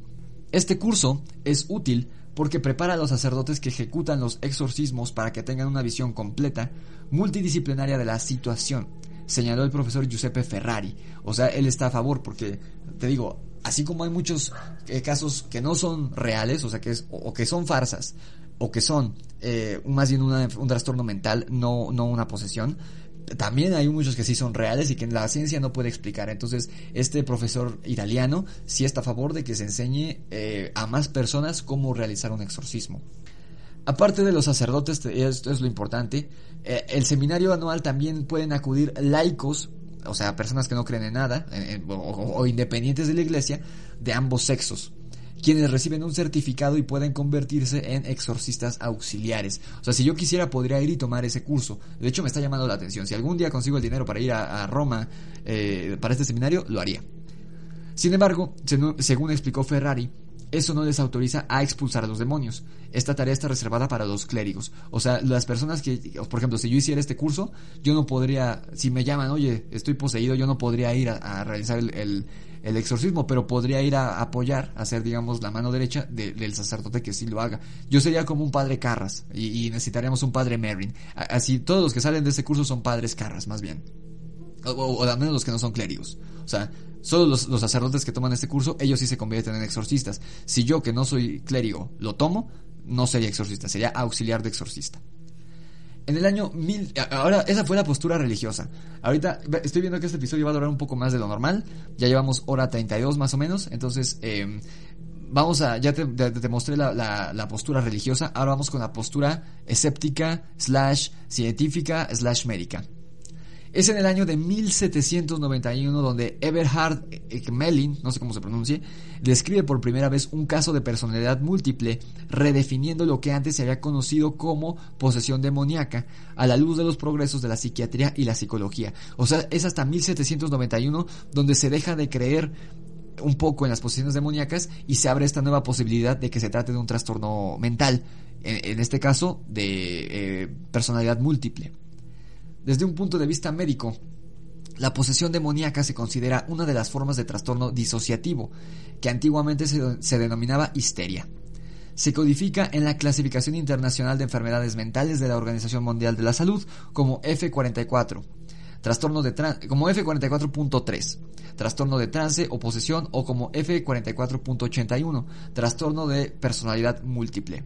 Este curso es útil porque prepara a los sacerdotes que ejecutan los exorcismos para que tengan una visión completa, multidisciplinaria de la situación, señaló el profesor Giuseppe Ferrari. O sea, él está a favor porque, te digo, así como hay muchos eh, casos que no son reales, o sea, que es, o, que son farsas, o que son eh, más bien un trastorno mental, no, no una posesión, también hay muchos que sí son reales y que la ciencia no puede explicar. Entonces, este profesor italiano sí está a favor de que se enseñe eh, a más personas cómo realizar un exorcismo. Aparte de los sacerdotes, esto es lo importante, eh, el seminario anual también pueden acudir laicos o sea, personas que no creen en nada, o independientes de la iglesia, de ambos sexos quienes reciben un certificado y pueden convertirse en exorcistas auxiliares. O sea, si yo quisiera podría ir y tomar ese curso. De hecho, me está llamando la atención. Si algún día consigo el dinero para ir a, Roma eh, para este seminario, lo haría. Sin embargo, según explicó Ferrari, eso no les autoriza a expulsar a los demonios. Esta tarea está reservada para los clérigos. O sea, las personas que, por ejemplo, si yo hiciera este curso, yo no podría, si me llaman, oye, estoy poseído, yo no podría ir a, realizar el, el exorcismo, pero podría ir a apoyar, a ser, digamos, la mano derecha del sacerdote que sí lo haga. Yo sería como un padre Carras y, necesitaríamos un padre Merrin. Así, todos los que salen de ese curso son padres Carras, más bien. O, al menos los que no son clérigos. O sea, solo los, los, sacerdotes que toman este curso, ellos sí se convierten en exorcistas. Si yo, que no soy clérigo, lo tomo, no sería exorcista, sería auxiliar de exorcista. En el año mil... Ahora, esa fue la postura religiosa. Ahorita estoy viendo que este episodio va a durar un poco más de lo normal. Ya llevamos hora 32 más o menos. Entonces, eh, vamos a... Ya te, mostré la, la, postura religiosa. Ahora vamos con la postura escéptica, slash científica, slash médica. Es en el año de 1791 donde Eberhard Ekmelin, no sé cómo se pronuncie, describe por primera vez un caso de personalidad múltiple, redefiniendo lo que antes se había conocido como posesión demoníaca, a la luz de los progresos de la psiquiatría y la psicología. O sea, es hasta 1791 donde se deja de creer un poco en las posesiones demoníacas y se abre esta nueva posibilidad de que se trate de un trastorno mental, en, este caso de eh, personalidad múltiple. Desde un punto de vista médico, la posesión demoníaca se considera una de las formas de trastorno disociativo, que antiguamente se, denominaba histeria. Se codifica en la Clasificación Internacional de Enfermedades Mentales de la Organización Mundial de la Salud como F44, trastorno de como F44.3, trastorno de trance o posesión o como F44.81, trastorno de personalidad múltiple.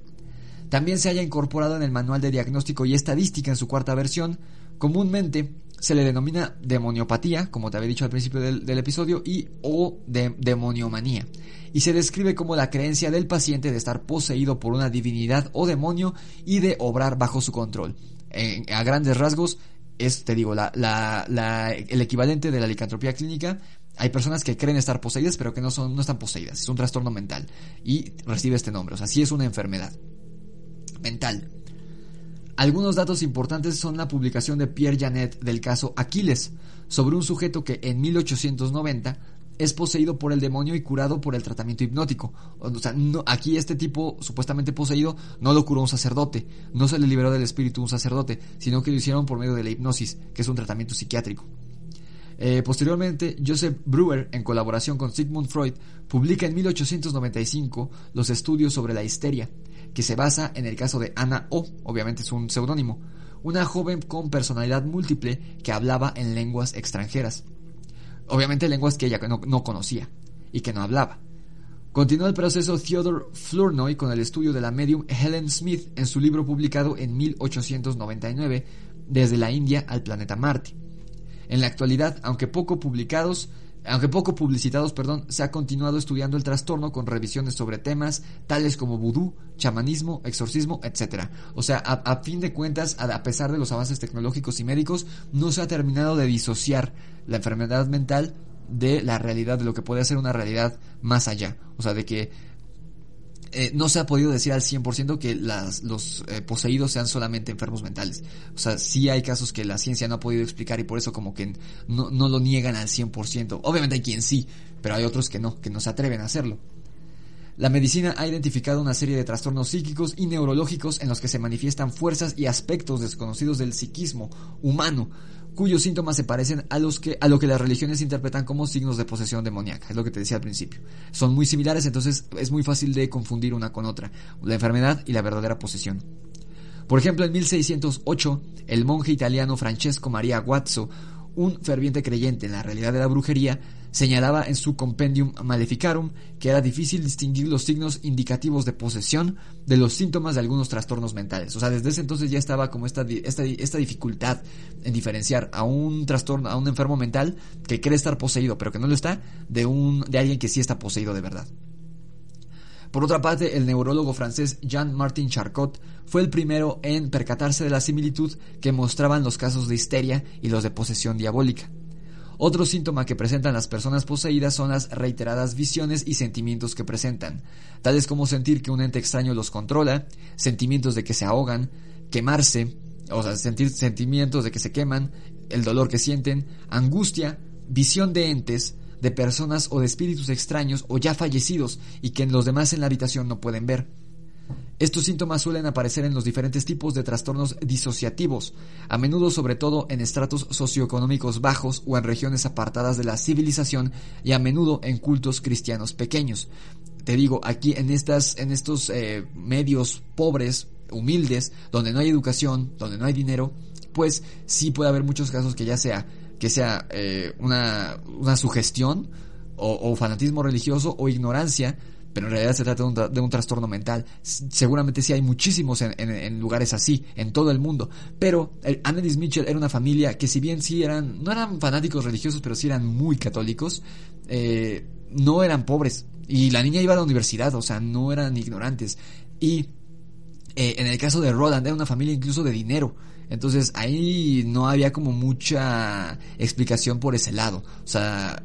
También se haya incorporado en el Manual de Diagnóstico y Estadística en su cuarta versión Comúnmente se le denomina demoniopatía, como te había dicho al principio del, episodio, y o de, demoniomanía. Y se describe como la creencia del paciente de estar poseído por una divinidad o demonio y de obrar bajo su control. a grandes rasgos, es, te digo, el equivalente de la licantropía clínica. Hay personas que creen estar poseídas, pero que no, son, no están poseídas. Es un trastorno mental. Y recibe este nombre. O sea, sí es una enfermedad mental. Algunos datos importantes son la publicación de Pierre Janet del caso Aquiles, sobre un sujeto que en 1890 es poseído por el demonio y curado por el tratamiento hipnótico. O sea, aquí este tipo supuestamente poseído no lo curó un sacerdote, no se le liberó del espíritu un sacerdote, sino que lo hicieron por medio de la hipnosis, que es un tratamiento psiquiátrico. Eh, posteriormente, Joseph Brewer, en colaboración con Sigmund Freud, publica en 1895 los estudios sobre la histeria, que se basa en el caso de Anna O, obviamente es un seudónimo, una joven con personalidad múltiple que hablaba en lenguas extranjeras. Obviamente lenguas que ella no, conocía y que no hablaba. Continuó el proceso Theodore Flournoy con el estudio de la medium Helen Smith en su libro publicado en 1899, Desde la India al planeta Marte. En la actualidad, aunque poco publicados, aunque poco publicitados, perdón, se ha continuado estudiando el trastorno con revisiones sobre temas tales como vudú, chamanismo, exorcismo, etc. O sea, a, fin de cuentas, a, pesar de los avances tecnológicos y médicos, no se ha terminado de disociar la enfermedad mental de la realidad, de lo que puede ser una realidad más allá. O sea, de que eh, no se ha podido decir al 100% que los eh, poseídos sean solamente enfermos mentales. O sea, sí hay casos que la ciencia no ha podido explicar y por eso como que no, no lo niegan al 100%. Obviamente hay quien sí, pero hay otros que no, que no se atreven a hacerlo. La medicina ha identificado una serie de trastornos psíquicos y neurológicos en los que se manifiestan fuerzas y aspectos desconocidos del psiquismo humano, cuyos síntomas se parecen a, los que, a lo que las religiones interpretan como signos de posesión demoníaca, es lo que te decía al principio. Son muy similares, entonces es muy fácil de confundir una con otra, la enfermedad y la verdadera posesión. Por ejemplo, en 1608, el monje italiano Francesco Maria Guazzo, un ferviente creyente en la realidad de la brujería, señalaba en su Compendium Maleficarum que era difícil distinguir los signos indicativos de posesión de los síntomas de algunos trastornos mentales. O sea, desde ese entonces ya estaba como esta, esta, esta dificultad en diferenciar a un trastorno, a un enfermo mental que cree estar poseído, pero que no lo está, de, un, de alguien que sí está poseído de verdad. Por otra parte, el neurólogo francés Jean-Martin Charcot fue el primero en percatarse de la similitud que mostraban los casos de histeria y los de posesión diabólica. Otro síntoma que presentan las personas poseídas son las reiteradas visiones y sentimientos que presentan, tales como sentir que un ente extraño los controla, sentimientos de que se ahogan, quemarse, o sea, sentir sentimientos de que se queman, el dolor que sienten, angustia, visión de entes, de personas o de espíritus extraños o ya fallecidos y que los demás en la habitación no pueden ver. Estos síntomas suelen aparecer en los diferentes tipos de trastornos disociativos, a menudo sobre todo en estratos socioeconómicos bajos o en regiones apartadas de la civilización y a menudo en cultos cristianos pequeños. Te digo, aquí en, estas, en estos eh, medios pobres, humildes, donde no hay educación, donde no hay dinero, pues sí puede haber muchos casos que ya sea que sea eh, una, una, sugestión o, fanatismo religioso o ignorancia pero en realidad se trata de un, trastorno mental. Seguramente sí hay muchísimos en, lugares así, en todo el mundo. Pero el Annelies Mitchell era una familia que si bien sí eran, no eran fanáticos religiosos, pero sí eran muy católicos, eh, no eran pobres. Y la niña iba a la universidad, o sea, no eran ignorantes. Y eh, en el caso de Roland era una familia incluso de dinero. Entonces ahí no había como mucha explicación por ese lado. O sea,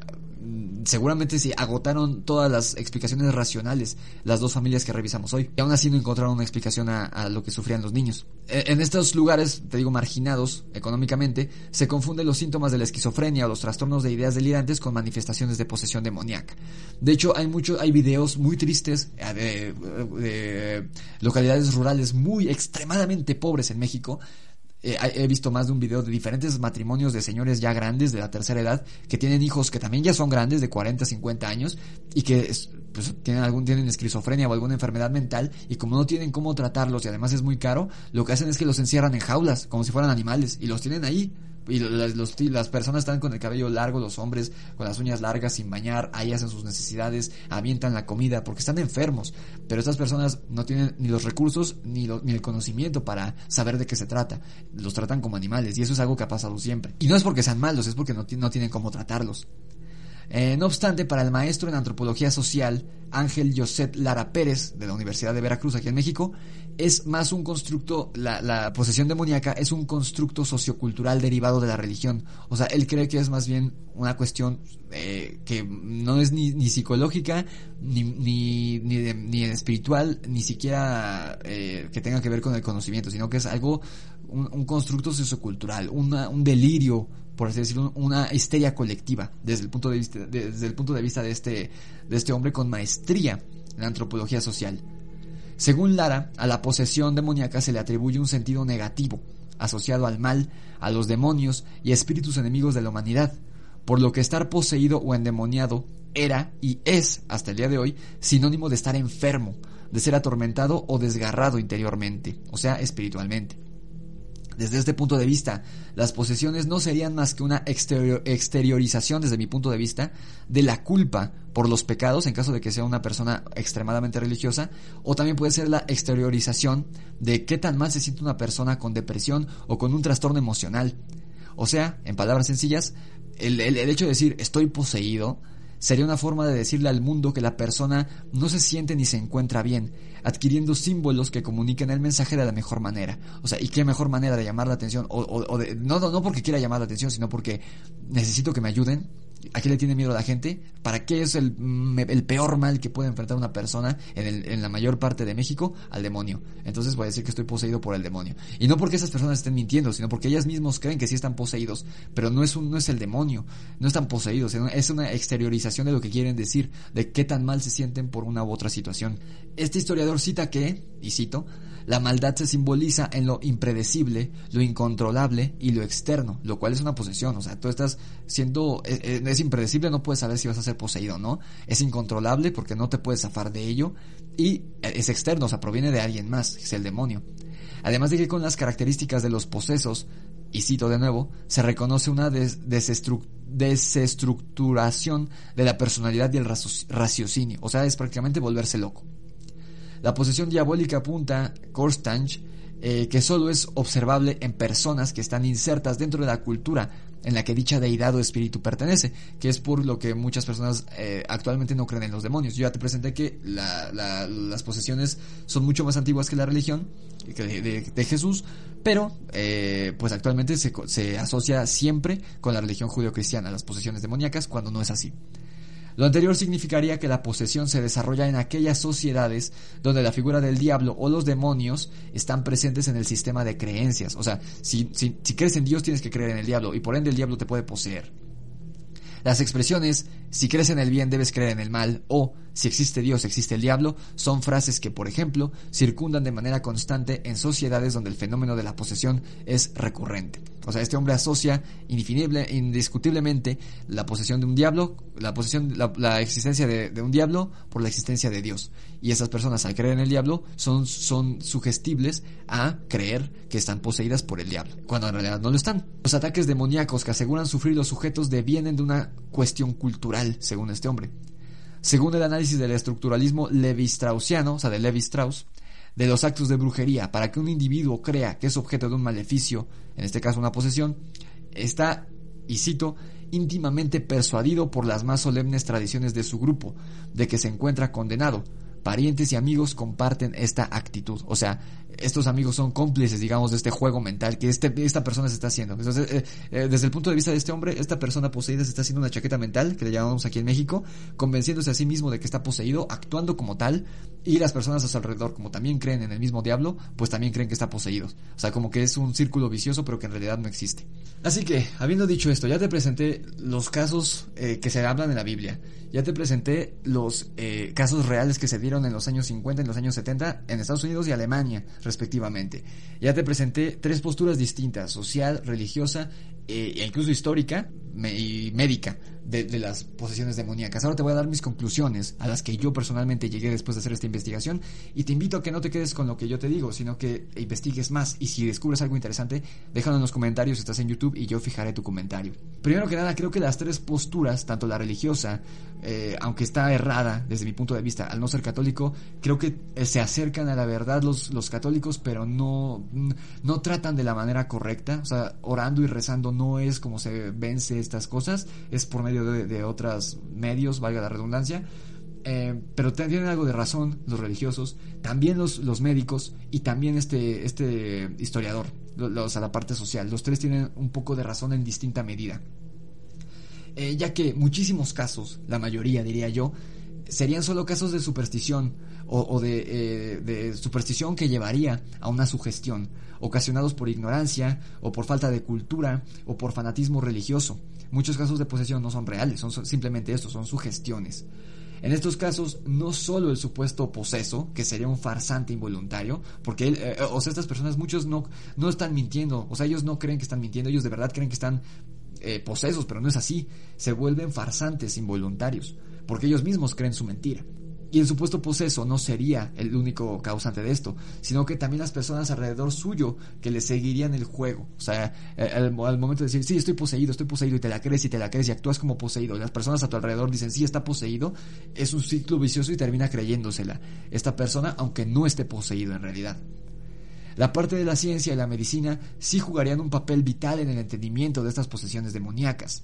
seguramente sí agotaron todas las explicaciones racionales las dos familias que revisamos hoy. Y aún así no encontraron una explicación a, lo que sufrían los niños. E, en estos lugares, te digo, marginados económicamente, se confunden los síntomas de la esquizofrenia o los trastornos de ideas delirantes con manifestaciones de posesión demoníaca. De hecho, hay muchos, hay videos muy tristes eh, de, de localidades rurales muy extremadamente pobres en México eh, he visto más de un video de diferentes matrimonios de señores ya grandes de la tercera edad que tienen hijos que también ya son grandes de 40, 50 años y que pues, tienen algún tienen esquizofrenia o alguna enfermedad mental y como no tienen cómo tratarlos y además es muy caro, lo que hacen es que los encierran en jaulas como si fueran animales y los tienen ahí y las, las personas están con el cabello largo, los hombres con las uñas largas, sin bañar, ahí hacen sus necesidades, avientan la comida, porque están enfermos. Pero estas personas no tienen ni los recursos ni, ni el conocimiento para saber de qué se trata. Los tratan como animales y eso es algo que ha pasado siempre. Y no es porque sean malos, es porque no, no tienen cómo tratarlos. Eh, no obstante, para el maestro en antropología social, Ángel José Lara Pérez, de la Universidad de Veracruz, aquí en México, es más un constructo, la, posesión demoníaca es un constructo sociocultural derivado de la religión. O sea, él cree que es más bien una cuestión eh, que no es ni, ni psicológica, ni, ni, ni, espiritual, ni siquiera eh, que tenga que ver con el conocimiento, sino que es algo, un, constructo sociocultural, un delirio por así decirlo, una histeria colectiva desde el punto de vista, desde el punto de vista de este, de este hombre con maestría en antropología social. Según Lara, a la posesión demoníaca se le atribuye un sentido negativo, asociado al mal, a los demonios y espíritus enemigos de la humanidad, por lo que estar poseído o endemoniado era y es, hasta el día de hoy, sinónimo de estar enfermo, de ser atormentado o desgarrado interiormente, o sea, espiritualmente. Desde este punto de vista, las posesiones no serían más que una exteriorización, desde mi punto de vista, de la culpa por los pecados, en caso de que sea una persona extremadamente religiosa, o también puede ser la exteriorización de qué tan mal se siente una persona con depresión o con un trastorno emocional. O sea, en palabras sencillas, el, hecho de decir estoy poseído sería una forma de decirle al mundo que la persona no se siente ni se encuentra bien, adquiriendo símbolos que comuniquen el mensaje de la mejor manera. O sea, ¿y qué mejor manera de llamar la atención? O, o, de, no, no, no porque quiera llamar la atención, sino porque necesito que me ayuden, ¿A qué le tiene miedo la gente? ¿Para qué es el, el peor mal que puede enfrentar una persona en, el, en, la mayor parte de México? Al demonio. Entonces voy a decir que estoy poseído por el demonio. Y no porque esas personas estén mintiendo, sino porque ellas mismas creen que sí están poseídos, pero no es, un, no es el demonio, no están poseídos, es una exteriorización de lo que quieren decir, de qué tan mal se sienten por una u otra situación. Este historiador cita que, y cito, la maldad se simboliza en lo impredecible, lo incontrolable y lo externo, lo cual es una posesión. O sea, tú estás siendo, eh, eh, es, impredecible, no puedes saber si vas a ser poseído o no. Es incontrolable porque no te puedes zafar de ello. Y es externo, o sea, proviene de alguien más, es el demonio. Además de que con las características de los posesos, y cito de nuevo, se reconoce una desestructuración de la personalidad y el raciocinio. O sea, es prácticamente volverse loco. La posesión diabólica apunta Korstanch eh, que solo es observable en personas que están insertas dentro de la cultura en la que dicha deidad o espíritu pertenece, que es por lo que muchas personas eh, actualmente no creen en los demonios. Yo ya te presenté que las posesiones son mucho más antiguas que la religión de, Jesús, pero eh, pues actualmente se, se asocia siempre con la religión judeocristiana, las posesiones demoníacas, cuando no es así. Lo anterior significaría que la posesión se desarrolla en aquellas sociedades donde la figura del diablo o los demonios están presentes en el sistema de creencias. O sea, si, si, crees en Dios tienes que creer en el diablo y por ende el diablo te puede poseer. Las expresiones si crees en el bien debes creer en el mal o si existe Dios existe el diablo son frases que, por ejemplo, circundan de manera constante en sociedades donde el fenómeno de la posesión es recurrente. O sea, este hombre asocia indefinible, indiscutiblemente la posesión de un diablo, la posesión, la, existencia de, un diablo por la existencia de Dios. Y esas personas al creer en el diablo son, son sugestibles a creer que están poseídas por el diablo, cuando en realidad no lo están. Los ataques demoníacos que aseguran sufrir los sujetos devienen de una cuestión cultural, según este hombre. Según el análisis del estructuralismo levi-straussiano, o sea, de Levi-Strauss, de los actos de brujería para que un individuo crea que es objeto de un maleficio, en este caso una posesión, está, y cito, íntimamente persuadido por las más solemnes tradiciones de su grupo, de que se encuentra condenado. Parientes y amigos comparten esta actitud. O sea, estos amigos son cómplices, digamos, de este juego mental que este, esta persona se está haciendo. Entonces, eh, eh, desde el punto de vista de este hombre, esta persona poseída se está haciendo una chaqueta mental, que le llamamos aquí en México, convenciéndose a sí mismo de que está poseído, actuando como tal, y las personas a su alrededor, como también creen en el mismo diablo, pues también creen que está poseído. O sea, como que es un círculo vicioso, pero que en realidad no existe. Así que, habiendo dicho esto, ya te presenté los casos eh, que se hablan en la Biblia. Ya te presenté los casos reales que se dieron en los años 50, en los años 70, en Estados Unidos y Alemania respectivamente. Ya te presenté tres posturas distintas, social, religiosa eh, e incluso histórica y médica de, las posesiones demoníacas. Ahora te voy a dar mis conclusiones a las que yo personalmente llegué después de hacer esta investigación y te invito a que no te quedes con lo que yo te digo, sino que investigues más y si descubres algo interesante, déjalo en los comentarios estás en YouTube y yo fijaré tu comentario. Primero que nada, creo que las tres posturas, tanto la religiosa, eh, aunque está errada desde mi punto de vista, al no ser católico, creo que eh, se acercan a la verdad los, los católicos, pero no, no tratan de la manera correcta. O sea, orando y rezando no es como se vence estas cosas, es por medio de, otros medios, valga la redundancia. Eh, pero tienen algo de razón los religiosos, también los, los médicos y también este, este historiador, los, a la parte social. Los tres tienen un poco de razón en distinta medida. Eh, ya que muchísimos casos, la mayoría diría yo, serían solo casos de superstición o, de, eh, de, superstición que llevaría a una sugestión, ocasionados por ignorancia o por falta de cultura o por fanatismo religioso. Muchos casos de posesión no son reales, son simplemente esto, son sugestiones. En estos casos, no solo el supuesto poseso, que sería un farsante involuntario, porque él, eh, o sea, estas personas, muchos no, no están mintiendo, o sea, ellos no creen que están mintiendo, ellos de verdad creen que están eh, posesos, pero no es así, se vuelven farsantes involuntarios, porque ellos mismos creen su mentira. Y el supuesto poseso no sería el único causante de esto, sino que también las personas alrededor suyo que le seguirían el juego. O sea, eh, al, momento de decir, sí, estoy poseído, estoy poseído, y te la crees y te la crees y actúas como poseído. Y las personas a tu alrededor dicen, sí, está poseído, es un ciclo vicioso y termina creyéndosela. Esta persona, aunque no esté poseído en realidad. La parte de la ciencia y la medicina sí jugarían un papel vital en el entendimiento de estas posesiones demoníacas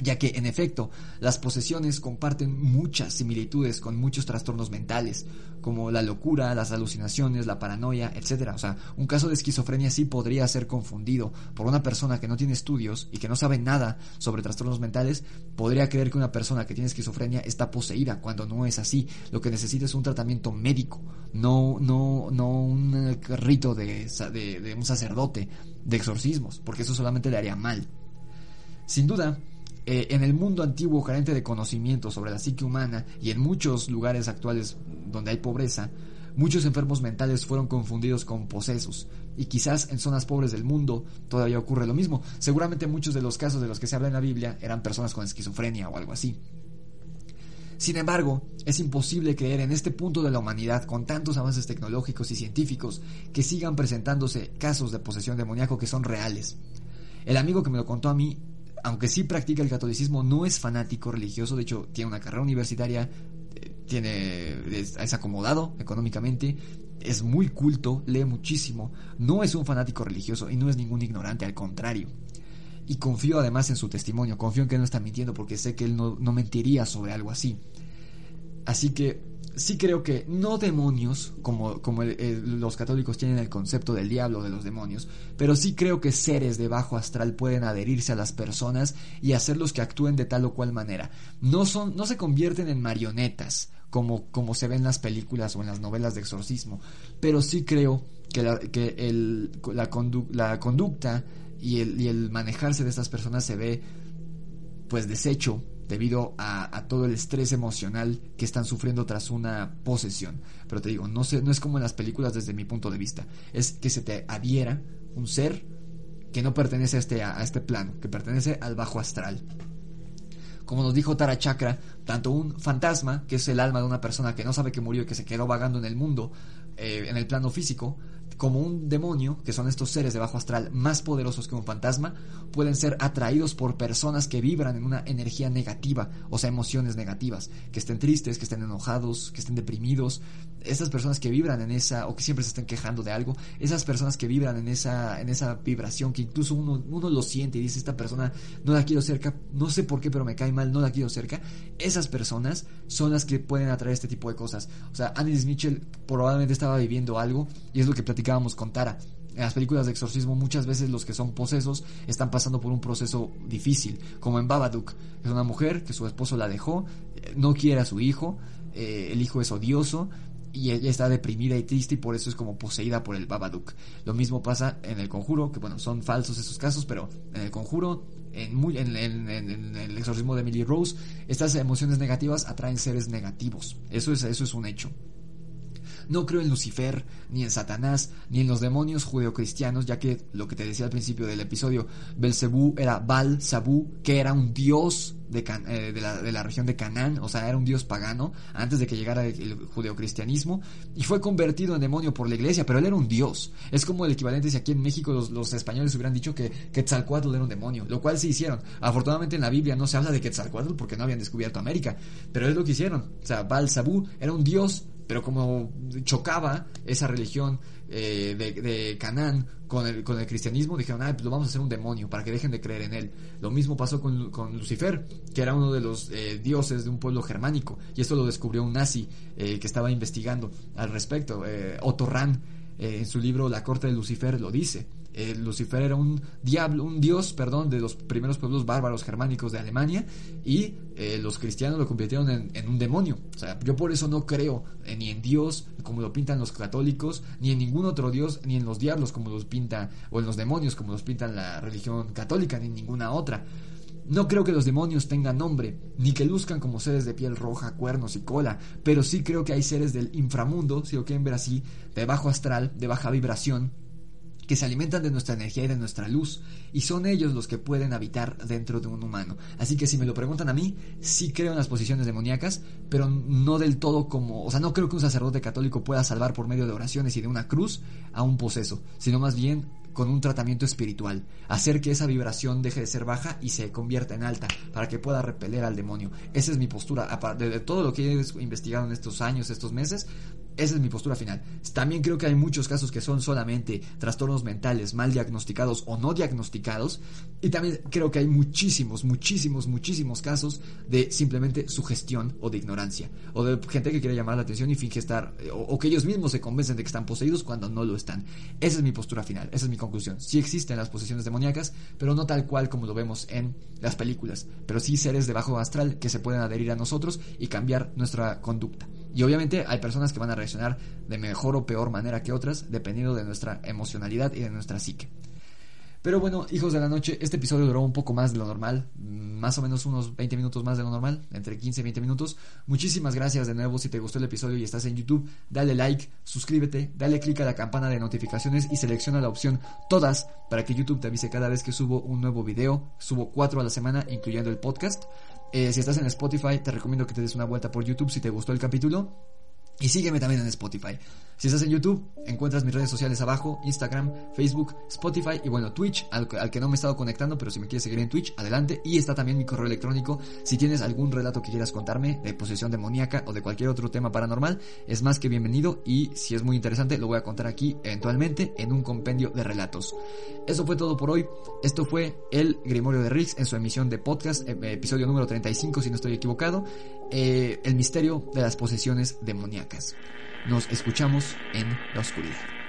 ya que en efecto las posesiones comparten muchas similitudes con muchos trastornos mentales, como la locura, las alucinaciones, la paranoia, etc. O sea, un caso de esquizofrenia sí podría ser confundido por una persona que no tiene estudios y que no sabe nada sobre trastornos mentales, podría creer que una persona que tiene esquizofrenia está poseída cuando no es así. Lo que necesita es un tratamiento médico, no, no, no un rito de, de, de un sacerdote de exorcismos, porque eso solamente le haría mal. Sin duda, eh, en el mundo antiguo carente de conocimiento sobre la psique humana y en muchos lugares actuales donde hay pobreza, muchos enfermos mentales fueron confundidos con posesos. Y quizás en zonas pobres del mundo todavía ocurre lo mismo. Seguramente muchos de los casos de los que se habla en la Biblia eran personas con esquizofrenia o algo así. Sin embargo, es imposible creer en este punto de la humanidad con tantos avances tecnológicos y científicos que sigan presentándose casos de posesión demoníaco que son reales. El amigo que me lo contó a mí aunque sí practica el catolicismo, no es fanático religioso, de hecho tiene una carrera universitaria, eh, tiene, es, acomodado económicamente, es muy culto, lee muchísimo, no es un fanático religioso y no es ningún ignorante, al contrario. y confío además en su testimonio, confío en que no está mintiendo porque sé que él no, no mentiría sobre algo así. Así que sí creo que no demonios, como, como los católicos tienen el concepto del diablo de los demonios, pero sí creo que seres de bajo astral pueden adherirse a las personas y hacerlos que actúen de tal o cual manera. No, son, no se convierten en marionetas, como, como se ve en las películas o en las novelas de exorcismo, pero sí creo que la, que el, la, conducta y el, y el manejarse de estas personas se ve pues deshecho debido a, todo el estrés emocional que están sufriendo tras una posesión. Pero te digo, no, sé, no es como en las películas desde mi punto de vista, es que se te adhiera un ser que no pertenece a este, este plano, que pertenece al bajo astral. Como nos dijo Tara Chakra, tanto un fantasma, que es el alma de una persona que no sabe que murió y que se quedó vagando en el mundo, eh, en el plano físico, como un demonio, que son estos seres de bajo astral más poderosos que un fantasma, pueden ser atraídos por personas que vibran en una energía negativa, o sea, emociones negativas, que estén tristes, que estén enojados, que estén deprimidos. Esas personas que vibran en esa, o que siempre se estén quejando de algo, esas personas que vibran en esa, en esa vibración, que incluso uno, uno lo siente y dice, esta persona no la quiero cerca, no sé por qué, pero me cae mal, no la quiero cerca. Esas personas son las que pueden atraer este tipo de cosas. O sea, Anis Mitchell probablemente estaba viviendo algo, y es lo que platicábamos con Tara. En las películas de exorcismo muchas veces los que son posesos están pasando por un proceso difícil, como en Babadook. Es una mujer que su esposo la dejó, eh, no quiere a su hijo, eh, el hijo es odioso y ella está deprimida y triste y por eso es como poseída por el Babadook. Lo mismo pasa en el conjuro, que bueno, son falsos esos casos, pero en el conjuro, en, muy, en, el exorcismo de Emily Rose, estas emociones negativas atraen seres negativos. Eso es, eso es un hecho. No creo en Lucifer, ni en Satanás, ni en los demonios judeocristianos, ya que lo que te decía al principio del episodio, Belcebú era Baal Sabú, que era un dios de, eh, de, la, de, la, región de Canaán, o sea, era un dios pagano antes de que llegara el, judeocristianismo y fue convertido en demonio por la iglesia, pero él era un dios. Es como el equivalente si aquí en México los, los españoles hubieran dicho que Quetzalcoatl era un demonio, lo cual sí hicieron. Afortunadamente en la Biblia no se habla de Quetzalcoatl porque no habían descubierto América, pero es lo que hicieron. O sea, Baal Sabú era un dios pero como chocaba esa religión eh, de, Canaán con el, con el cristianismo, dijeron, ah, pues lo vamos a hacer un demonio para que dejen de creer en él. Lo mismo pasó con, con Lucifer, que era uno de los eh, dioses de un pueblo germánico, y esto lo descubrió un nazi eh, que estaba investigando al respecto. Otto Rahn, en su libro La corte de Lucifer, lo dice. Eh, Lucifer era un diablo, un dios, perdón, de los primeros pueblos bárbaros germánicos de Alemania y eh, los cristianos lo convirtieron en, un demonio. O sea, yo por eso no creo ni en Dios como lo pintan los católicos, ni en ningún otro dios, ni en los diablos como los pinta, o en los demonios como los pintan la religión católica, ni en ninguna otra. No creo que los demonios tengan nombre, ni que luzcan como seres de piel roja, cuernos y cola, pero sí creo que hay seres del inframundo, si lo quieren ver así, de bajo astral, de baja vibración, que se alimentan de nuestra energía y de nuestra luz, y son ellos los que pueden habitar dentro de un humano. Así que si me lo preguntan a mí, sí creo en las posiciones demoníacas, pero no del todo como, o sea, no creo que un sacerdote católico pueda salvar por medio de oraciones y de una cruz a un poseso, sino más bien con un tratamiento espiritual, hacer que esa vibración deje de ser baja y se convierta en alta, para que pueda repeler al demonio. Esa es mi postura, aparte de todo lo que he investigado en estos años, estos meses, esa es mi postura final. También creo que hay muchos casos que son solamente trastornos mentales mal diagnosticados o no diagnosticados. Y también creo que hay muchísimos, muchísimos, muchísimos casos de simplemente sugestión o de ignorancia. O de gente que quiere llamar la atención y finge estar, o, que ellos mismos se convencen de que están poseídos cuando no lo están. Esa es mi postura final, esa es mi conclusión. Sí existen las posesiones demoníacas, pero no tal cual como lo vemos en las películas. Pero sí seres de bajo astral que se pueden adherir a nosotros y cambiar nuestra conducta. Y obviamente hay personas que van a reaccionar de mejor o peor manera que otras, dependiendo de nuestra emocionalidad y de nuestra psique. Pero bueno, hijos de la noche, este episodio duró un poco más de lo normal, más o menos unos 20 minutos más de lo normal, entre 15 y 20 minutos. Muchísimas gracias de nuevo si te gustó el episodio y estás en YouTube, dale like, suscríbete, dale click a la campana de notificaciones y selecciona la opción todas para que YouTube te avise cada vez que subo un nuevo video. Subo cuatro a la semana, incluyendo el podcast. Eh, si estás en Spotify, te recomiendo que te des una vuelta por YouTube si te gustó el capítulo. Y sígueme también en Spotify. Si estás en YouTube, encuentras mis redes sociales abajo, Instagram, Facebook, Spotify y bueno, Twitch, al, que no me he estado conectando, pero si me quieres seguir en Twitch, adelante. Y está también mi correo electrónico. Si tienes algún relato que quieras contarme de posesión demoníaca o de cualquier otro tema paranormal, es más que bienvenido y si es muy interesante, lo voy a contar aquí eventualmente en un compendio de relatos. Eso fue todo por hoy. Esto fue el Grimorio de Riggs en su emisión de podcast, eh, episodio número 35 si no estoy equivocado, eh, el misterio de las posesiones demoníacas. Nos escuchamos en la oscuridad.